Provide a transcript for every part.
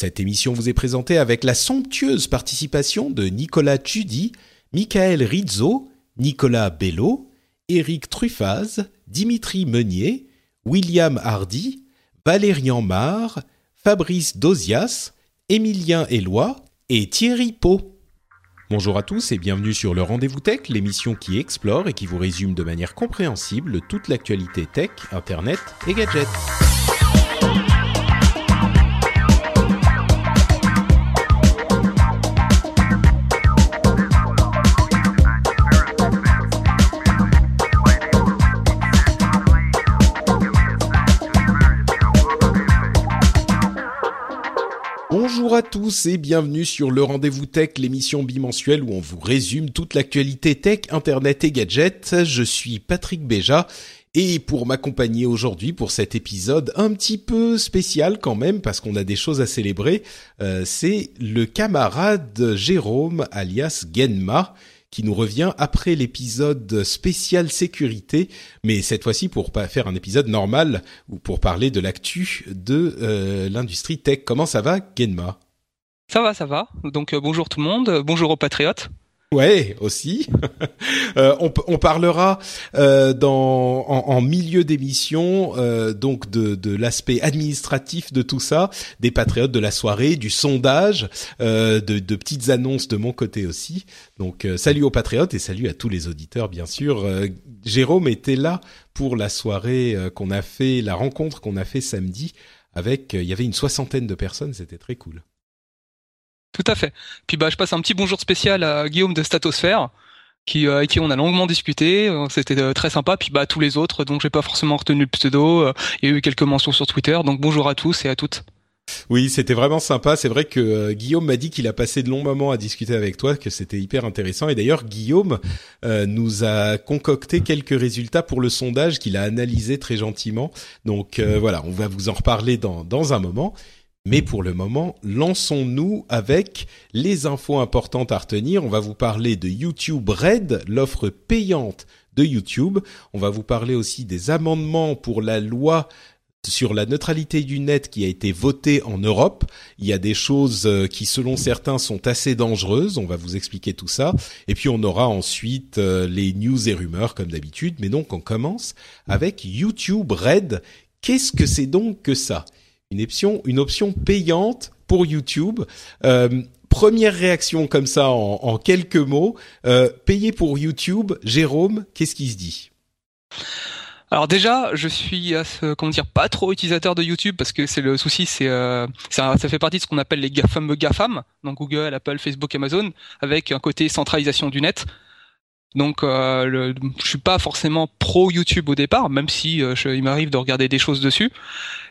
Cette émission vous est présentée avec la somptueuse participation de Nicolas Tudy, Michael Rizzo, Nicolas Bello, Éric Truffaz, Dimitri Meunier, William Hardy, Valérian Mar, Fabrice Dozias, Émilien Éloi et Thierry Pau. Bonjour à tous et bienvenue sur le Rendez-vous Tech, l'émission qui explore et qui vous résume de manière compréhensible toute l'actualité tech, internet et gadgets. Bonjour à tous et bienvenue sur le Rendez-vous Tech, l'émission bimensuelle où on vous résume toute l'actualité tech, internet et gadgets. Je suis Patrick Béja et pour m'accompagner aujourd'hui pour cet épisode un petit peu spécial quand même parce qu'on a des choses à célébrer, euh, c'est le camarade Jérôme alias Genma qui nous revient après l'épisode spécial sécurité, mais cette fois-ci pour pas faire un épisode normal ou pour parler de l'actu de euh, l'industrie tech. Comment ça va, Genma? Ça va, ça va. Donc euh, bonjour tout le monde, bonjour aux patriotes. Ouais, aussi. euh, on, on, parlera euh, dans en, en milieu d'émission euh, donc de, de l'aspect administratif de tout ça, des patriotes de la soirée, du sondage, euh, de, de, petites annonces de mon côté aussi. Donc euh, salut aux patriotes et salut à tous les auditeurs bien sûr. Euh, Jérôme était là pour la soirée qu'on a fait, la rencontre qu'on a fait samedi avec. Il y avait une soixantaine de personnes, c'était très cool. Tout à fait. Puis bah je passe un petit bonjour spécial à Guillaume de Statosphère, qui euh, avec qui on a longuement discuté. Euh, c'était euh, très sympa. Puis bah tous les autres, donc j'ai pas forcément retenu le pseudo. Il y a eu quelques mentions sur Twitter. Donc bonjour à tous et à toutes. Oui, c'était vraiment sympa. C'est vrai que euh, Guillaume m'a dit qu'il a passé de longs moments à discuter avec toi, que c'était hyper intéressant. Et d'ailleurs, Guillaume euh, nous a concocté quelques résultats pour le sondage qu'il a analysé très gentiment. Donc euh, voilà, on va vous en reparler dans, dans un moment. Mais pour le moment, lançons-nous avec les infos importantes à retenir. On va vous parler de YouTube Red, l'offre payante de YouTube. On va vous parler aussi des amendements pour la loi sur la neutralité du net qui a été votée en Europe. Il y a des choses qui, selon certains, sont assez dangereuses. On va vous expliquer tout ça. Et puis, on aura ensuite les news et rumeurs, comme d'habitude. Mais donc, on commence avec YouTube Red. Qu'est-ce que c'est donc que ça? Une option, une option payante pour YouTube. Euh, première réaction comme ça en, quelques mots. Euh, pour YouTube, Jérôme, qu'est-ce qui se dit? Alors déjà, je suis comment dire pas trop utilisateur de YouTube parce que c'est le souci, c'est euh, ça, ça, fait partie de ce qu'on appelle les fameux GAFAM, donc Google, Apple, Facebook, Amazon, avec un côté centralisation du net. Donc, euh, je suis pas forcément pro YouTube au départ, même si euh, je, il m'arrive de regarder des choses dessus.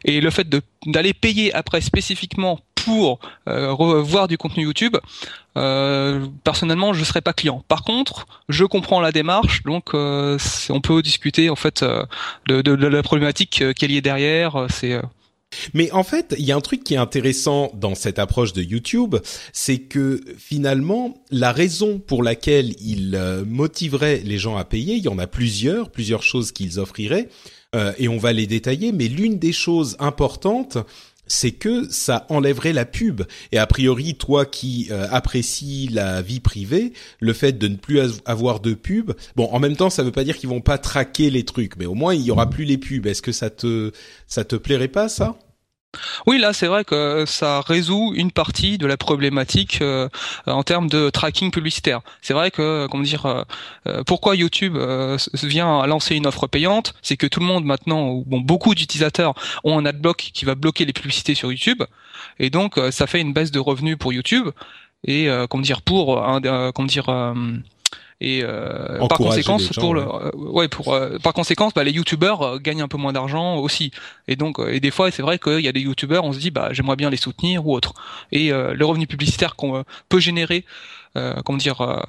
Et le fait d'aller payer après spécifiquement pour euh, revoir du contenu YouTube, euh, personnellement, je serais pas client. Par contre, je comprends la démarche, donc euh, on peut discuter en fait de, de, de la problématique qu'elle y est derrière. C'est mais en fait, il y a un truc qui est intéressant dans cette approche de YouTube, c'est que finalement, la raison pour laquelle il euh, motiverait les gens à payer, il y en a plusieurs, plusieurs choses qu'ils offriraient, euh, et on va les détailler, mais l'une des choses importantes, c'est que ça enlèverait la pub. Et a priori, toi qui euh, apprécies la vie privée, le fait de ne plus avoir de pub, bon, en même temps, ça veut pas dire qu'ils vont pas traquer les trucs, mais au moins il y aura plus les pubs. Est-ce que ça te ça te plairait pas ça? Oui, là, c'est vrai que ça résout une partie de la problématique euh, en termes de tracking publicitaire. C'est vrai que, comment dire, euh, euh pourquoi YouTube euh, vient lancer une offre payante, c'est que tout le monde maintenant, bon, beaucoup d'utilisateurs ont un adblock qui va bloquer les publicités sur YouTube, et donc ça fait une baisse de revenus pour YouTube et comment dire pour un, comment dire et par conséquent pour le ouais pour par conséquence bah, les youtubeurs gagnent un peu moins d'argent aussi et donc et des fois c'est vrai qu'il y a des youtubeurs on se dit bah j'aimerais bien les soutenir ou autre et le revenu publicitaire qu'on peut générer comment dire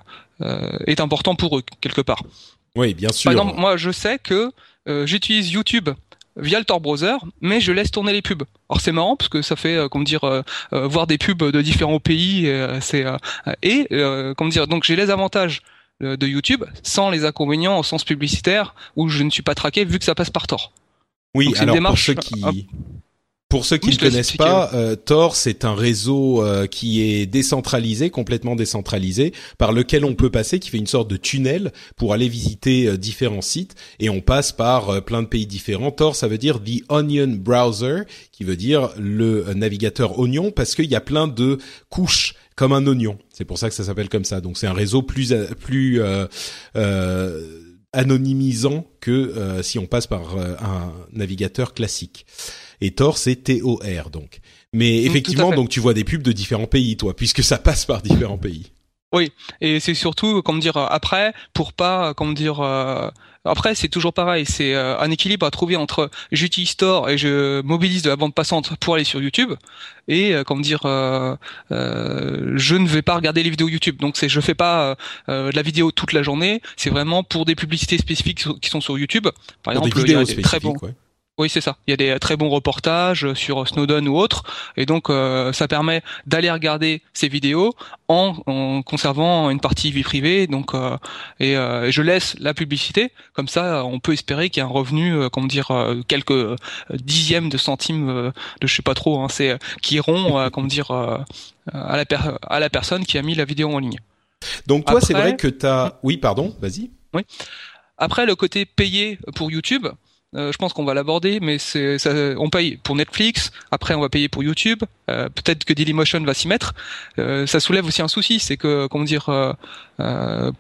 est important pour eux quelque part oui bien sûr par exemple moi je sais que j'utilise YouTube via le Tor browser, mais je laisse tourner les pubs. Alors c'est marrant parce que ça fait, euh, comment dire, euh, euh, voir des pubs de différents pays. c'est et comment dire, donc j'ai les avantages de YouTube sans les inconvénients au sens publicitaire où je ne suis pas traqué vu que ça passe par Tor. Oui, alors pour ceux qui pour ceux qui ne connaissent pas, euh, Tor, c'est un réseau euh, qui est décentralisé, complètement décentralisé, par lequel on peut passer, qui fait une sorte de tunnel pour aller visiter euh, différents sites, et on passe par plein de pays différents. Tor, ça veut dire The Onion Browser, qui veut dire le navigateur oignon, parce qu'il y a plein de couches comme un oignon. C'est pour ça que ça s'appelle comme ça. Donc c'est un réseau plus plus anonymisant que si on passe par un navigateur classique et Tor c'est T-O-R donc. Mais effectivement, donc tu vois des pubs de différents pays, toi, puisque ça passe par différents pays. Oui, et c'est surtout, comme dire, après, pour pas, comme dire, euh, après c'est toujours pareil, c'est euh, un équilibre à trouver entre j'utilise Tor et je mobilise de la bande passante pour aller sur YouTube, et euh, comme dire, je ne vais pas regarder les vidéos YouTube. Donc c'est, je fais pas de la vidéo toute la journée, c'est vraiment pour des publicités spécifiques qui sont sur YouTube. Par exemple, il y a des très bons. Oui, c'est ça. Il y a des très bons reportages sur Snowden ou autres, et donc euh, ça permet d'aller regarder ces vidéos en, conservant une partie vie privée. Donc, euh, euh, et, je laisse la publicité. Comme ça, on peut espérer qu'il y a un revenu, comment dire, quelques dixièmes de centimes de je sais pas trop. Hein, c'est qui iront, comment dire, à la à la personne qui a mis la vidéo en ligne. Donc toi, c'est vrai que tu as... Oui, pardon, vas-y. Oui. Après, le côté payé pour YouTube, euh, je pense qu'on va l'aborder, mais c'est, ça, on paye pour Netflix, après on va payer pour YouTube, euh, peut-être que Dailymotion va s'y mettre. Euh, ça soulève aussi un souci, c'est que, comment dire,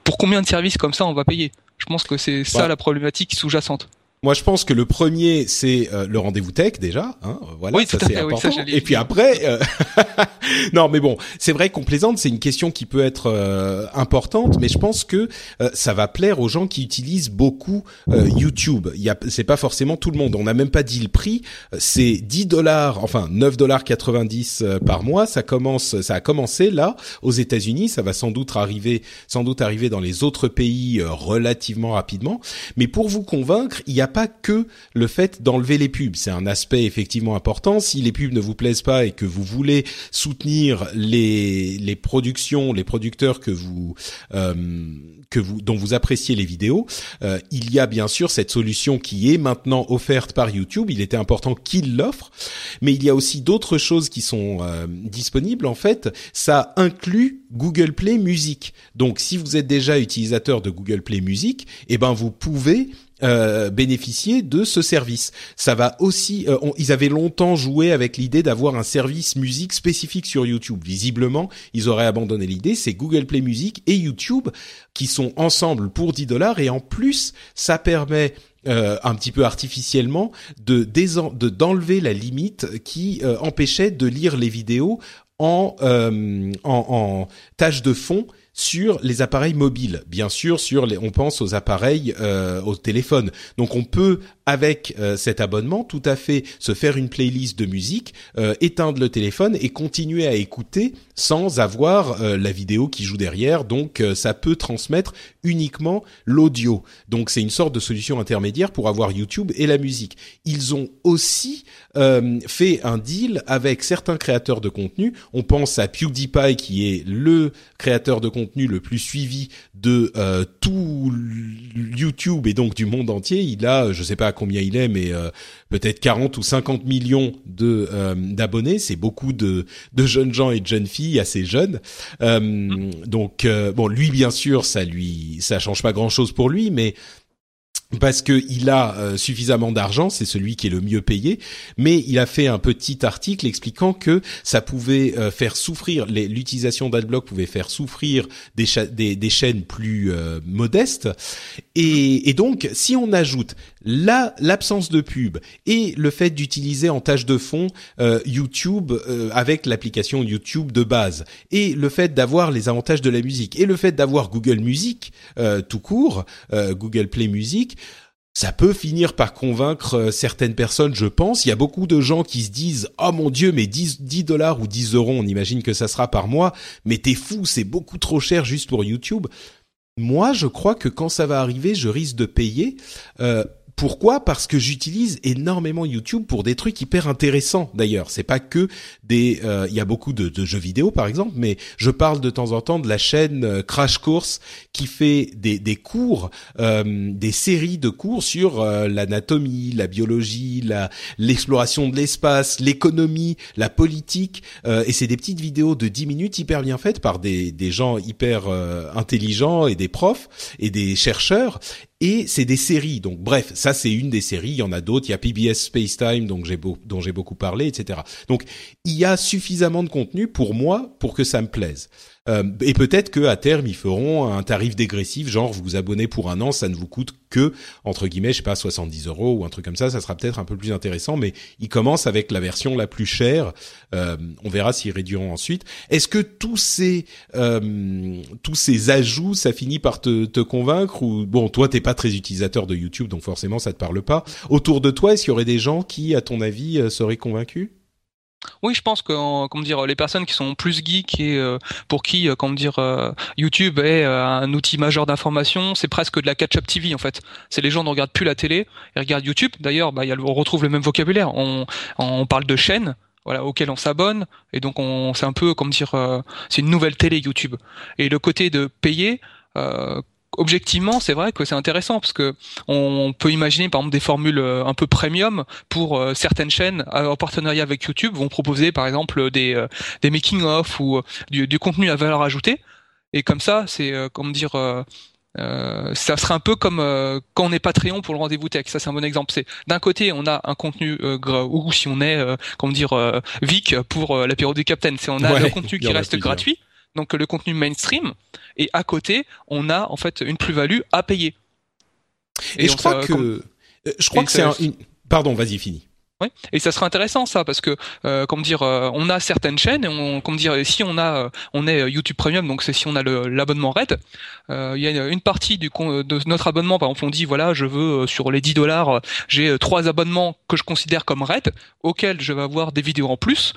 pour combien de services comme ça on va payer? Je pense que c'est ça bah. la problématique sous-jacente. Moi, je pense que le premier, c'est euh, le rendez-vous tech déjà. Hein, voilà, oui, ça c'est important. et puis après, euh, non, mais bon, c'est vrai qu'on plaisante. C'est une question qui peut être euh, importante, mais je pense que ça va plaire aux gens qui utilisent beaucoup YouTube. Il y a, c'est pas forcément tout le monde. On n'a même pas dit le prix. C'est 10 dollars, enfin 9 dollars 90 par mois. Ça commence, ça a commencé là aux États-Unis. Ça va sans doute arriver, sans doute arriver dans les autres pays relativement rapidement. Mais pour vous convaincre, il y a pas que le fait d'enlever les pubs. C'est un aspect effectivement important. Si les pubs ne vous plaisent pas et que vous voulez soutenir les les productions, les producteurs que vous euh, que vous dont vous appréciez les vidéos, euh, il y a bien sûr cette solution qui est maintenant offerte par YouTube. Il était important qu'il l'offre, mais il y a aussi d'autres choses qui sont euh, disponibles. En fait, ça inclut Google Play Music. Donc, si vous êtes déjà utilisateur de Google Play Music, eh ben vous pouvez euh, bénéficier de ce service. Ça va aussi, euh, ils avaient longtemps joué avec l'idée d'avoir un service musique spécifique sur YouTube. Visiblement, ils auraient abandonné l'idée. C'est Google Play Music et YouTube qui sont ensemble pour 10 dollars et en plus, ça permet euh, un petit peu artificiellement de d'enlever la limite qui empêchait de lire les vidéos en, en, en tâche de fond sur les appareils mobiles. Bien sûr, sur les, on pense aux appareils, euh, au téléphone. Donc on peut avec euh, cet abonnement tout à fait se faire une playlist de musique, euh, éteindre le téléphone et continuer à écouter sans avoir euh, la vidéo qui joue derrière. Donc ça peut transmettre uniquement l'audio. Donc c'est une sorte de solution intermédiaire pour avoir YouTube et la musique. Ils ont aussi fait un deal avec certains créateurs de contenu. On pense à PewDiePie qui est le créateur de contenu le plus suivi de tout YouTube et donc du monde entier. Il a, je sais pas combien il est, mais euh, peut-être 40 ou 50 millions de euh, d'abonnés. C'est beaucoup de, de jeunes gens et de jeunes filles assez jeunes. Euh, donc bon, lui bien sûr, ça lui ça change pas grand chose pour lui, mais parce que il a euh, suffisamment d'argent, c'est celui qui est le mieux payé, mais il a fait un petit article expliquant que ça pouvait euh, faire souffrir l'utilisation d'adblock pouvait faire souffrir des, des, des chaînes plus euh, modestes et, et, donc si on ajoute la l'absence de pub et le fait d'utiliser en tâche de fond euh, YouTube euh, avec l'application YouTube de base et le fait d'avoir les avantages de la musique et le fait d'avoir Google Music euh, tout court, Google Play Music, ça peut finir par convaincre certaines personnes, je pense. Il y a beaucoup de gens qui se disent « Oh mon Dieu, mais 10, 10 dollars ou 10 euros, on imagine que ça sera par mois, mais t'es fou, c'est beaucoup trop cher juste pour YouTube. » Moi, je crois que quand ça va arriver, je risque de payer. Euh, pourquoi? Parce que j'utilise énormément YouTube pour des trucs hyper intéressants. D'ailleurs, c'est pas que des. Euh, il y a beaucoup de, jeux vidéo, par exemple, mais je parle de temps en temps de la chaîne euh, Crash Course qui fait des, des cours, euh, des séries de cours sur l'anatomie, la biologie, la l'exploration de l'espace, l'économie, la politique. et c'est des petites vidéos de 10 minutes hyper bien faites par des, des gens hyper intelligents et des profs et des chercheurs et c'est des séries. Donc bref, ça c'est une des séries. Il y en a d'autres. Il y a PBS Space Time, donc dont j'ai beaucoup parlé, etc. Donc il y a suffisamment de contenu pour moi pour que ça me plaise. Euh, et peut-être que à terme ils feront un tarif dégressif, genre vous vous abonnez pour un an, ça ne vous coûte que entre guillemets, je sais pas, 70 euros ou un truc comme ça. Ça sera peut-être un peu plus intéressant, mais ils commencent avec la version la plus chère. Euh, on verra s'ils réduiront ensuite. Est-ce que tous ces euh, tous ces ajouts, ça finit par te, te convaincre ou bon, toi t'es pas très utilisateur de YouTube, donc forcément ça te parle pas. Autour de toi, est-ce qu'il y aurait des gens qui, à ton avis, seraient convaincus? Oui, je pense que comment dire les personnes qui sont plus geeks et euh, pour qui euh, comment dire euh, YouTube est un outil majeur d'information, c'est presque de la catch-up TV en fait. C'est les gens ne regardent plus la télé, ils regardent YouTube. D'ailleurs, bah, on retrouve le même vocabulaire. On, on parle de chaînes voilà auxquelles on s'abonne et donc on c'est un peu comme dire c'est une nouvelle télé YouTube. Et le côté de payer objectivement, c'est vrai que c'est intéressant parce que on peut imaginer par exemple des formules euh, un peu premium pour euh, certaines chaînes en partenariat avec YouTube vont proposer par exemple des euh, des making of ou du, du, contenu à valeur ajoutée et comme ça c'est comment dire euh, ça serait un peu comme quand on est Patreon pour le rendez-vous tech. Ça, c'est un bon exemple. C'est d'un côté, on a un contenu euh, ou si on est, comment dire, Vic pour la période du Captain. C'est on a le contenu qui reste gratuit donc le contenu mainstream, et à côté, on a en fait une plus-value à payer. Et, je crois que, euh, je crois que c'est un, pardon, vas-y, fini. Oui, et ça serait intéressant ça parce que euh, comment dire, euh, on a certaines chaînes et on comment dire, si on a, euh, on est YouTube Premium, donc c'est si on a l'abonnement Red, il y a une partie du de notre abonnement, par exemple, on dit voilà, je veux sur les 10 dollars, j'ai trois abonnements que je considère comme Red, auxquels je vais avoir des vidéos en plus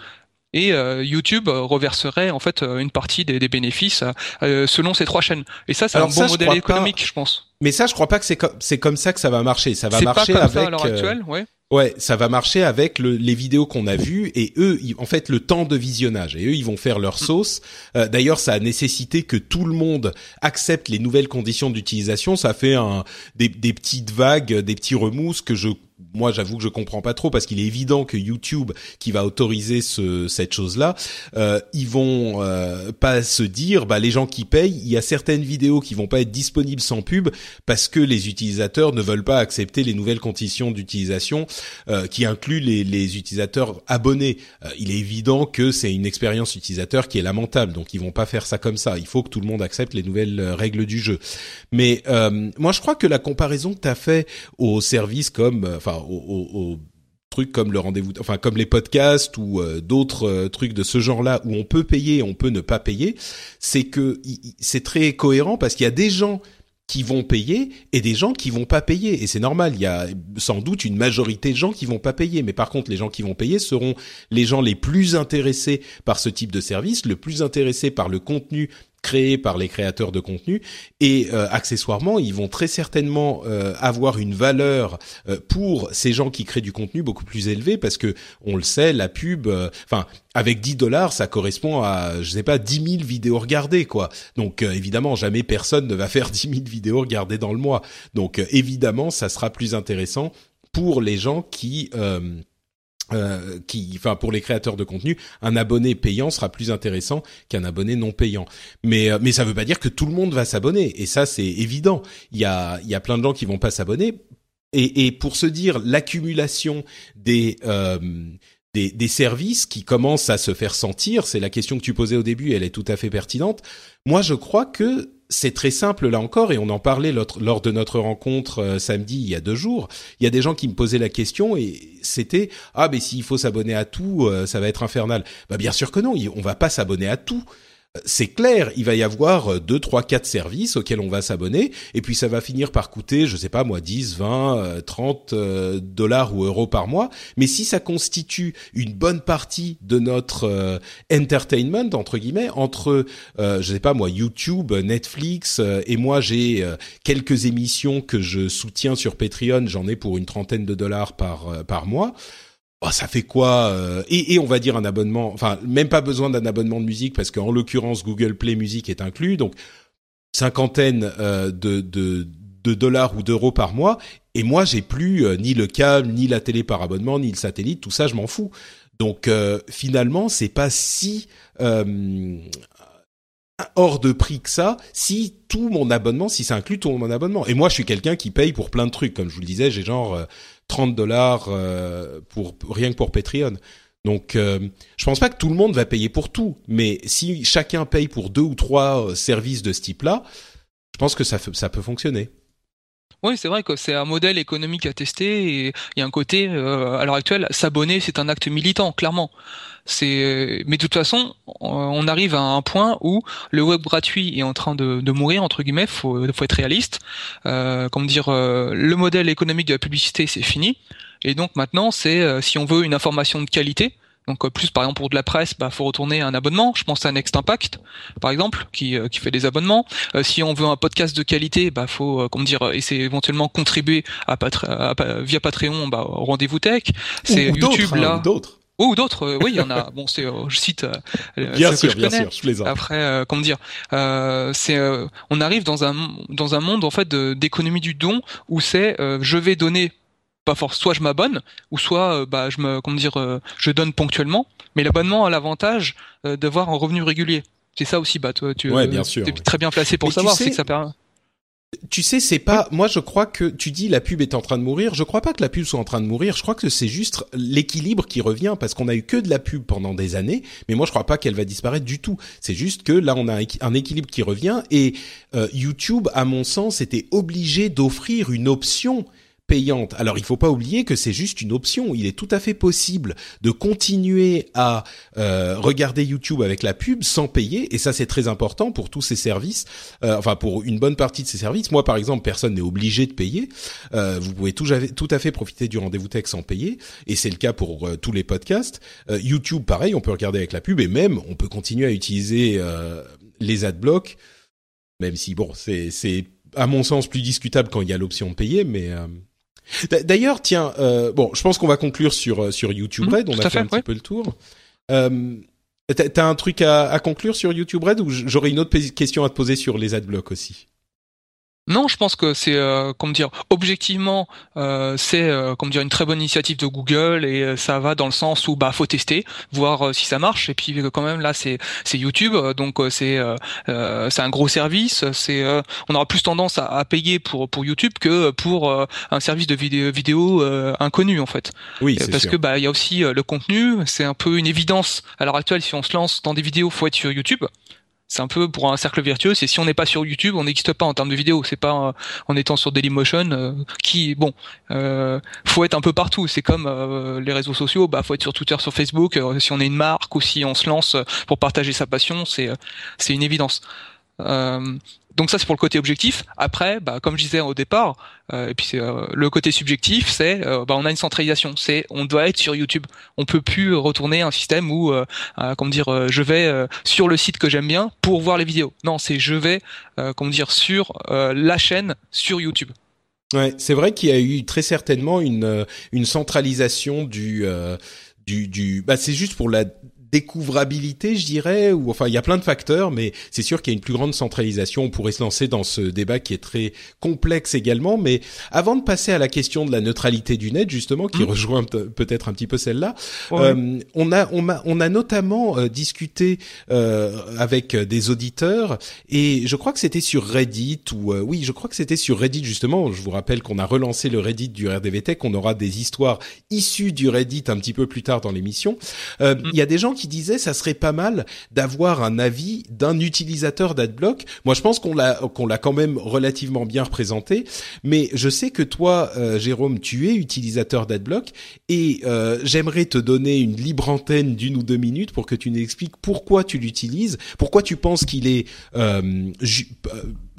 et euh, YouTube reverserait en fait euh, une partie des, des bénéfices euh, selon ces trois chaînes. Et ça, c'est un bon modèle économique, je pense. Mais ça, je crois pas que c'est comme c'est comme ça que ça va marcher. Ça va marcher pas comme avec. Ça à l'heure actuelle, ouais. Ouais, ça va marcher avec le, les vidéos qu'on a vues et eux, en fait, le temps de visionnage. Et eux, ils vont faire leur mm. sauce. Euh, D'ailleurs, ça a nécessité que tout le monde accepte les nouvelles conditions d'utilisation. Ça fait un, des, des petites vagues, des petits remousses que je moi j'avoue que je comprends pas trop parce qu'il est évident que YouTube qui va autoriser ce, cette chose-là, euh, ils vont euh, pas se dire bah les gens qui payent, il y a certaines vidéos qui vont pas être disponibles sans pub parce que les utilisateurs ne veulent pas accepter les nouvelles conditions d'utilisation euh, qui incluent les, les utilisateurs abonnés. Euh, il est évident que c'est une expérience utilisateur qui est lamentable, donc ils vont pas faire ça comme ça. Il faut que tout le monde accepte les nouvelles euh, règles du jeu. Mais moi je crois que la comparaison que tu as fait aux services comme enfin aux, trucs comme le rendez-vous, enfin comme les podcasts ou euh, d'autres euh, trucs de ce genre-là où on peut payer, on peut ne pas payer, c'est que c'est très cohérent parce qu'il y a des gens qui vont payer et des gens qui vont pas payer. Et c'est normal il y a sans doute une majorité de gens qui vont pas payer. Mais par contre les gens qui vont payer seront les gens les plus intéressés par ce type de service le plus intéressés par le contenu créés par les créateurs de contenu et euh, accessoirement ils vont très certainement euh, avoir une valeur euh, pour ces gens qui créent du contenu beaucoup plus élevée parce que on le sait la pub enfin avec 10 dollars ça correspond à je sais pas 10 000 vidéos regardées quoi. Donc évidemment jamais personne ne va faire 10 000 vidéos regardées dans le mois. Donc évidemment ça sera plus intéressant pour les gens qui euh, qui, enfin, pour les créateurs de contenu, un abonné payant sera plus intéressant qu'un abonné non payant. Mais, euh, mais ça veut pas dire que tout le monde va s'abonner. Et ça, c'est évident. Il y a, il y a plein de gens qui vont pas s'abonner. Et, et pour se dire l'accumulation des, euh, des, des, services qui commencent à se faire sentir, c'est la question que tu posais au début, elle est tout à fait pertinente. Moi, je crois que c'est très simple là encore, et on en parlait lors de notre rencontre euh, samedi il y a deux jours. Il y a des gens qui me posaient la question et c'était ah mais s'il faut s'abonner à tout, euh, ça va être infernal. Bah bien sûr que non, on va pas s'abonner à tout c'est clair, il va y avoir euh, deux, trois, quatre services auxquels on va s'abonner, et puis ça va finir par coûter, je sais pas moi, 10, 20, 30 dollars ou euros par mois. Mais si ça constitue une bonne partie de notre euh, entertainment entre guillemets, entre, euh, je sais pas moi, YouTube, Netflix, et moi j'ai quelques émissions que je soutiens sur Patreon, j'en ai pour une trentaine de dollars par par mois. Oh, ça fait quoi euh, et, on va dire un abonnement, enfin même pas besoin d'un abonnement de musique parce qu'en l'occurrence Google Play Music est inclus, donc cinquantaine euh, de, de, de, dollars ou d'euros par mois. Et moi j'ai plus euh, ni le câble, ni la télé par abonnement, ni le satellite, tout ça je m'en fous. Donc finalement c'est pas si hors de prix que ça si tout mon abonnement, si ça inclut tout mon abonnement. Et moi, je suis quelqu'un qui paye pour plein de trucs. Comme je vous le disais, j'ai genre 30 dollars euh, pour rien que pour Patreon. Donc, euh, je pense pas que tout le monde va payer pour tout, mais si chacun paye pour deux ou trois euh, services de ce type-là, je pense que ça, ça peut fonctionner. Oui, c'est vrai que c'est un modèle économique à tester et il y a un côté, à l'heure actuelle, s'abonner, c'est un acte militant, clairement. C'est, mais de toute façon, on arrive à un point où le web gratuit est en train de, de mourir entre guillemets. Faut, faut être réaliste. Euh, comme dire, euh, le modèle économique de la publicité, c'est fini. Et donc maintenant, c'est euh, si on veut une information de qualité, donc plus par exemple pour de la presse, bah faut retourner à un abonnement. Je pense à Next Impact par exemple qui, qui fait des abonnements. si on veut un podcast de qualité, bah faut comment dire c'est éventuellement contribuer à, via Patreon, bah rendez-vous tech. C'est YouTube hein, là. D'autres ou d'autres, euh, oui, il y en a. Bon, c'est, euh, je cite. Euh, bien sûr, bien sûr, je plaisante. Après, comment dire, c'est, on arrive dans un dans un monde en fait d'économie du don où c'est, je vais donner, pas force, soit je m'abonne, ou soit, bah, je me, comment dire, je donne ponctuellement. Mais l'abonnement a l'avantage d'avoir un revenu régulier. C'est ça aussi, bah, toi, tu ouais, bien sûr, es très bien placé pour savoir, c'est que ça permet. Tu sais, c'est pas. Moi, je crois que tu dis la pub est en train de mourir. Je crois pas que la pub soit en train de mourir. Je crois que c'est juste l'équilibre qui revient parce qu'on a eu que de la pub pendant des années. Mais moi, je crois pas qu'elle va disparaître du tout. C'est juste que là, on a un équilibre qui revient et euh, YouTube, à mon sens, était obligé d'offrir une option payante. Alors il faut pas oublier que c'est juste une option. Il est tout à fait possible de continuer à euh, regarder YouTube avec la pub sans payer, et ça c'est très important pour tous ces services. Euh, enfin pour une bonne partie de ces services. Moi par exemple, personne n'est obligé de payer. Euh, vous pouvez tout, à fait profiter du rendez-vous tech sans payer, et c'est le cas pour tous les podcasts. YouTube pareil, on peut regarder avec la pub, et même on peut continuer à utiliser les adblocks, même si bon c'est c'est à mon sens plus discutable quand il y a l'option de payer, mais D'ailleurs, tiens, euh, bon, je pense qu'on va conclure sur euh, sur YouTube mhm, Red. On a fait, un petit peu le tour. Euh, T'as un truc à, à, conclure sur YouTube Red ou j'aurais une autre question à te poser sur les adblocks aussi? Non, je pense que c'est, euh, comment dire, objectivement, euh, c'est, euh, comment dire, une très bonne initiative de Google et euh, ça va dans le sens où bah faut tester, voir si ça marche. Et puis quand même là, c'est c'est YouTube, donc c'est c'est un gros service. C'est, on aura plus tendance à, à, payer pour pour YouTube que pour un service de vidéo vidéo inconnu en fait. Oui, parce sûr. que bah il y a aussi le contenu. C'est un peu une évidence à l'heure actuelle. Si on se lance dans des vidéos, faut être sur YouTube c'est un peu pour un cercle vertueux. C'est si on n'est pas sur YouTube, on n'existe pas en termes de vidéo. C'est pas euh, en étant sur Dailymotion euh, qui, bon, euh, faut être un peu partout. C'est comme euh, les réseaux sociaux. Bah, faut être sur Twitter, sur Facebook. si on est une marque ou si on se lance pour partager sa passion, c'est c'est une évidence. Euh, donc ça c'est pour le côté objectif. Après, bah, comme je disais au départ, euh, et puis euh, le côté subjectif, c'est euh, bah, on a une centralisation. C'est on doit être sur YouTube. On peut plus retourner un système où, comment dire, je vais sur le site que j'aime bien pour voir les vidéos. Non, c'est je vais, comment dire, sur la chaîne sur YouTube. Ouais, c'est vrai qu'il y a eu très certainement une une centralisation du du du. Bah, c'est juste pour la découvrabilité, je dirais, ou enfin il y a plein de facteurs, mais c'est sûr qu'il y a une plus grande centralisation. On pourrait se lancer dans ce débat qui est très complexe également. Mais avant de passer à la question de la neutralité du net, justement, qui mmh. rejoint peut-être un petit peu celle-là, euh, on a on a on a notamment euh, discuté euh, avec des auditeurs et je crois que c'était sur Reddit ou oui, je crois que c'était sur Reddit justement. Je vous rappelle qu'on a relancé le Reddit du RDVTech. On aura des histoires issues du Reddit un petit peu plus tard dans l'émission. Mmh. Il y a des gens qui disait ça serait pas mal d'avoir un avis d'un utilisateur d'AdBlock. Moi, je pense qu'on l'a qu'on l'a quand même relativement bien représenté, mais je sais que toi, euh, Jérôme, tu es utilisateur d'AdBlock et euh, j'aimerais te donner une libre antenne d'une ou deux minutes pour que tu nous expliques pourquoi tu l'utilises, pourquoi tu penses qu'il est euh,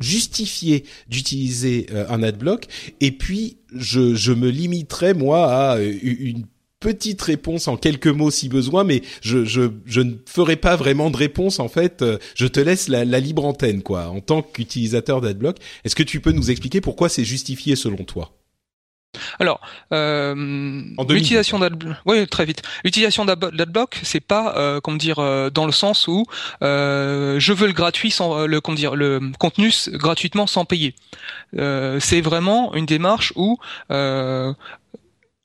justifié d'utiliser un AdBlock, et puis je, je me limiterai moi à une petite réponse en quelques mots si besoin, mais je, je, je ne ferai pas vraiment de réponse en fait. Euh, je te laisse la, la libre antenne quoi. En tant qu'utilisateur d'AdBlock, est-ce que tu peux nous expliquer pourquoi c'est justifié selon toi? Alors, euh, l'utilisation d'adblock, oui, très vite. L'utilisation d'adblock, c'est pas, euh, comment dire, euh, dans le sens où euh, je veux le gratuit sans le, comment dire, le contenu gratuitement sans payer. c'est vraiment une démarche où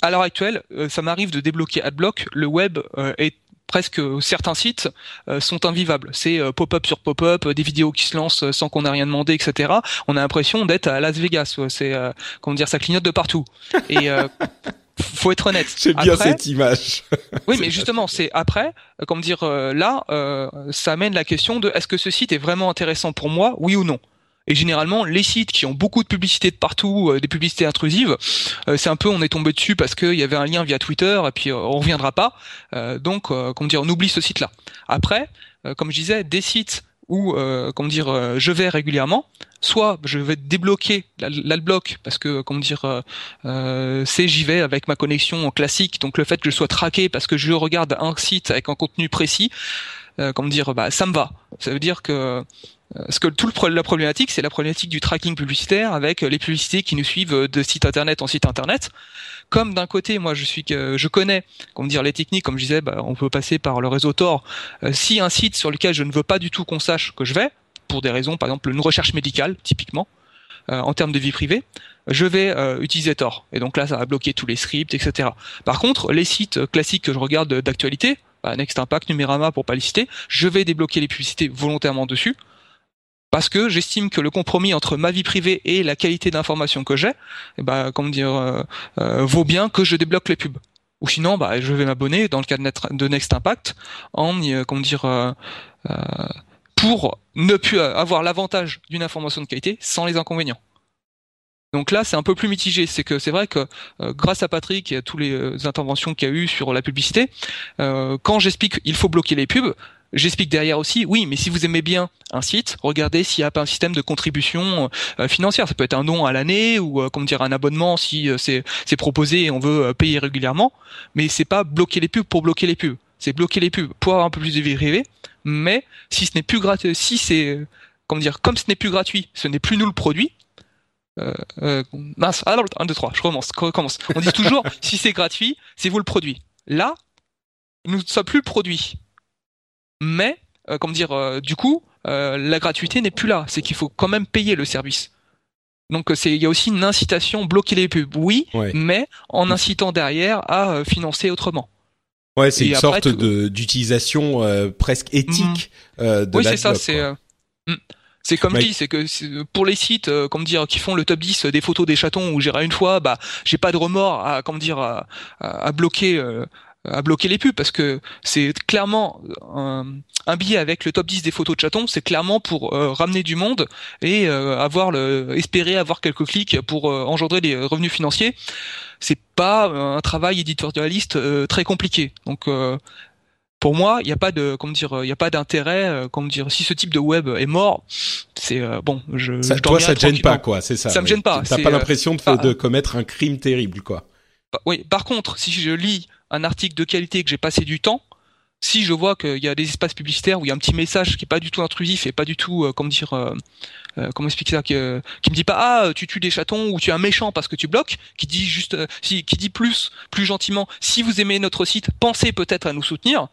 à l'heure actuelle, euh, ça m'arrive de débloquer AdBlock. Le web euh, est presque certains sites euh, sont invivables. C'est pop-up sur pop-up, des vidéos qui se lancent sans qu'on ait rien demandé, etc. On a l'impression d'être à Las Vegas. C'est comment dire, ça clignote de partout. Et faut être honnête. J'aime bien cette image. oui, mais justement, c'est après, comment dire, là, ça amène la question de est-ce que ce site est vraiment intéressant pour moi, oui ou non. Et généralement, les sites qui ont beaucoup de publicité de partout, euh, des publicités intrusives, euh, c'est un peu on est tombé dessus parce qu'il y avait un lien via Twitter et puis euh, on reviendra pas. donc, comment dire, on oublie ce site-là. Après, comme je disais, des sites où, comment dire, je vais régulièrement, soit je vais débloquer l'adblock parce que comment dire c'est j'y vais avec ma connexion classique donc le fait que je sois traqué parce que je regarde un site avec un contenu précis comment dire bah ça me va ça veut dire que parce que tout le, la problématique, c'est la problématique du tracking publicitaire avec euh, les publicités qui nous suivent euh, de site internet en site internet. Comme d'un côté, moi, je suis je connais, comment dire, les techniques, comme je disais, bah, on peut passer par le réseau Tor. Euh, si un site sur lequel je ne veux pas du tout qu'on sache que je vais, pour des raisons, par exemple, une recherche médicale, typiquement, en termes de vie privée, je vais utiliser Tor. Et donc là, ça va bloquer tous les scripts, etc. Par contre, les sites classiques que je regarde d'actualité, bah, Next Impact, Numérama, pour pas les citer, je vais débloquer les publicités volontairement dessus parce que j'estime que le compromis entre ma vie privée et la qualité d'information que j'ai, eh ben, comment dire, euh, euh, vaut bien que je débloque les pubs. Ou sinon, bah, je vais m'abonner dans le cas de Next Impact en, euh, dire, pour ne plus avoir l'avantage d'une information de qualité sans les inconvénients. Donc là, c'est un peu plus mitigé. C'est que c'est vrai que grâce à Patrick et à toutes les interventions qu'il y a eu sur la publicité, quand j'explique il faut bloquer les pubs, J'explique derrière aussi, oui, mais si vous aimez bien un site, regardez s'il n'y a pas un système de contribution euh, financière. Ça peut être un don à l'année ou, euh, comme dire, un abonnement si euh, c'est proposé et on veut payer régulièrement. Mais c'est pas bloquer les pubs pour bloquer les pubs. C'est bloquer les pubs pour avoir un peu plus de vie privée. Mais si ce n'est plus gratuit, si c'est, comment dire, comme ce n'est plus gratuit, ce n'est plus nous le produit. Euh, euh, mince, alors 1, 2, 3, je recommence, recommence. On dit toujours, si c'est gratuit, c'est vous le produit. Là, nous ne sommes plus le produit mais euh, comment dire, euh, du coup, euh, la gratuité n'est plus là. C'est qu'il faut quand même payer le service. Donc c'est il y a aussi une incitation bloquer les pubs, oui, mais en incitant derrière à financer autrement. Ouais, c'est une sorte de d'utilisation presque éthique mmh. de Oui, c'est ça. C'est mmh. c'est comme dis, c'est que pour les sites, comme dire, qui font le top 10 des photos des chatons où j'irai une fois, bah, j'ai pas de remords à, comme dire, à, à bloquer à bloquer les pubs parce que c'est clairement un, un, billet avec le top 10 des photos de chatons, c'est clairement pour euh, ramener du monde et euh, avoir le espérer avoir quelques clics pour euh, engendrer des revenus financiers. C'est pas un travail éditorialiste très compliqué. Donc pour moi, il n'y a pas de comment dire, il y a pas d'intérêt, comment dire, si ce type de web est mort, c'est bon, je, ça, je toi ça te gêne pas quoi, c'est ça. Ça me gêne pas. T'as pas l'impression de, de commettre un crime terrible quoi. Oui, par contre, si je lis un article de qualité que j'ai passé du temps, si je vois qu'il y a des espaces publicitaires où il y a un petit message qui est pas du tout intrusif et pas du tout, euh, comment dire, euh, euh, comment expliquer ça, qui, qui me dit pas ah tu tues des chatons ou tu es un méchant parce que tu bloques, qui dit juste, qui dit plus, plus gentiment, si vous aimez notre site, pensez peut-être à nous soutenir.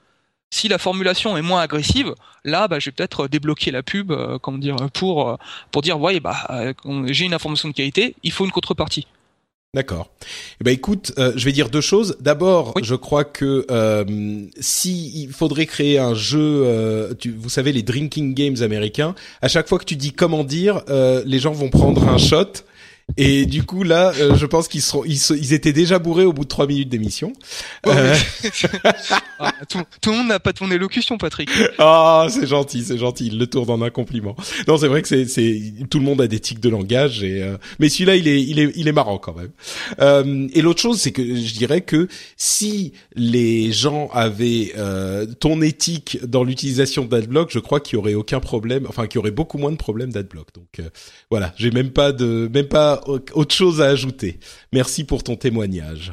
Si la formulation est moins agressive, là, bah, je vais peut-être débloquer la pub, comment dire, pour pour dire, ouais, bah, j'ai une information de qualité, il faut une contrepartie. D'accord. Eh ben écoute, euh, je vais dire deux choses. D'abord, je crois que euh, si il faudrait créer un jeu, euh, tu, vous savez les drinking games américains, à chaque fois que tu dis comment dire, euh, les gens vont prendre un shot Et du coup là, euh, je pense qu'ils seront, ils, ils, étaient déjà bourrés au bout de trois minutes d'émission. euh... ah, tout, tout, le monde n'a pas ton élocution, Patrick. Ah, c'est gentil, c'est gentil. Il le tourne en un compliment. Non, c'est vrai que c'est, c'est, tout le monde a des tics de langage et, euh... mais celui-là, il est, il est, il est marrant quand même. Euh, et l'autre chose, c'est que je dirais que si les gens avaient euh, ton éthique dans l'utilisation d'AdBlock, je crois qu'il y aurait aucun problème, enfin qu'il y aurait beaucoup moins de problèmes d'AdBlock. Donc euh, voilà, j'ai même pas de, même pas autre chose à ajouter. Merci pour ton témoignage.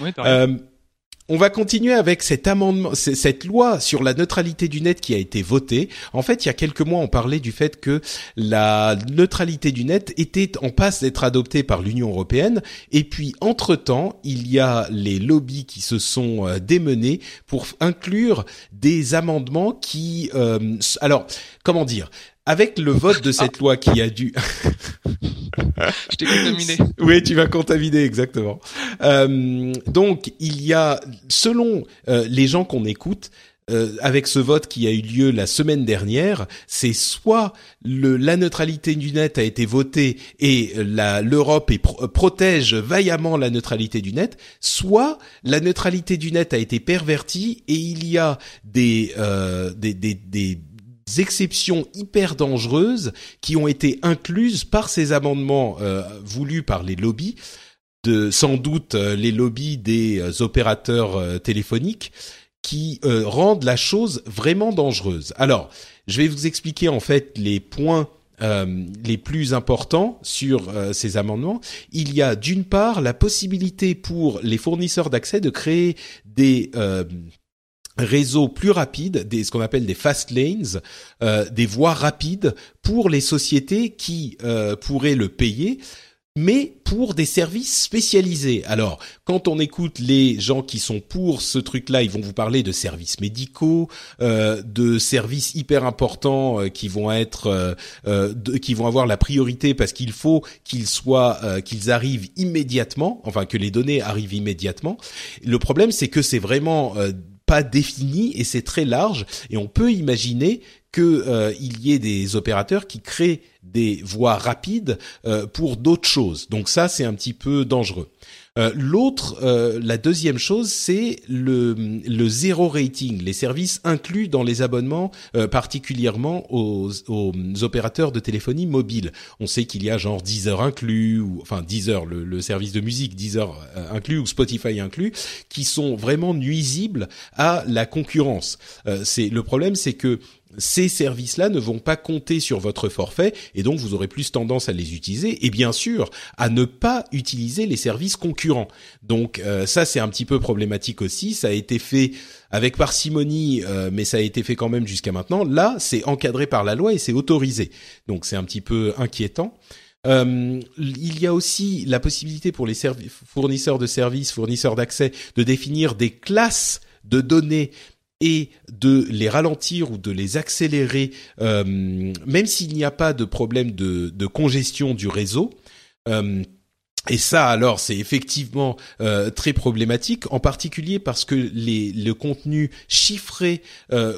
Oui, euh, on va continuer avec cet amendement, cette loi sur la neutralité du net qui a été votée. En fait, il y a quelques mois, on parlait du fait que la neutralité du net était en passe d'être adoptée par l'Union européenne. Et puis, entre-temps, il y a les lobbies qui se sont euh, démenés pour inclure des amendements qui... Euh, alors, comment dire? Avec le vote de cette loi qui a dû... Je t'ai contaminé. Oui, tu vas contaminer, exactement. Euh, donc, il y a, selon euh, les gens qu'on écoute, euh, avec ce vote qui a eu lieu la semaine dernière, c'est soit le, la neutralité du net a été votée et l'Europe protège vaillamment la neutralité du net, soit la neutralité du net a été pervertie et il y a des, euh, des, des, des exceptions hyper dangereuses qui ont été incluses par ces amendements euh, voulus par les lobbies, sans doute euh, les lobbies des euh, opérateurs téléphoniques, qui rendent la chose vraiment dangereuse. Alors, je vais vous expliquer en fait les points les plus importants sur ces amendements, il y a d'une part la possibilité pour les fournisseurs d'accès de créer des réseaux plus rapides, des, ce qu'on appelle des fast lanes, euh, des voies rapides pour les sociétés qui euh, pourraient le payer mais pour des services spécialisés. Alors, quand on écoute les gens qui sont pour ce truc-là, ils vont vous parler de services médicaux, euh, de services hyper importants euh, qui vont être, euh, euh, de, qui vont avoir la priorité parce qu'il faut qu'ils soient, euh, qu'ils arrivent immédiatement, enfin que les données arrivent immédiatement. Le problème, c'est que c'est vraiment pas défini et c'est très large et on peut imaginer que euh, y ait des opérateurs qui créent des voies rapides euh, pour d'autres choses. Donc ça c'est un petit peu dangereux. Euh, L'autre, euh, la deuxième chose, c'est le, le zéro rating, les services inclus dans les abonnements, euh, particulièrement aux, aux, opérateurs de téléphonie mobile. On sait qu'il y a genre Deezer inclus, ou enfin Deezer, le, le service de musique Deezer euh, inclus ou Spotify inclus, qui sont vraiment nuisibles à la concurrence. Euh, c'est le problème, c'est que ces services-là ne vont pas compter sur votre forfait et donc vous aurez plus tendance à les utiliser et bien sûr à ne pas utiliser les services concurrents. Donc euh, ça c'est un petit peu problématique aussi, ça a été fait avec parcimonie euh, mais ça a été fait quand même jusqu'à maintenant. Là, c'est encadré par la loi et c'est autorisé. Donc c'est un petit peu inquiétant. Euh, il y a aussi la possibilité pour les fournisseurs de services, fournisseurs d'accès, de définir des classes de données et de les ralentir ou de les accélérer, euh, même s'il n'y a pas de problème de, congestion du réseau. Euh, et ça, alors, c'est effectivement euh, très problématique, en particulier parce que les, le contenu chiffré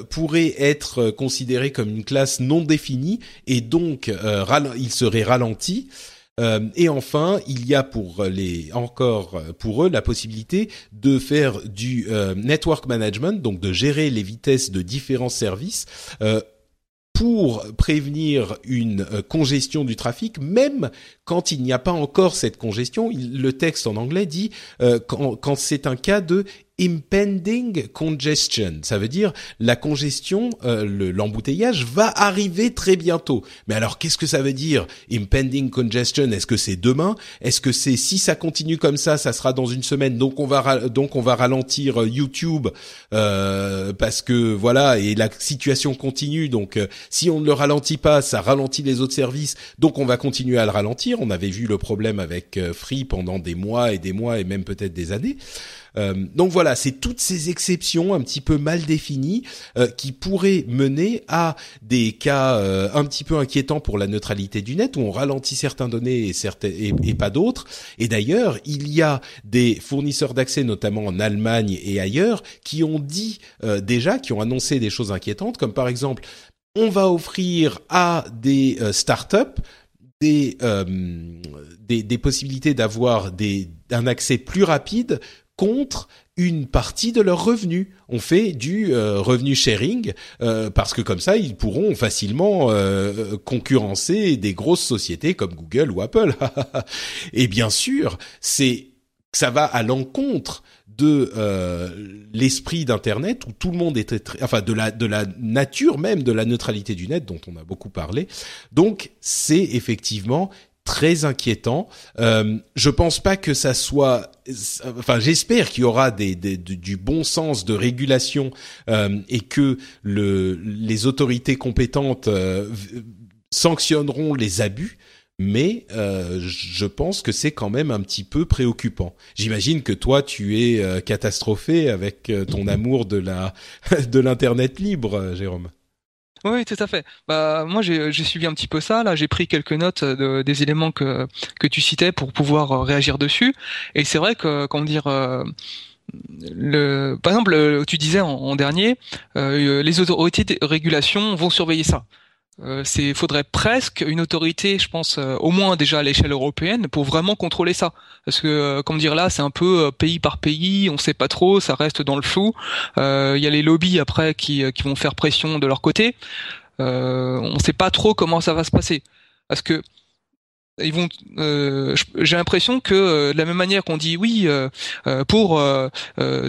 pourrait être considéré comme une classe non définie et donc il serait ralenti. Euh, et enfin, il y a pour les encore pour eux la possibilité de faire du euh, network management, donc de gérer les vitesses de différents services. Euh, pour prévenir une congestion du trafic, même quand il n'y a pas encore cette congestion. le texte en anglais dit euh, quand, quand c'est un cas de impending congestion. Ça veut dire la congestion, euh, l'embouteillage va arriver très bientôt. Mais alors qu'est-ce que ça veut dire impending congestion? Est-ce que c'est demain? Est-ce que c'est si ça continue comme ça, ça sera dans une semaine Donc on va donc on va ralentir euh, YouTube euh, parce que voilà et la situation continue. Donc si on ne le ralentit pas, ça ralentit les autres services. Donc on va continuer à le ralentir. On avait vu le problème avec euh, Free pendant des mois et des mois et même peut-être des années. Euh, donc voilà, c'est toutes ces exceptions un petit peu mal définies euh, qui pourraient mener à des cas euh, un petit peu inquiétants pour la neutralité du net où on ralentit certaines données et, certaines, et, et pas d'autres. Et d'ailleurs, il y a des fournisseurs d'accès, notamment en Allemagne et ailleurs, qui ont dit euh, déjà, qui ont annoncé des choses inquiétantes, comme par exemple on va offrir à des startups des, des, des possibilités d'avoir un accès plus rapide contre une partie de leurs revenus. On fait du euh, revenu sharing euh, parce que comme ça, ils pourront facilement euh, concurrencer des grosses sociétés comme Google ou Apple. Et bien sûr, c'est ça va à l'encontre de l'esprit d'internet où tout le monde était enfin de la de la nature même de la neutralité du net dont on a beaucoup parlé. Donc c'est effectivement très inquiétant. Euh, je pense pas que ça soit. Enfin, j'espère qu'il y aura des, du bon sens de régulation euh, et que le, les autorités compétentes euh, sanctionneront les abus. Mais euh, je pense que c'est quand même un petit peu préoccupant. J'imagine que toi, tu es euh, catastrophé avec ton amour de la de l'internet libre, Jérôme. Oui, tout à fait. Bah moi j'ai suivi un petit peu ça. Là, j'ai pris quelques notes de, des éléments que que tu citais pour pouvoir euh, réagir dessus. Et c'est vrai que comment dire. Euh, le, par exemple, tu disais en, dernier, euh, les autorités de régulation vont surveiller ça. Euh, c'est faudrait presque une autorité, je pense, euh, au moins déjà à l'échelle européenne, pour vraiment contrôler ça. Parce que, euh, comme dire là, c'est un peu pays par pays, on sait pas trop, ça reste dans le flou. Il y a les lobbies après qui, vont faire pression de leur côté. on sait pas trop comment ça va se passer. Parce que ils vont euh, j'ai l'impression que euh, de la même manière qu'on dit oui euh, pour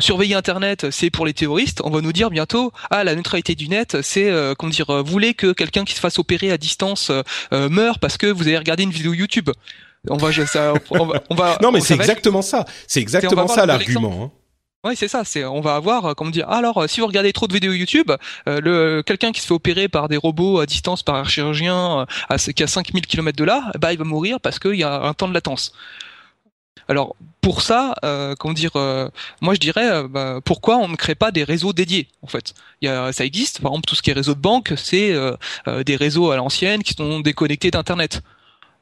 surveiller internet c'est pour les terroristes on va nous dire bientôt ah la neutralité du net c'est comment dire voulez que quelqu'un qui se fasse opérer à distance meure parce que vous avez regardé une vidéo YouTube? On va ça on va, on va non mais c'est exactement ça. C'est exactement ça l'argument oui, c'est ça. C'est, on va avoir, euh, comment dire, alors euh, si vous regardez trop de vidéos YouTube, euh, le quelqu'un qui se fait opérer par des robots à distance par un chirurgien à, qui a 5000 km de là, bah il va mourir parce qu'il y a un temps de latence. Alors pour ça, euh, comment dire, moi je dirais, bah, pourquoi on ne crée pas des réseaux dédiés en fait? Il y a, ça existe, par exemple tout ce qui est réseau de banque, c'est des réseaux à l'ancienne qui sont déconnectés d'internet.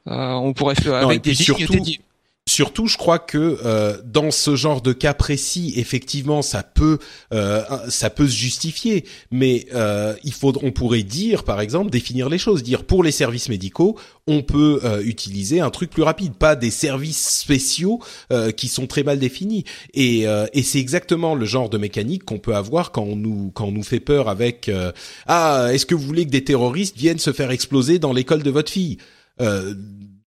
on pourrait faire avec des lignes dédiées Surtout, je crois que euh, dans ce genre de cas précis, effectivement, ça peut euh, ça peut se justifier, mais euh, il faut, on pourrait dire, par exemple, définir les choses, dire pour les services médicaux, on peut utiliser un truc plus rapide, pas des services spéciaux qui sont très mal définis. Et, et c'est exactement le genre de mécanique qu'on peut avoir quand on nous quand on nous fait peur avec ah est-ce que vous voulez que des terroristes viennent se faire exploser dans l'école de votre fille?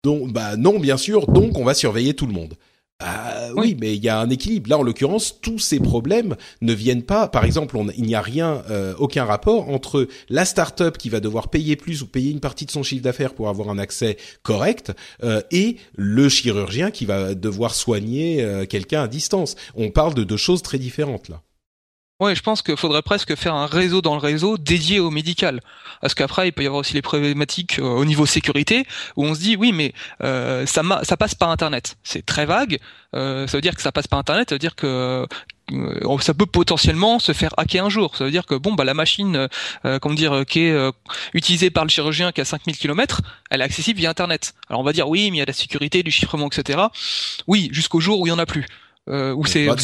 Donc, bah non, bien sûr. Donc, on va surveiller tout le monde. Bah, oui. mais il y a un équilibre. Là, en l'occurrence, tous ces problèmes ne viennent pas. Par exemple, il n'y a rien, euh, aucun rapport entre la start-up qui va devoir payer plus ou payer une partie de son chiffre d'affaires pour avoir un accès correct euh, et le chirurgien qui va devoir soigner euh, quelqu'un à distance. On parle de deux choses très différentes là. Ouais, je pense qu'il faudrait presque faire un réseau dans le réseau dédié au médical. Parce qu'après, il peut y avoir aussi les problématiques euh, au niveau sécurité, où on se dit, oui, mais euh, ça, ça passe par Internet. C'est très vague. Euh, ça veut dire que ça passe par Internet, ça veut dire que euh, ça peut potentiellement se faire hacker un jour. Ça veut dire que bon bah la machine, euh, comment dire, qui est utilisée par le chirurgien qui a 5000 km, elle est accessible via Internet. Alors on va dire oui, mais il y a la sécurité, du chiffrement, etc. Oui, jusqu'au jour où il y en a plus euh, où c'est bah,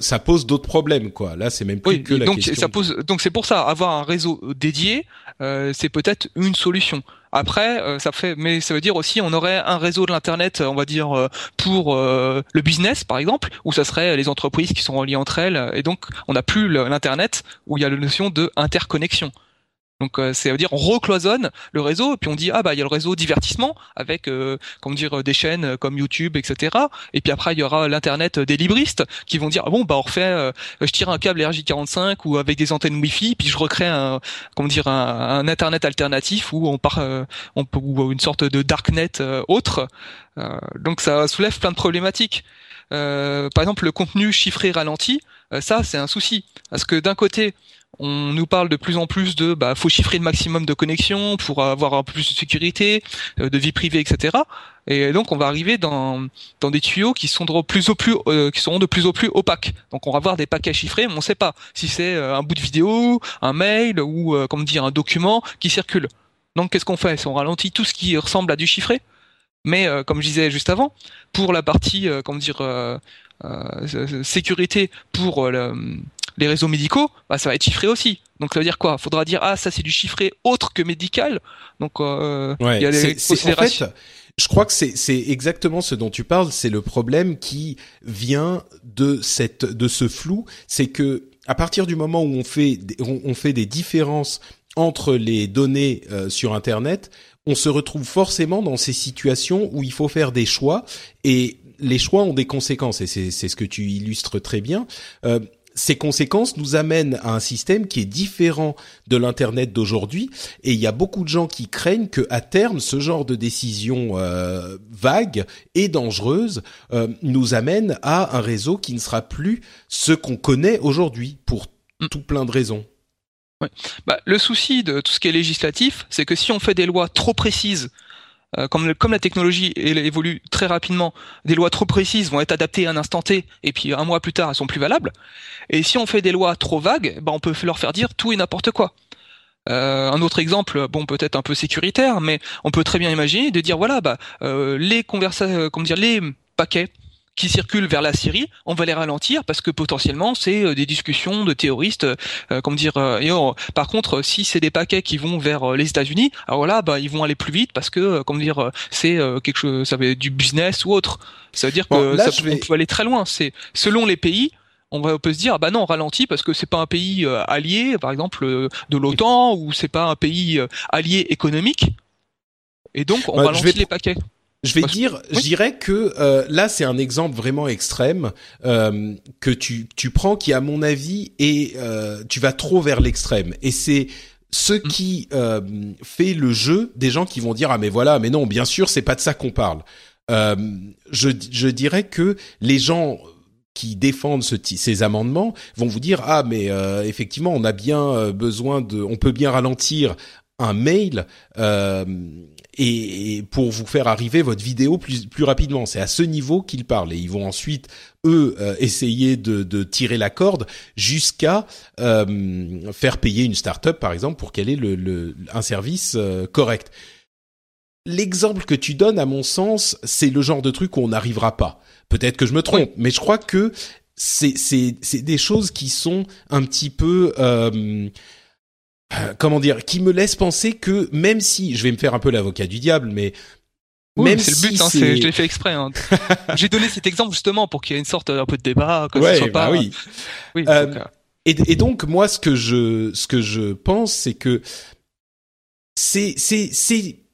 ça pose d'autres problèmes quoi. Là, c'est même plus que la donc question. Ça pose, donc c'est pour ça avoir un réseau dédié, euh, c'est peut-être une solution. Après, euh, ça fait, mais ça veut dire aussi, on aurait un réseau de l'internet, on va dire euh, pour euh, le business par exemple, où ça serait les entreprises qui sont reliées entre elles, et donc on n'a plus l'internet où il y a la notion de interconnexion. Donc euh, c'est à dire on recloisonne le réseau et puis on dit ah bah il y a le réseau divertissement avec euh, comment dire des chaînes comme YouTube etc. Et puis après il y aura l'internet des libristes qui vont dire ah bon bah on refait euh, je tire un câble RJ45 ou avec des antennes Wi-Fi puis je recrée un comment dire un, un internet alternatif où on part on ou une sorte de darknet autre. donc ça soulève plein de problématiques. par exemple le contenu chiffré ralenti ça c'est un souci parce que d'un côté on nous parle de plus en plus de bah faut chiffrer le maximum de connexions pour avoir un peu plus de sécurité, euh, de vie privée, etc. Et donc on va arriver dans, dans des tuyaux qui sont de plus plus euh, qui seront de plus au plus opaques. Donc on va avoir des paquets chiffrés, mais on ne sait pas si c'est euh, un bout de vidéo, un mail ou comme dire un document qui circule. Donc qu'est-ce qu'on fait? On ralentit tout ce qui ressemble à du chiffré. Mais comme je disais juste avant, pour la partie comment dire sécurité pour le les réseaux médicaux, bah, ça va être chiffré aussi. Donc ça veut dire quoi? Faudra dire ah ça c'est du chiffré autre que médical. Donc euh, il y a les considérations. En fait, je crois que c'est exactement ce dont tu parles. C'est le problème qui vient de cette de ce flou. C'est que à partir du moment où on fait on, fait des différences entre les données euh, sur Internet, on se retrouve forcément dans ces situations où il faut faire des choix et les choix ont des conséquences et c'est ce que tu illustres très bien. Euh, ces conséquences nous amènent à un système qui est différent de l'internet d'aujourd'hui et il y a beaucoup de gens qui craignent que à terme ce genre de décision euh, vague et dangereuse euh, nous amène à un réseau qui ne sera plus ce qu'on connaît aujourd'hui pour mm. tout plein de raisons. Bah, le souci de tout ce qui est législatif, c'est que si on fait des lois trop précises comme, comme, la technologie évolue très rapidement, des lois trop précises vont être adaptées à un instant T, et puis un mois plus tard, elles sont plus valables. Et si on fait des lois trop vagues, bah, on peut leur faire dire tout et n'importe quoi. Euh, un autre exemple, bon peut-être un peu sécuritaire, mais on peut très bien imaginer de dire voilà, bah, euh, les conversations, comment dire, les paquets qui circulent vers la Syrie, on va les ralentir parce que potentiellement c'est euh, des discussions de terroristes, euh, comme dire. Euh, et par contre, si c'est des paquets qui vont vers les États-Unis, alors là, bah ils vont aller plus vite parce que, comme dire, c'est quelque chose, ça va être du business ou autre. Ça veut dire que ça, peut aller très loin. C'est selon les pays, on va peut se dire ah bah non on ralentit parce que c'est pas un pays allié par exemple de l'OTAN ou c'est pas un pays allié économique et donc on bah, ralentit les paquets je vais dire, je dirais que euh, là c'est un exemple vraiment extrême euh, que tu tu prends qui à mon avis et euh, tu vas trop vers l'extrême et c'est ce mm. qui euh, fait le jeu des gens qui vont dire ah mais voilà mais non bien sûr c'est pas de ça qu'on parle. Euh, je je dirais que les gens qui défendent ce, ces amendements vont vous dire ah mais effectivement on a bien besoin de on peut bien ralentir un mail euh, et, pour vous faire arriver votre vidéo plus, plus rapidement. C'est à ce niveau qu'ils parlent et ils vont ensuite eux euh, essayer de, de, tirer la corde jusqu'à euh, faire payer une startup par exemple pour qu'elle ait le, le, un service euh, correct. L'exemple que tu donnes, à mon sens, c'est le genre de truc où on n'arrivera pas. Peut-être que je me trompe, mais je crois que c'est c'est c'est des choses qui sont un petit peu euh, comment dire, qui me laisse penser que même si, je vais me faire un peu l'avocat du diable, mais même c'est le but, hein, je l'ai fait exprès. Hein. J'ai donné cet exemple justement pour qu'il y ait une sorte un peu de débat, que ouais, soit bah pas. oui. oui euh, et, et, donc moi, ce que je, ce que je pense, c'est que ces, ces, ces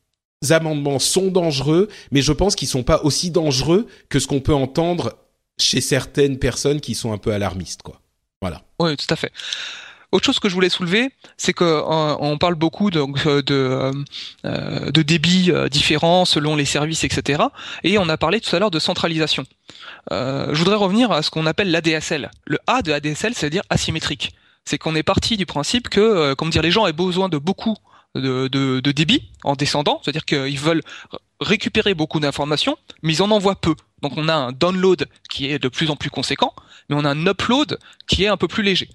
amendements sont dangereux, mais je pense qu'ils sont pas aussi dangereux que ce qu'on peut entendre chez certaines personnes qui sont un peu alarmistes, quoi. Voilà. Oui, tout à fait. Autre chose que je voulais soulever, c'est que euh, parle beaucoup donc euh, de, euh, de débits différents selon les services, etc. Et on a parlé tout à l'heure de centralisation. je voudrais revenir à ce qu'on appelle l'ADSL. Le A de ADSL, c'est-à-dire asymétrique. C'est qu'on est parti du principe que, comme dire, les gens aient besoin de beaucoup de, de, de en descendant, c'est-à-dire qu'ils veulent récupérer beaucoup d'informations, mais ils en envoient peu. Donc on a un download qui est de plus en plus conséquent, mais on a un upload qui est un peu plus léger.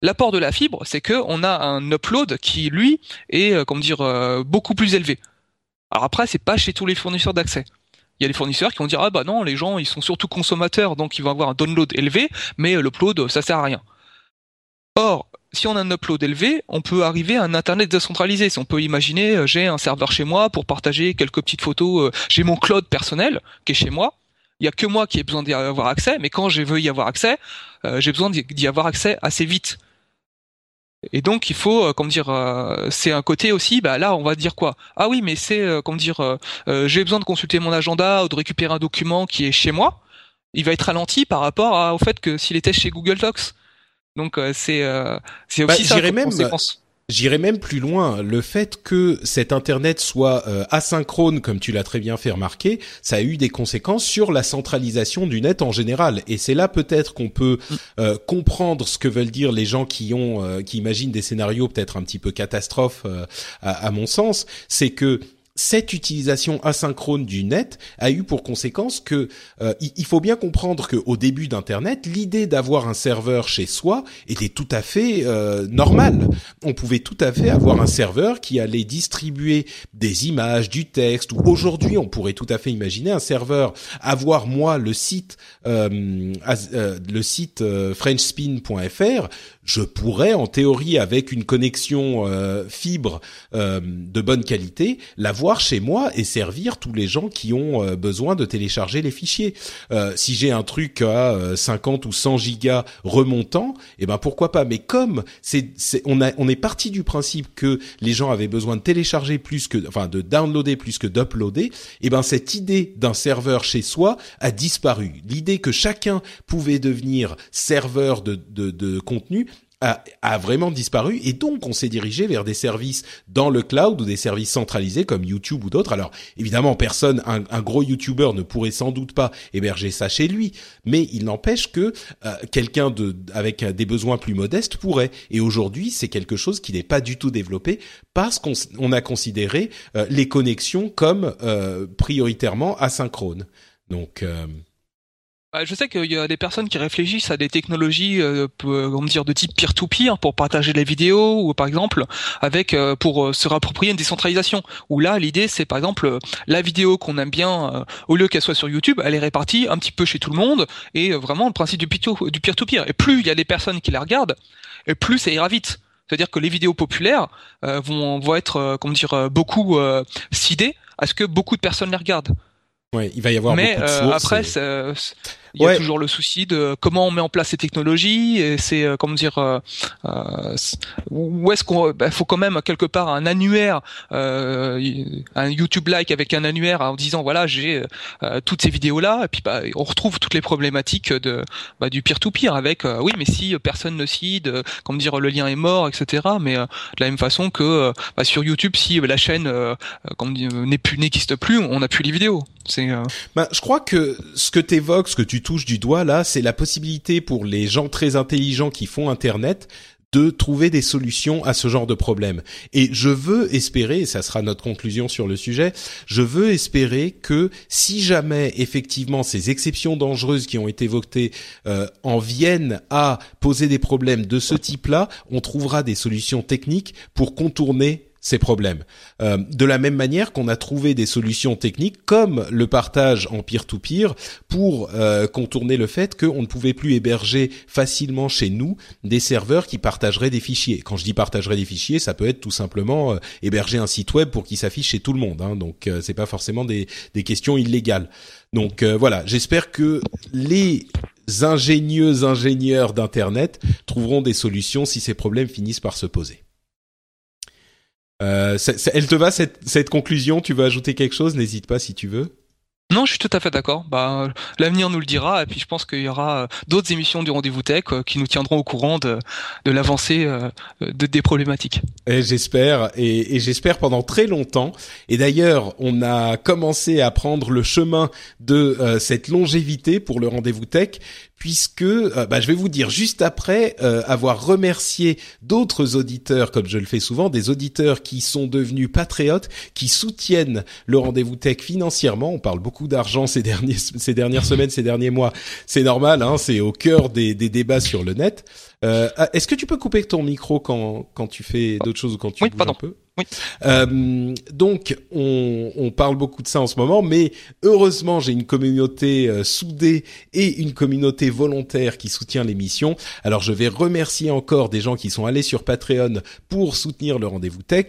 L'apport de la fibre, c'est que on a un upload qui lui est euh, comment dire euh, beaucoup plus élevé. Alors après, c'est pas chez tous les fournisseurs d'accès. Il y a des fournisseurs qui vont dire ah bah non, les gens ils sont surtout consommateurs donc ils vont avoir un download élevé, mais euh, l'upload ça sert à rien. Or, si on a un upload élevé, on peut arriver à un internet décentralisé. Si on peut imaginer, j'ai un serveur chez moi pour partager quelques petites photos, j'ai mon cloud personnel qui est chez moi. Il y a que moi qui ai besoin d'y avoir accès, mais quand je veux y avoir accès, j'ai besoin d'y avoir accès assez vite. Et donc il faut, euh, comment dire, euh, c'est un côté aussi. Bah là, on va dire quoi? Ah oui, mais c'est, euh, comment dire, j'ai besoin de consulter mon agenda ou de récupérer un document qui est chez moi. Il va être ralenti par rapport au fait que s'il était chez Google Docs. Donc c'est c'est bah, aussi ça. Même, J'irais même plus loin. Le fait que cet Internet soit euh, asynchrone, comme tu l'as très bien fait remarquer, ça a eu des conséquences sur la centralisation du net en général. Et c'est là peut-être qu'on peut, mm. euh, comprendre ce que veulent dire les gens qui ont, euh, qui imaginent des scénarios peut-être un petit peu catastrophes, à, à, mon sens. C'est que cette utilisation asynchrone du net a eu pour conséquence que euh, il faut bien comprendre qu'au début d'Internet, l'idée d'avoir un serveur chez soi était tout à fait euh, normale. On pouvait tout à fait avoir un serveur qui allait distribuer des images, du texte. Ou aujourd'hui, on pourrait tout à fait imaginer un serveur avoir moi le site euh, le site frenchspin.fr je pourrais en théorie avec une connexion euh, fibre euh, de bonne qualité l'avoir chez moi et servir tous les gens qui ont euh, besoin de télécharger les fichiers. si j'ai un truc à 50 ou 100 gigas remontant, eh ben pourquoi pas? Mais comme c'est, on a on est parti du principe que les gens avaient besoin de télécharger plus que enfin de downloader plus que d'uploader, eh ben cette idée d'un serveur chez soi a disparu. L'idée que chacun pouvait devenir serveur de, de, de contenu a, vraiment disparu et donc on s'est dirigé vers des services dans le cloud ou des services centralisés comme YouTube ou d'autres. Alors évidemment, personne, un, gros YouTuber ne pourrait sans doute pas héberger ça chez lui, mais il n'empêche que euh, quelqu'un de avec des besoins plus modestes pourrait. Et aujourd'hui, c'est quelque chose qui n'est pas du tout développé parce qu'on a considéré euh, les connexions comme euh, prioritairement asynchrones. Donc bah, je sais qu'il y a des personnes qui réfléchissent à des technologies, euh, euh dire, de type peer-to-peer pour partager les vidéos ou par exemple avec euh, pour euh, se rapproprier une décentralisation. Où là, l'idée c'est par exemple la vidéo qu'on aime bien, au lieu qu'elle soit sur YouTube, elle est répartie un petit peu chez tout le monde et vraiment le principe du peer-to-peer. Et plus il y a des personnes qui la regardent, et plus ça ira vite. C'est-à-dire que les vidéos populaires vont, vont être, comment dire, beaucoup sidées à ce que beaucoup de personnes les regardent. Ouais, il va y avoir Mais beaucoup de sources après, il y a toujours le souci de comment on met en place ces technologies et c'est euh, comment dire euh, euh où est-ce qu'on bah, faut quand même quelque part un annuaire euh, un YouTube like avec un annuaire en disant voilà j'ai euh, toutes ces vidéos là et puis bah, on retrouve toutes les problématiques de bah, du pire to pire avec oui mais si personne ne cide comment dire le lien est mort etc mais de la même façon que bah, sur YouTube si la chaîne n'existe plus on n'a plus les vidéos. C'est bah, je crois que ce que tu évoques ce que tu touche du doigt là, c'est la possibilité pour les gens très intelligents qui font Internet de trouver des solutions à ce genre de problème. Et je veux espérer, et ça sera notre conclusion sur le sujet, je veux espérer que si jamais effectivement ces exceptions dangereuses qui ont été votées euh, en viennent à poser des problèmes de ce type-là, on trouvera des solutions techniques pour contourner ces problèmes. Euh, de la même manière qu'on a trouvé des solutions techniques comme le partage en peer-to-peer pour euh, contourner le fait qu'on ne pouvait plus héberger facilement chez nous des serveurs qui partageraient des fichiers. Quand je dis partageraient des fichiers, ça peut être tout simplement euh, héberger un site web pour qu'il s'affiche chez tout le monde. Hein, donc c'est pas forcément des, des questions illégales. Donc voilà, j'espère que les ingénieux ingénieurs d'internet trouveront des solutions si ces problèmes finissent par se poser. Euh, elle te va cette, cette conclusion Tu veux ajouter quelque chose? N'hésite pas si tu veux. Non, je suis tout à fait d'accord. Bah, l'avenir nous le dira, et puis je pense qu'il y aura euh, d'autres émissions du Rendez-vous Tech euh, qui nous tiendront au courant de, de l'avancée de, des problématiques. Et j'espère, et, et j'espère pendant très longtemps. Et d'ailleurs, on a commencé à prendre le chemin de cette longévité pour le Rendez-vous Tech, puisque euh, bah, je vais vous dire juste après euh, avoir remercié d'autres auditeurs, comme je le fais souvent, des auditeurs qui sont devenus patriotes, qui soutiennent le rendez-vous tech financièrement. On parle beaucoup d'argent ces ces dernières semaines, ces derniers mois. C'est normal, hein, c'est au cœur des, débats sur le net. Euh, Est-ce que tu peux couper ton micro quand, quand tu fais d'autres choses ou quand tu oui, bouges un peu euh, donc, on, on, parle beaucoup de ça en ce moment, mais heureusement, j'ai une communauté euh, soudée et une communauté volontaire qui soutient l'émission. Alors, je vais remercier encore des gens qui sont allés sur Patreon pour soutenir le rendez-vous tech.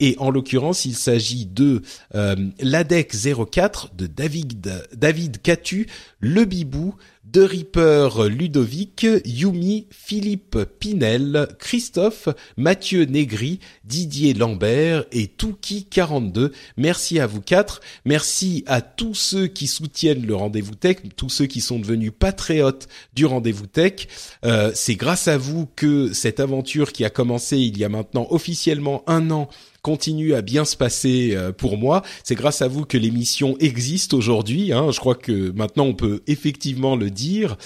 Et en l'occurrence, il s'agit de euh, l'ADEC 04 de David David Catu, Le Bibou, de Reaper Ludovic, Yumi, Philippe Pinel, Christophe, Mathieu Négri, Didier Lambert et Touki42. Merci à vous quatre. Merci à tous ceux qui soutiennent le Rendez-vous Tech, tous ceux qui sont devenus patriotes du Rendez-vous Tech. Euh, c'est grâce à vous que cette aventure qui a commencé il y a maintenant officiellement un an continue à bien se passer euh, pour moi. C'est grâce à vous que l'émission existe aujourd'hui. Hein. Je crois que maintenant on peut effectivement le dire.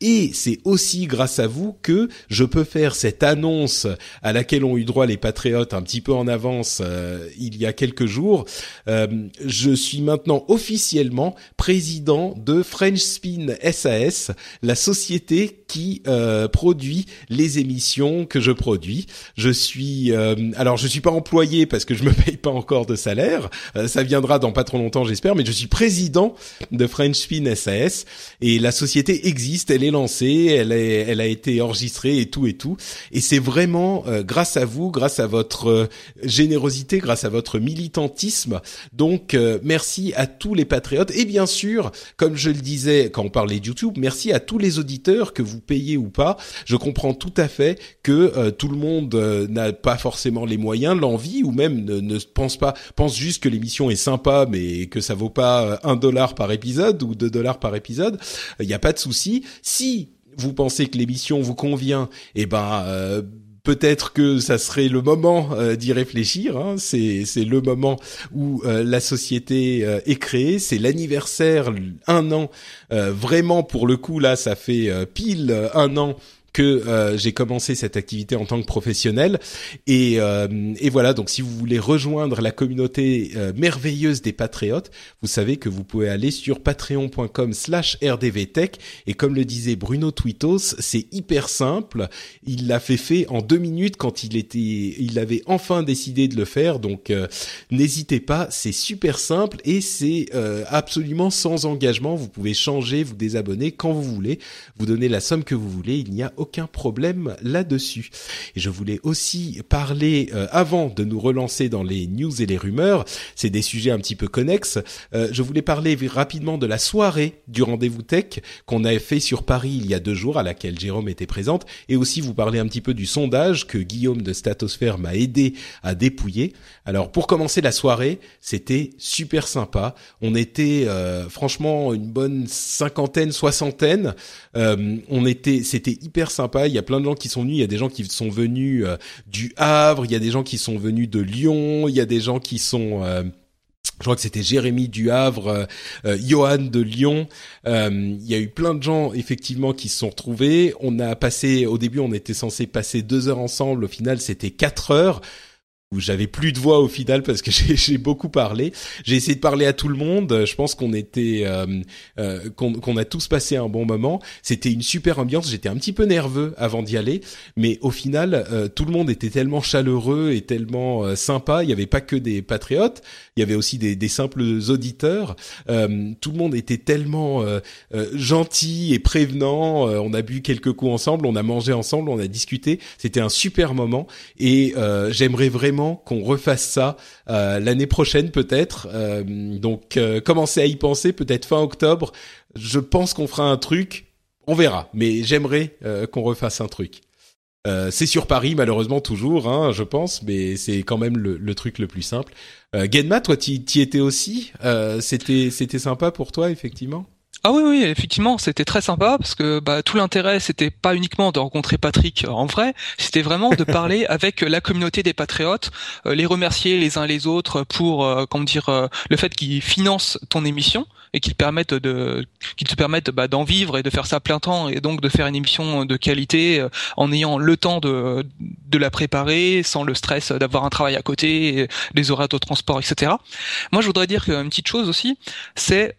Et c'est aussi grâce à vous que je peux faire cette annonce à laquelle ont eu droit les patriotes un petit peu en avance euh, il y a quelques jours. Euh, je suis maintenant officiellement président de French Spin SAS, la société qui euh, produit les émissions que je produis. Je suis alors je suis pas employé parce que je me paye pas encore de salaire. ça viendra dans pas trop longtemps j'espère, mais je suis président de French Spin SAS et la société existe, elle est lancée, elle, est, elle a été enregistrée et tout et tout. Et c'est vraiment euh, grâce à vous, grâce à votre euh, générosité, grâce à votre militantisme. Donc euh, merci à tous les patriotes et bien sûr, comme je le disais quand on parlait de YouTube, merci à tous les auditeurs que vous payez ou pas. Je comprends tout à fait que tout le monde n'a pas forcément les moyens, l'envie ou même ne, ne, pense pas, pense juste que l'émission est sympa mais que ça vaut pas un dollar par épisode ou deux dollars par épisode. Il n'y a pas de souci. Si vous pensez que l'émission vous convient, eh ben euh, peut-être que ça serait le moment euh, d'y réfléchir. Hein. C'est c'est le moment où euh, la société est créée. C'est l'anniversaire un an. vraiment pour le coup là, ça fait pile un an que euh, j'ai commencé cette activité en tant que professionnel. Et, euh, et, voilà, donc si vous voulez rejoindre la communauté euh, merveilleuse des patriotes, vous savez que vous pouvez aller sur patreon.com slash rdvtech. Et comme le disait Bruno Twitos, c'est hyper simple. Il l'a fait fait en deux minutes quand il était, il avait enfin décidé de le faire. Donc n'hésitez pas, c'est super simple et c'est absolument sans engagement. Vous pouvez changer, vous désabonner quand vous voulez, vous donner la somme que vous voulez. Il n'y a aucun problème là-dessus. Et je voulais aussi parler, euh, avant de nous relancer dans les news et les rumeurs, c'est des sujets un petit peu connexes, euh, je voulais parler rapidement de la soirée du rendez-vous tech qu'on a fait sur Paris il y a deux jours, à laquelle Jérôme était présente, et aussi vous parler un petit peu du sondage que Guillaume de Statosphère m'a aidé à dépouiller. Alors pour commencer la soirée, c'était super sympa. On était euh, franchement une bonne cinquantaine, soixantaine. on était, c'était hyper sympa. Il y a plein de gens qui sont venus. Il y a des gens qui sont venus euh, du Havre. Il y a des gens qui sont venus de Lyon. Il y a des gens qui sont euh, je crois que c'était Jérémy du Havre, euh, Johan de Lyon. il y a eu plein de gens effectivement qui se sont retrouvés. On a passé, au début, on était censé passer deux heures ensemble. Au final, c'était quatre heures où j'avais plus de voix au final parce que j'ai beaucoup parlé. J'ai essayé de parler à tout le monde. Je pense qu'on était, euh, euh, qu'on a tous passé un bon moment. C'était une super ambiance. J'étais un petit peu nerveux avant d'y aller, mais au final, euh, tout le monde était tellement chaleureux et tellement sympa. Il n'y avait pas que des patriotes. Il y avait aussi des, des simples auditeurs. tout le monde était tellement gentil et prévenant. on a bu quelques coups ensemble, on a mangé ensemble, on a discuté. C'était un super moment et j'aimerais vraiment qu'on refasse ça euh, l'année prochaine peut-être. Euh, donc euh, commencez à y penser, peut-être fin octobre. Je pense qu'on fera un truc. On verra, mais j'aimerais qu'on refasse un truc. c'est sur Paris malheureusement toujours, hein, je pense, mais c'est quand même le, truc le plus simple. Genma, toi, t'y étais aussi? c'était c'était sympa pour toi effectivement? Ah oui, oui, effectivement, c'était très sympa parce que bah, tout l'intérêt, c'était pas uniquement de rencontrer Patrick en vrai, c'était vraiment de parler avec la communauté des patriotes, euh, les remercier les uns les autres pour, euh, comment dire, euh, le fait qu'ils financent ton émission et qu'ils permettent de, te permettent bah, d'en vivre et de faire ça plein temps et donc de faire une émission de qualité en ayant le temps de, de la préparer sans le stress d'avoir un travail à côté, les horaires de transport, etc. Moi, je voudrais dire qu'une petite chose aussi, c'est,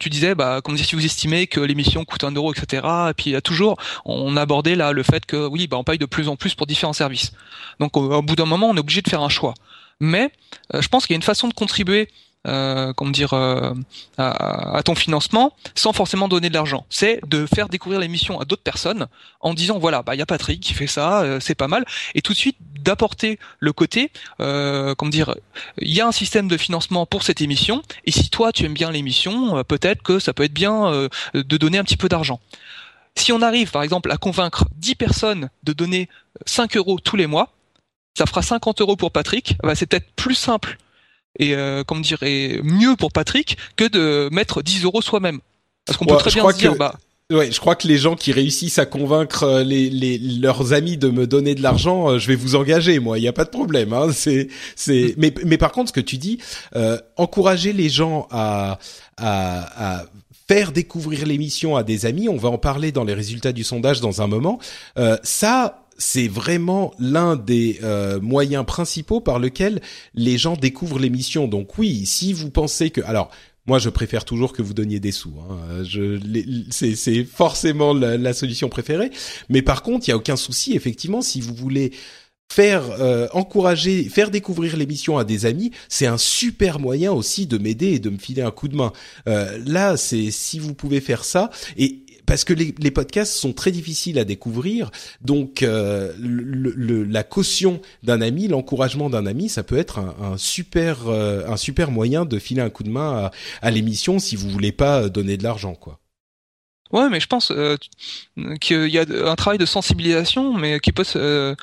tu disais, bah, si vous estimez que l'émission coûte un euro, etc. Et puis il y a toujours, on abordait là le fait que oui, bah, on paye de plus en plus pour différents services. Donc au, bout d'un moment, on est obligé de faire un choix. Mais euh, je pense qu'il y a une façon de contribuer euh, comment dire euh, à, ton financement sans forcément donner de l'argent. C'est de faire découvrir l'émission à d'autres personnes en disant voilà bah il y a Patrick qui fait ça, euh, c'est pas mal et tout de suite d'apporter le côté euh, comment dire il y a un système de financement pour cette émission et si toi tu aimes bien l'émission peut-être que ça peut être bien de donner un petit peu d'argent. Si on arrive par exemple à convaincre 10 personnes de donner 5 euros tous les mois, ça fera 50 euros pour Patrick. Bah, c'est peut-être plus simple et euh, comment dire mieux pour Patrick que de mettre 10 euros soi-même. Parce qu'on peut très bien se dire bah Ouais, je crois que les gens qui réussissent à convaincre euh, les, les leurs amis de me donner de l'argent, euh, je vais vous engager, moi. Il n'y a pas de problème. Hein. C'est, c'est. Mais, mais par contre, ce que tu dis, euh, encourager les gens à, à, à faire découvrir l'émission à des amis. On va en parler dans les résultats du sondage dans un moment. Euh, ça, c'est vraiment l'un des euh, moyens principaux par lequel les gens découvrent l'émission. Donc oui, si vous pensez que, alors moi, je préfère toujours que vous donniez des sous. Hein. C'est, forcément la, solution préférée. Mais par contre, il y a aucun souci. Effectivement, si vous voulez faire euh, encourager, faire découvrir l'émission à des amis, c'est un super moyen aussi de m'aider et de me filer un coup de main. Euh, là, c'est si vous pouvez faire ça et parce que les, podcasts sont très difficiles à découvrir, donc euh, la caution d'un ami, l'encouragement d'un ami, ça peut être un, un super euh, un super moyen de filer un coup de main à, à l'émission si vous voulez pas donner de l'argent, quoi. Ouais, mais je pense euh, qu'il y a un travail de sensibilisation, mais qui peut se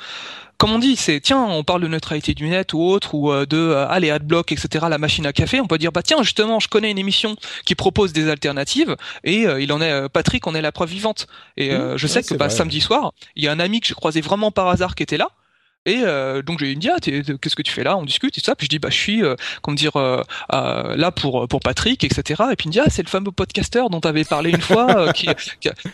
comme on dit, c'est tiens, on parle de neutralité du net ou autre, ou euh, de euh, allez adblock, etc. La machine à café, on peut dire bah tiens justement, je connais une émission qui propose des alternatives et euh, il en est Patrick, on est la preuve vivante. Et mmh, je sais que bah, samedi soir, il y a un ami que j'ai croisé vraiment par hasard qui était là. Et donc j'ai dit ah qu'est-ce que tu fais là? On discute et ça. Puis je dis bah je suis comment dire là pour pour Patrick etc. Et puis il me ah c'est le fameux podcasteur dont tu avais parlé une fois. qui,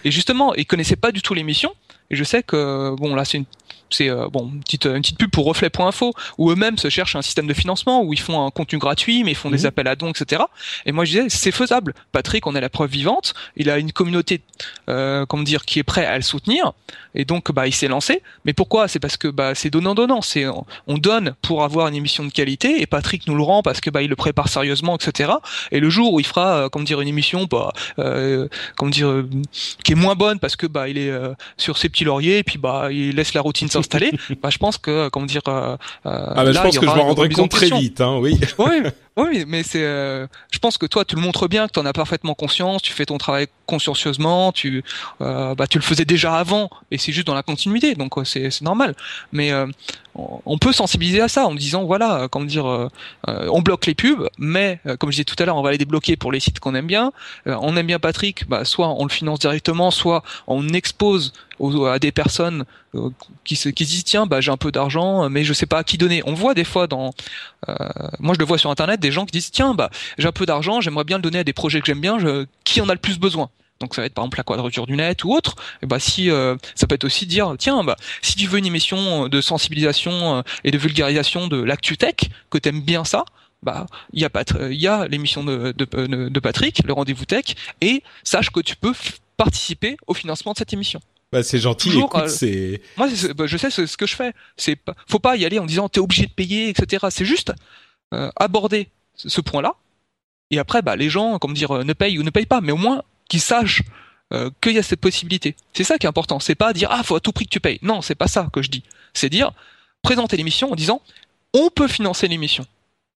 et justement il connaissait pas du tout l'émission. Et je sais que bon là c'est une c'est euh, bon une petite une petite pub pour reflet.info où eux-mêmes se cherchent un système de financement où ils font un contenu gratuit mais ils font des mhm. appels à dons etc. Et moi je disais c'est faisable. Patrick on est la preuve vivante. Il a une communauté euh, comment dire qui est prêt à le soutenir et donc bah il s'est lancé. Mais pourquoi? C'est parce que bah c'est donnant donnant. C'est on donne pour avoir une émission de qualité et Patrick nous le rend parce que bah il le prépare sérieusement etc. Et le jour où il fera euh, comment dire une émission bah euh, comment dire euh, qui est moins bonne parce que bah il est euh, sur ses petits lauriers et puis bah il laisse la routine installé, bah, je pense que, comment dire, euh, euh ah bah, je pense que je m'en rendrai compte très vite, hein, oui. oui, oui, mais c'est, euh, je pense que toi, tu le montres bien, que tu en as parfaitement conscience, tu fais ton travail consciencieusement, tu, euh, bah, tu le faisais déjà avant, et c'est juste dans la continuité, donc c'est, normal. Mais euh, on peut sensibiliser à ça en disant, voilà, comment dire, on bloque les pubs, mais comme je disais tout à l'heure, on va les débloquer pour les sites qu'on aime bien. on aime bien Patrick, bah, soit on le finance directement, soit on expose à des personnes qui se qui disent tiens bah j'ai un peu d'argent mais je sais pas à qui donner on voit des fois dans moi je le vois sur internet des gens qui disent tiens bah j'ai un peu d'argent, j'aimerais bien le donner à des projets que j'aime bien, qui en a le plus besoin? Donc ça va être par exemple la quadrature du net ou autre. Et bah si euh, ça peut être aussi dire tiens bah si tu veux une émission de sensibilisation euh, et de vulgarisation de l'actu tech que t'aimes bien ça, bah il y a il y a l'émission de, de, de Patrick, le rendez-vous tech et sache que tu peux participer au financement de cette émission. Bah, c'est gentil. écoute, euh, c'est. Moi, bah, je sais ce, que je fais. C'est faut pas y aller en disant t'es obligé de payer, etc. C'est juste aborder ce point-là. Et après, bah, les gens, comme dire, euh, ne payent ou ne payent pas, mais au moins qu'ils sachent euh, qu'il y a cette possibilité. C'est ça qui est important. C'est pas dire ah faut à tout prix que tu payes. Non, c'est pas ça que je dis. C'est dire présenter l'émission en disant on peut financer l'émission.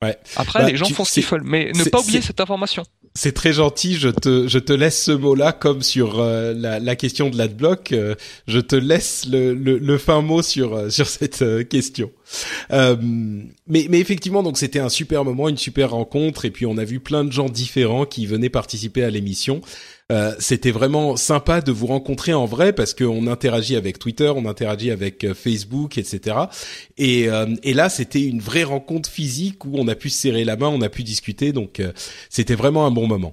Ouais. Après, bah, les gens font ce qu'ils veulent, mais ne pas oublier cette information. C'est très gentil. Je te, je te laisse ce mot-là, comme sur euh, la, la, question de l'adblock. Euh, je te laisse le, le, le, fin mot sur euh, sur cette question. mais, mais effectivement, donc c'était un super moment, une super rencontre, et puis on a vu plein de gens différents qui venaient participer à l'émission. Euh, c'était vraiment sympa de vous rencontrer en vrai parce qu'on interagit avec Twitter, on interagit avec euh, Facebook, etc. Et, euh, et là, c'était une vraie rencontre physique où on a pu se serrer la main, on a pu discuter, donc c'était vraiment un bon moment.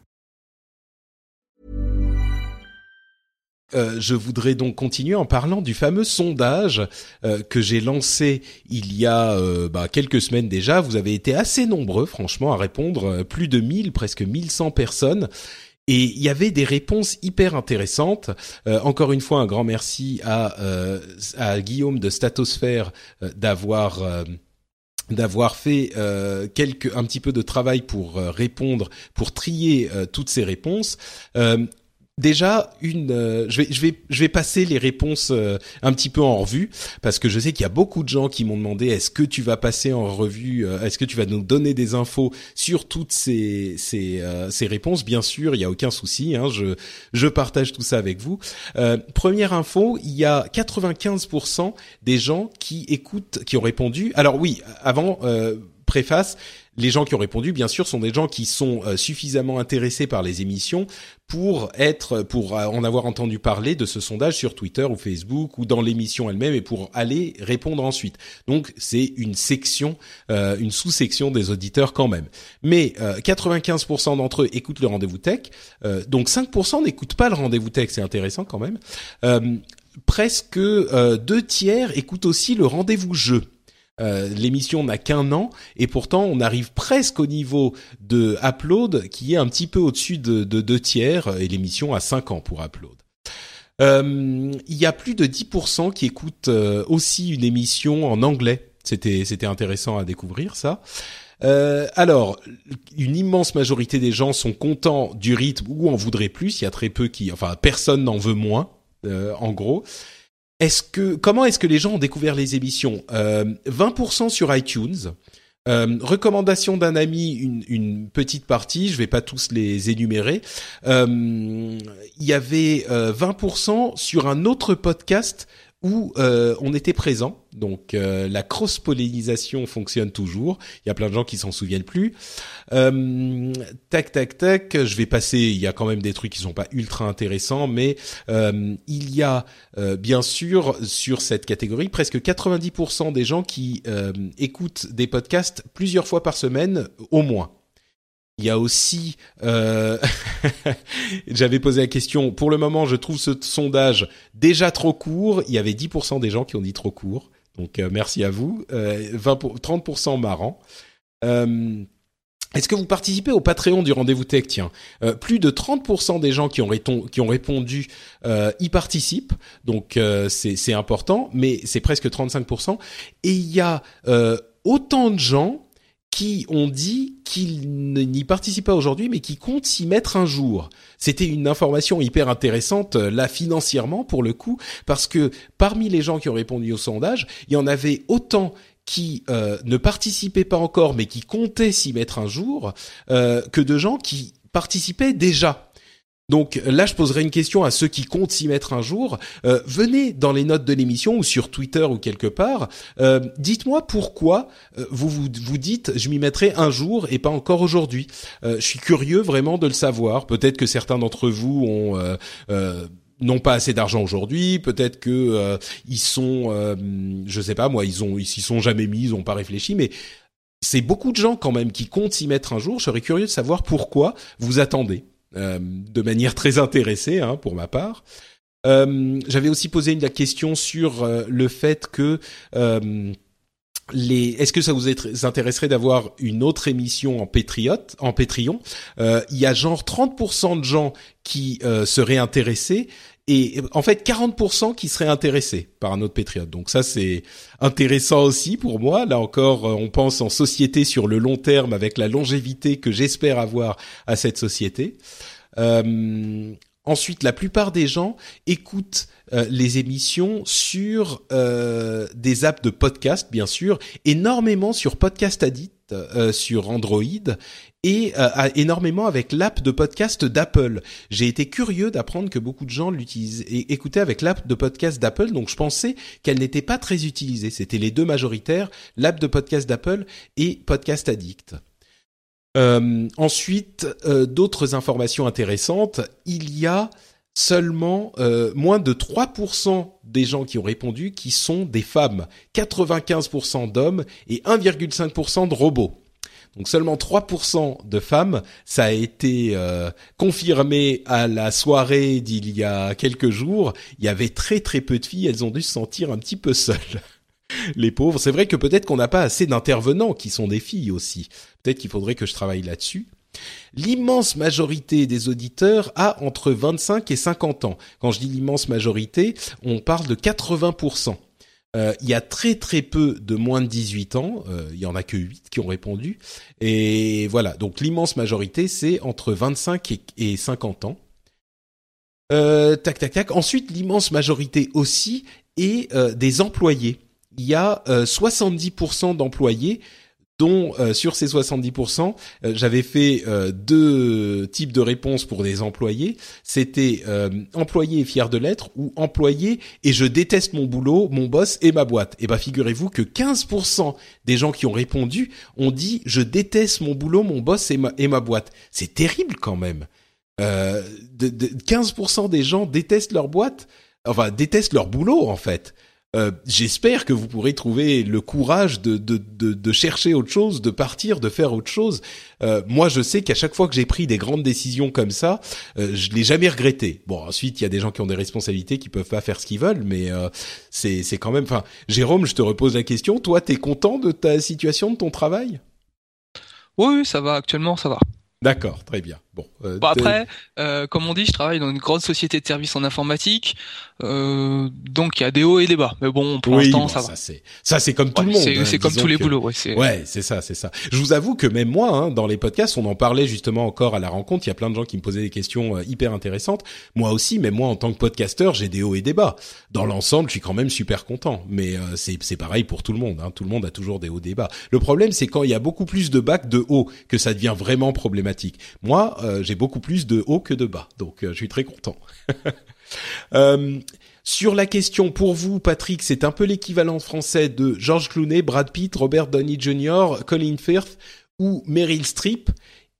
Euh, je voudrais donc continuer en parlant du fameux sondage euh, que j'ai lancé il y a euh, bah, quelques semaines déjà. Vous avez été assez nombreux, franchement, à répondre, plus de 1000, presque 1100 personnes. Et il y avait des réponses hyper intéressantes. encore une fois, un grand merci à, Guillaume de Statosphère d'avoir d'avoir fait quelques un petit peu de travail pour répondre, pour trier toutes ces réponses. Déjà, une, euh, je vais, je vais, je vais passer les réponses euh, un petit peu en revue parce que je sais qu'il y a beaucoup de gens qui m'ont demandé est-ce que tu vas passer en revue, euh, est-ce que tu vas nous donner des infos sur toutes ces ces, ces réponses? Bien sûr, il y a aucun souci, hein, je je partage tout ça avec vous. première info, il y a 95% des gens qui écoutent, qui ont répondu. Alors oui, avant préface, les gens qui ont répondu, bien sûr, sont des gens qui sont euh, suffisamment intéressés par les émissions pour être, pour euh, en avoir entendu parler de ce sondage sur Twitter ou Facebook ou dans l'émission elle-même et pour aller répondre ensuite. Donc c'est une section, euh, une sous-section des auditeurs quand même. Mais 95% d'entre eux écoutent le rendez-vous tech, donc 5% n'écoutent pas le rendez-vous tech. C'est intéressant quand même. presque deux tiers écoutent aussi le rendez-vous jeu. Euh, l'émission n'a qu'un an et pourtant on arrive presque au niveau de Upload qui est un petit peu au-dessus de, deux tiers et l'émission a cinq ans pour Upload. Euh, il y a plus de 10% qui écoutent euh, aussi une émission en anglais. C'était c'était intéressant à découvrir ça. alors, une immense majorité des gens sont contents du rythme ou en voudraient plus. Il y a très peu qui, enfin, personne n'en veut moins, en gros. Est-ce que comment est-ce que les gens ont découvert les émissions? Euh, 20% sur iTunes. Euh, recommandation d'un ami, une, petite partie, je vais pas tous les énumérer. Euh, il y avait 20% euh, sur un autre podcast où euh, on était présent. Donc euh, la cross-pollinisation fonctionne toujours. Il y a plein de gens qui s'en souviennent plus. Euh, tac, tac, tac. Je vais passer. Il y a quand même des trucs qui sont pas ultra intéressants, mais il y a bien sûr sur cette catégorie presque 90% des gens qui écoutent des podcasts plusieurs fois par semaine au moins. Il y a aussi, euh... j'avais posé la question. Pour le moment, je trouve ce sondage déjà trop court. Il y avait 10% des gens qui ont dit trop court. Donc euh, merci à vous. Euh, 20 30% marrant. Euh, est-ce que vous participez au Patreon du rendez-vous tech? Tiens, plus de 30% des gens qui ont, qui ont répondu y participent, donc c'est important, mais c'est presque 35%. Et il y a autant de gens qui ont dit qu'ils n'y participent pas aujourd'hui, mais qui comptent s'y mettre un jour. C'était une information hyper intéressante, euh, là, financièrement, pour le coup, parce que parmi les gens qui ont répondu au sondage, il y en avait autant qui euh, ne participaient pas encore, mais qui comptaient s'y mettre un jour, euh, que de gens qui participaient déjà. Donc là, je poserai une question à ceux qui comptent s'y mettre un jour. Euh, venez dans les notes de l'émission ou sur Twitter ou quelque part. Euh, dites-moi pourquoi euh, vous, vous, dites je m'y mettrai un jour et pas encore aujourd'hui. je suis curieux vraiment de le savoir. Peut-être que certains d'entre vous ont n'ont pas assez d'argent aujourd'hui, peut-être que ils sont, je sais pas moi, ils ont, ils s'y sont jamais mis, ils ont pas réfléchi, mais c'est beaucoup de gens quand même qui comptent s'y mettre un jour. Je serais curieux de savoir pourquoi vous attendez. Euh, de manière très intéressée hein, pour ma part. Euh, J'avais aussi posé une question sur euh, le fait que les... Est-ce que ça vous intéresserait d'avoir une autre émission en Patriote, en Patreon Il y a genre 30% de gens qui seraient intéressés et en fait 40% qui seraient intéressés par un autre Patriote. Donc ça c'est intéressant aussi pour moi. Là encore, euh, on pense en société sur le long terme avec la longévité que j'espère avoir à cette société. Euh, ensuite, la plupart des gens écoutent euh, les émissions sur euh, des apps de podcast, bien sûr, énormément sur Podcast Addict, sur Android et euh, énormément avec l'app de podcast d'Apple. J'ai été curieux d'apprendre que beaucoup de gens l'utilisent et écoutaient avec l'app de podcast d'Apple, donc je pensais qu'elle n'était pas très utilisée. C'était les deux majoritaires, l'app de podcast d'Apple et Podcast Addict. Euh, ensuite, euh, d'autres informations intéressantes. Il y a seulement moins de 3% des gens qui ont répondu qui sont des femmes, 95% d'hommes et 1,5% de robots. Donc seulement 3% de femmes. Ça a été euh, confirmé à la soirée d'il y a quelques jours. Il y avait très très peu de filles. Elles ont dû se sentir un petit peu seules. Les pauvres. C'est vrai que peut-être qu'on n'a pas assez d'intervenants qui sont des filles aussi. Peut-être qu'il faudrait que je travaille là-dessus. L'immense majorité des auditeurs a entre 25 et 50 ans. Quand je dis l'immense majorité, on parle de 80%. Euh, il y a très très peu de moins de 18 ans, euh, il y en a que 8 qui ont répondu. Et voilà, donc l'immense majorité, c'est entre 25 et, 50 ans. Euh, tac tac tac. Ensuite, l'immense majorité aussi est des employés. Il y a 70% d'employés dont euh, sur ces 70%, euh, j'avais fait euh, deux types de réponses pour des employés. C'était employé et fier de l'être ou employé et je déteste mon boulot, mon boss et ma boîte. Et eh ben figurez-vous que 15% des gens qui ont répondu ont dit je déteste mon boulot, mon boss et ma, boîte. C'est terrible quand même. de, 15% des gens détestent leur boîte, enfin détestent leur boulot en fait. Euh, j'espère que vous pourrez trouver le courage de, de, de, chercher autre chose, de partir, de faire autre chose. Euh, moi, je sais qu'à chaque fois que j'ai pris des grandes décisions comme ça, euh, je l'ai jamais regretté. Bon, ensuite, il y a des gens qui ont des responsabilités, qui peuvent pas faire ce qu'ils veulent, mais euh, c'est c'est quand même. Enfin, Jérôme, je te repose la question. Toi, t'es content de ta situation, de ton travail? Oui, ça va. Actuellement, ça va. D'accord, très bien. Bon, euh, bon après, euh, comme on dit, je travaille dans une grande société de services en informatique, euh, donc il y a des hauts et des bas. Mais bon, pour l'instant, ça, va. C'est ça, c'est comme tout le monde. C'est hein, comme tous les boulots. Ouais, c'est ouais, c'est ça, c'est ça. Je vous avoue que même moi, hein, dans les podcasts, on en parlait justement encore à la rencontre. Il y a plein de gens qui me posaient des questions euh, hyper intéressantes. Moi aussi, mais moi en tant que podcasteur, j'ai des hauts et des bas. Dans l'ensemble, je suis quand même super content. Mais euh, c'est c'est pareil pour tout le monde. Hein. Tout le monde a toujours des hauts et des bas. Le problème, c'est quand il y a beaucoup plus de bas que de hauts que ça devient vraiment problématique. Moi, j'ai beaucoup plus de haut que de bas. Donc euh, je suis très content. Euh, sur la question pour vous, Patrick, c'est un peu l'équivalent français de George Clooney, Brad Pitt, Robert Downey Jr., Colin Firth ou Meryl Streep.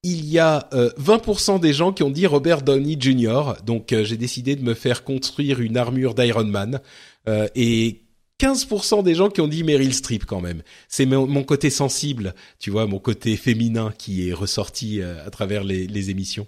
Il y a 20% euh, des gens qui ont dit Robert Downey Jr. Donc j'ai décidé de me faire construire une armure d'Iron Man. et 15% des gens qui ont dit Meryl Streep quand même. C'est mon, côté sensible, tu vois, mon côté féminin qui est ressorti à travers les émissions.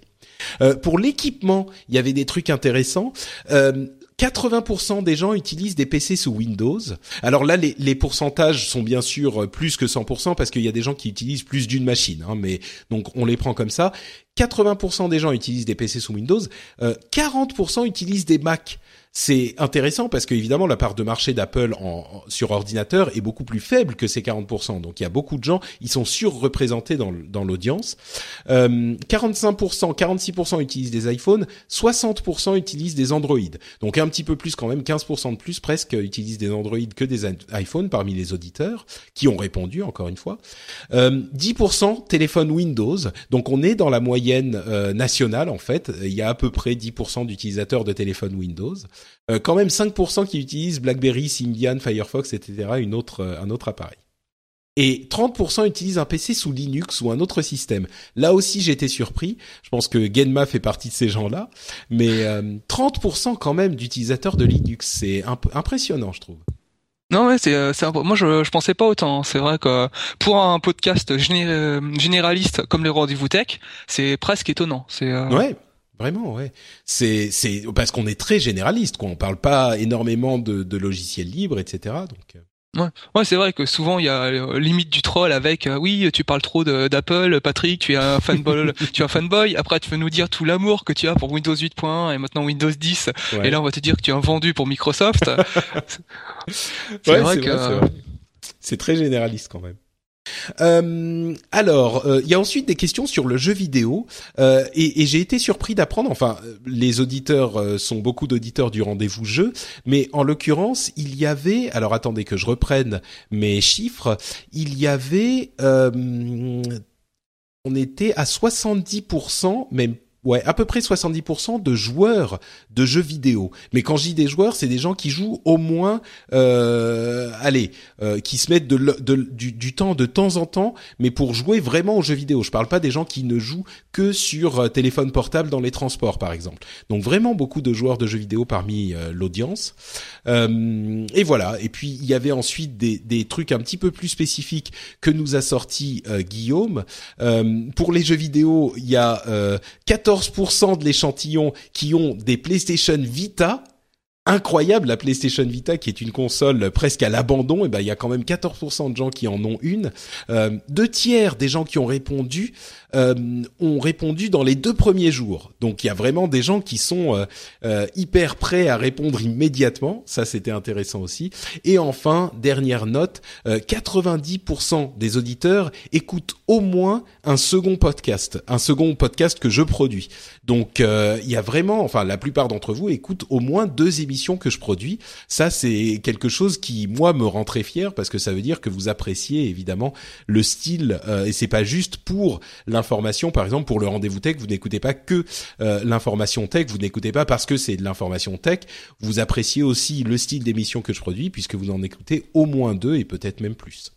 Euh, pour l'équipement, il y avait des trucs intéressants. Euh, 80% des gens utilisent des PC sous Windows. Alors là, les, les, pourcentages sont bien sûr plus que 100% parce qu'il y a des gens qui utilisent plus d'une machine. Hein, mais donc on les prend comme ça. 80% des gens utilisent des PC sous Windows. Euh, 40% utilisent des Mac c'est intéressant parce que évidemment la part de marché d'Apple en, sur ordinateur est beaucoup plus faible que ces 40%. Donc il y a beaucoup de gens, ils sont surreprésentés dans, dans l'audience. Euh, 45%, 46% utilisent des iPhones, 60% utilisent des Android. Donc un petit peu plus quand même, 15% de plus presque utilisent des Android que des iPhones parmi les auditeurs qui ont répondu encore une fois. Euh, 10% téléphone Windows. Donc on est dans la moyenne euh, nationale en fait. Il y a à peu près 10% d'utilisateurs de téléphone Windows. Euh, quand même 5% qui utilisent BlackBerry, Symbian, Firefox, etc. Une autre, euh, un autre appareil. Et 30% utilisent un PC sous Linux ou un autre système. Là aussi, j'étais surpris. Je pense que Genma fait partie de ces gens-là. Mais 30% euh, quand même d'utilisateurs de Linux. C'est impressionnant, je trouve. Non, ouais, c'est, moi je, je pensais pas autant. C'est vrai que pour un podcast généraliste comme les rendez-vous tech, c'est presque étonnant. C'est ouais. Vraiment, ouais. C'est c'est parce qu'on est très généraliste, quoi. On parle pas énormément de, de logiciels libres, etc. Donc. Euh. Ouais, ouais c'est vrai que souvent il y a euh, limite du troll avec euh, oui tu parles trop d'Apple Patrick tu es un fanboy tu es un fanboy après tu veux nous dire tout l'amour que tu as pour Windows 8.1 et maintenant Windows 10 et là on va te dire que tu es un vendu pour Microsoft c'est vrai que c'est très généraliste quand même euh, alors, euh, il y a ensuite des questions sur le jeu vidéo euh, et, et j'ai été surpris d'apprendre. Enfin, les auditeurs euh, sont beaucoup d'auditeurs du rendez-vous jeu, mais en l'occurrence, il y avait. Alors, attendez que je reprenne mes chiffres. Il y avait, on était à 70%, même ouais, à peu près 70% de joueurs de jeux vidéo. Mais quand je dis des joueurs, c'est des gens qui jouent au moins, euh, allez, euh, qui se mettent du, du, temps de temps en temps, mais pour jouer vraiment aux jeux vidéo. Je parle pas des gens qui ne jouent que sur euh, téléphone portable dans les transports, par exemple. Donc vraiment beaucoup de joueurs de jeux vidéo parmi euh, l'audience. Euh, et voilà. Et puis il y avait ensuite des, des, trucs un petit peu plus spécifiques que nous a sorti Guillaume. pour les jeux vidéo, il y a 14 14% de l'échantillon qui ont des PlayStation Vita. Incroyable la PlayStation Vita qui est une console presque à l'abandon. Et ben il y a quand même 14% de gens qui en ont une. Euh, deux tiers des gens qui ont répondu ont répondu dans les deux premiers jours donc il y a vraiment des gens qui sont euh, euh hyper prêts à répondre immédiatement ça c'était intéressant aussi et enfin dernière note 90% euh, des auditeurs écoutent au moins un second podcast un second podcast que je produis donc il y a vraiment enfin la plupart d'entre vous écoutent au moins deux émissions que je produis. Ça, c'est quelque chose qui moi me rend très fier parce que ça veut dire que vous appréciez évidemment le style euh, et c'est pas juste pour l'information. Par exemple, pour le rendez-vous tech, vous n'écoutez pas que euh, l'information tech, vous n'écoutez pas parce que c'est de l'information tech. Vous appréciez aussi le style d'émission que je produis puisque vous en écoutez au moins deux et peut-être même plus.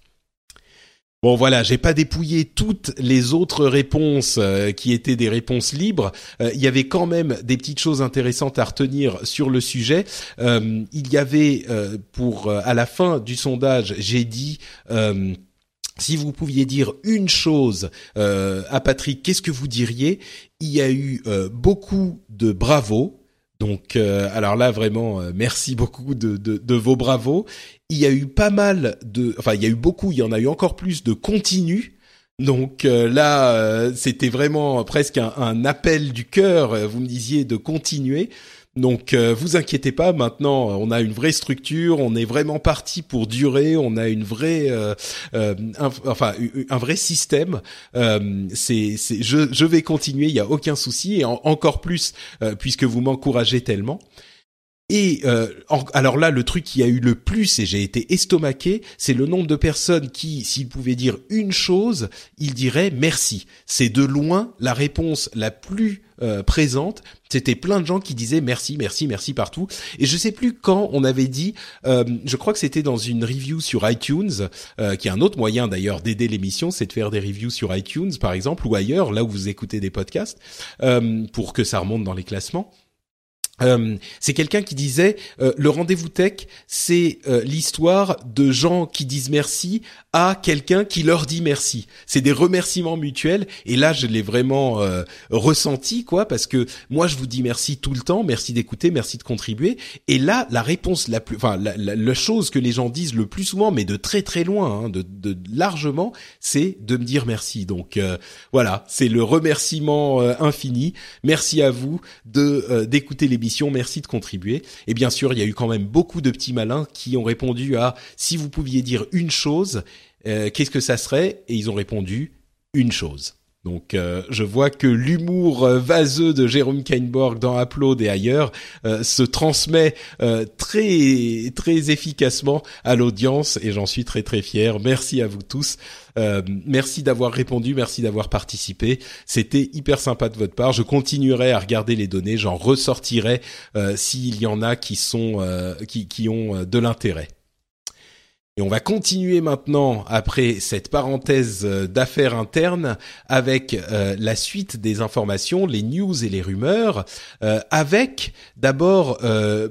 Bon voilà, j'ai pas dépouillé toutes les autres réponses euh, qui étaient des réponses libres. Euh, il y avait quand même des petites choses intéressantes à retenir sur le sujet. Il y avait pour à la fin du sondage, j'ai dit si vous pouviez dire une chose à Patrick, qu'est-ce que vous diriez? Il y a eu beaucoup de bravo. Donc, alors là, vraiment, merci beaucoup de, vos bravos il y a eu pas mal de, enfin il y a eu beaucoup, il y en a eu encore plus de continu. Donc euh, là, euh, c'était vraiment presque un, appel du cœur. Vous me disiez de continuer. Donc euh, vous inquiétez pas, maintenant on a une vraie structure, on est vraiment parti pour durer, on a une vraie, un, enfin un vrai système. c'est, je, vais continuer, il y a aucun souci et encore plus puisque vous m'encouragez tellement. Et euh, alors là, le truc qui a eu le plus, et j'ai été estomaqué, c'est le nombre de personnes qui, s'ils pouvaient dire une chose, ils diraient merci. C'est de loin la réponse la plus euh, présente. C'était plein de gens qui disaient merci, merci, merci partout. Et je sais plus quand on avait dit, euh, je crois que c'était dans une review sur iTunes, qui est un autre moyen d'ailleurs d'aider l'émission, c'est de faire des reviews sur iTunes par exemple ou ailleurs, là où vous écoutez des podcasts, pour que ça remonte dans les classements. Euh, c'est quelqu'un qui disait euh, le rendez-vous tech, c'est euh, l'histoire de gens qui disent merci à quelqu'un qui leur dit merci. C'est des remerciements mutuels et là je l'ai vraiment ressenti quoi parce que moi je vous dis merci tout le temps, merci d'écouter, merci de contribuer et là la réponse la plus, enfin la, chose que les gens disent le plus souvent mais de très très loin, hein, de, de, largement, c'est de me dire merci. Donc voilà, c'est le remerciement infini. Merci à vous de d'écouter les Merci de contribuer. Et bien sûr, il y a eu quand même beaucoup de petits malins qui ont répondu à si vous pouviez dire une chose, euh, qu'est-ce que ça serait? Et ils ont répondu une chose. Donc euh, je vois que l'humour euh, vaseux de Jérôme Kainborg dans Upload et ailleurs se transmet très très efficacement à l'audience et j'en suis très très fier. Merci à vous tous. Euh, merci d'avoir répondu, merci d'avoir participé. C'était hyper sympa de votre part. Je continuerai à regarder les données, j'en ressortirai euh, s'il y en a qui sont euh, qui ont de l'intérêt. Et on va continuer maintenant, après cette parenthèse d'affaires internes, avec la suite des informations, les news et les rumeurs, avec d'abord,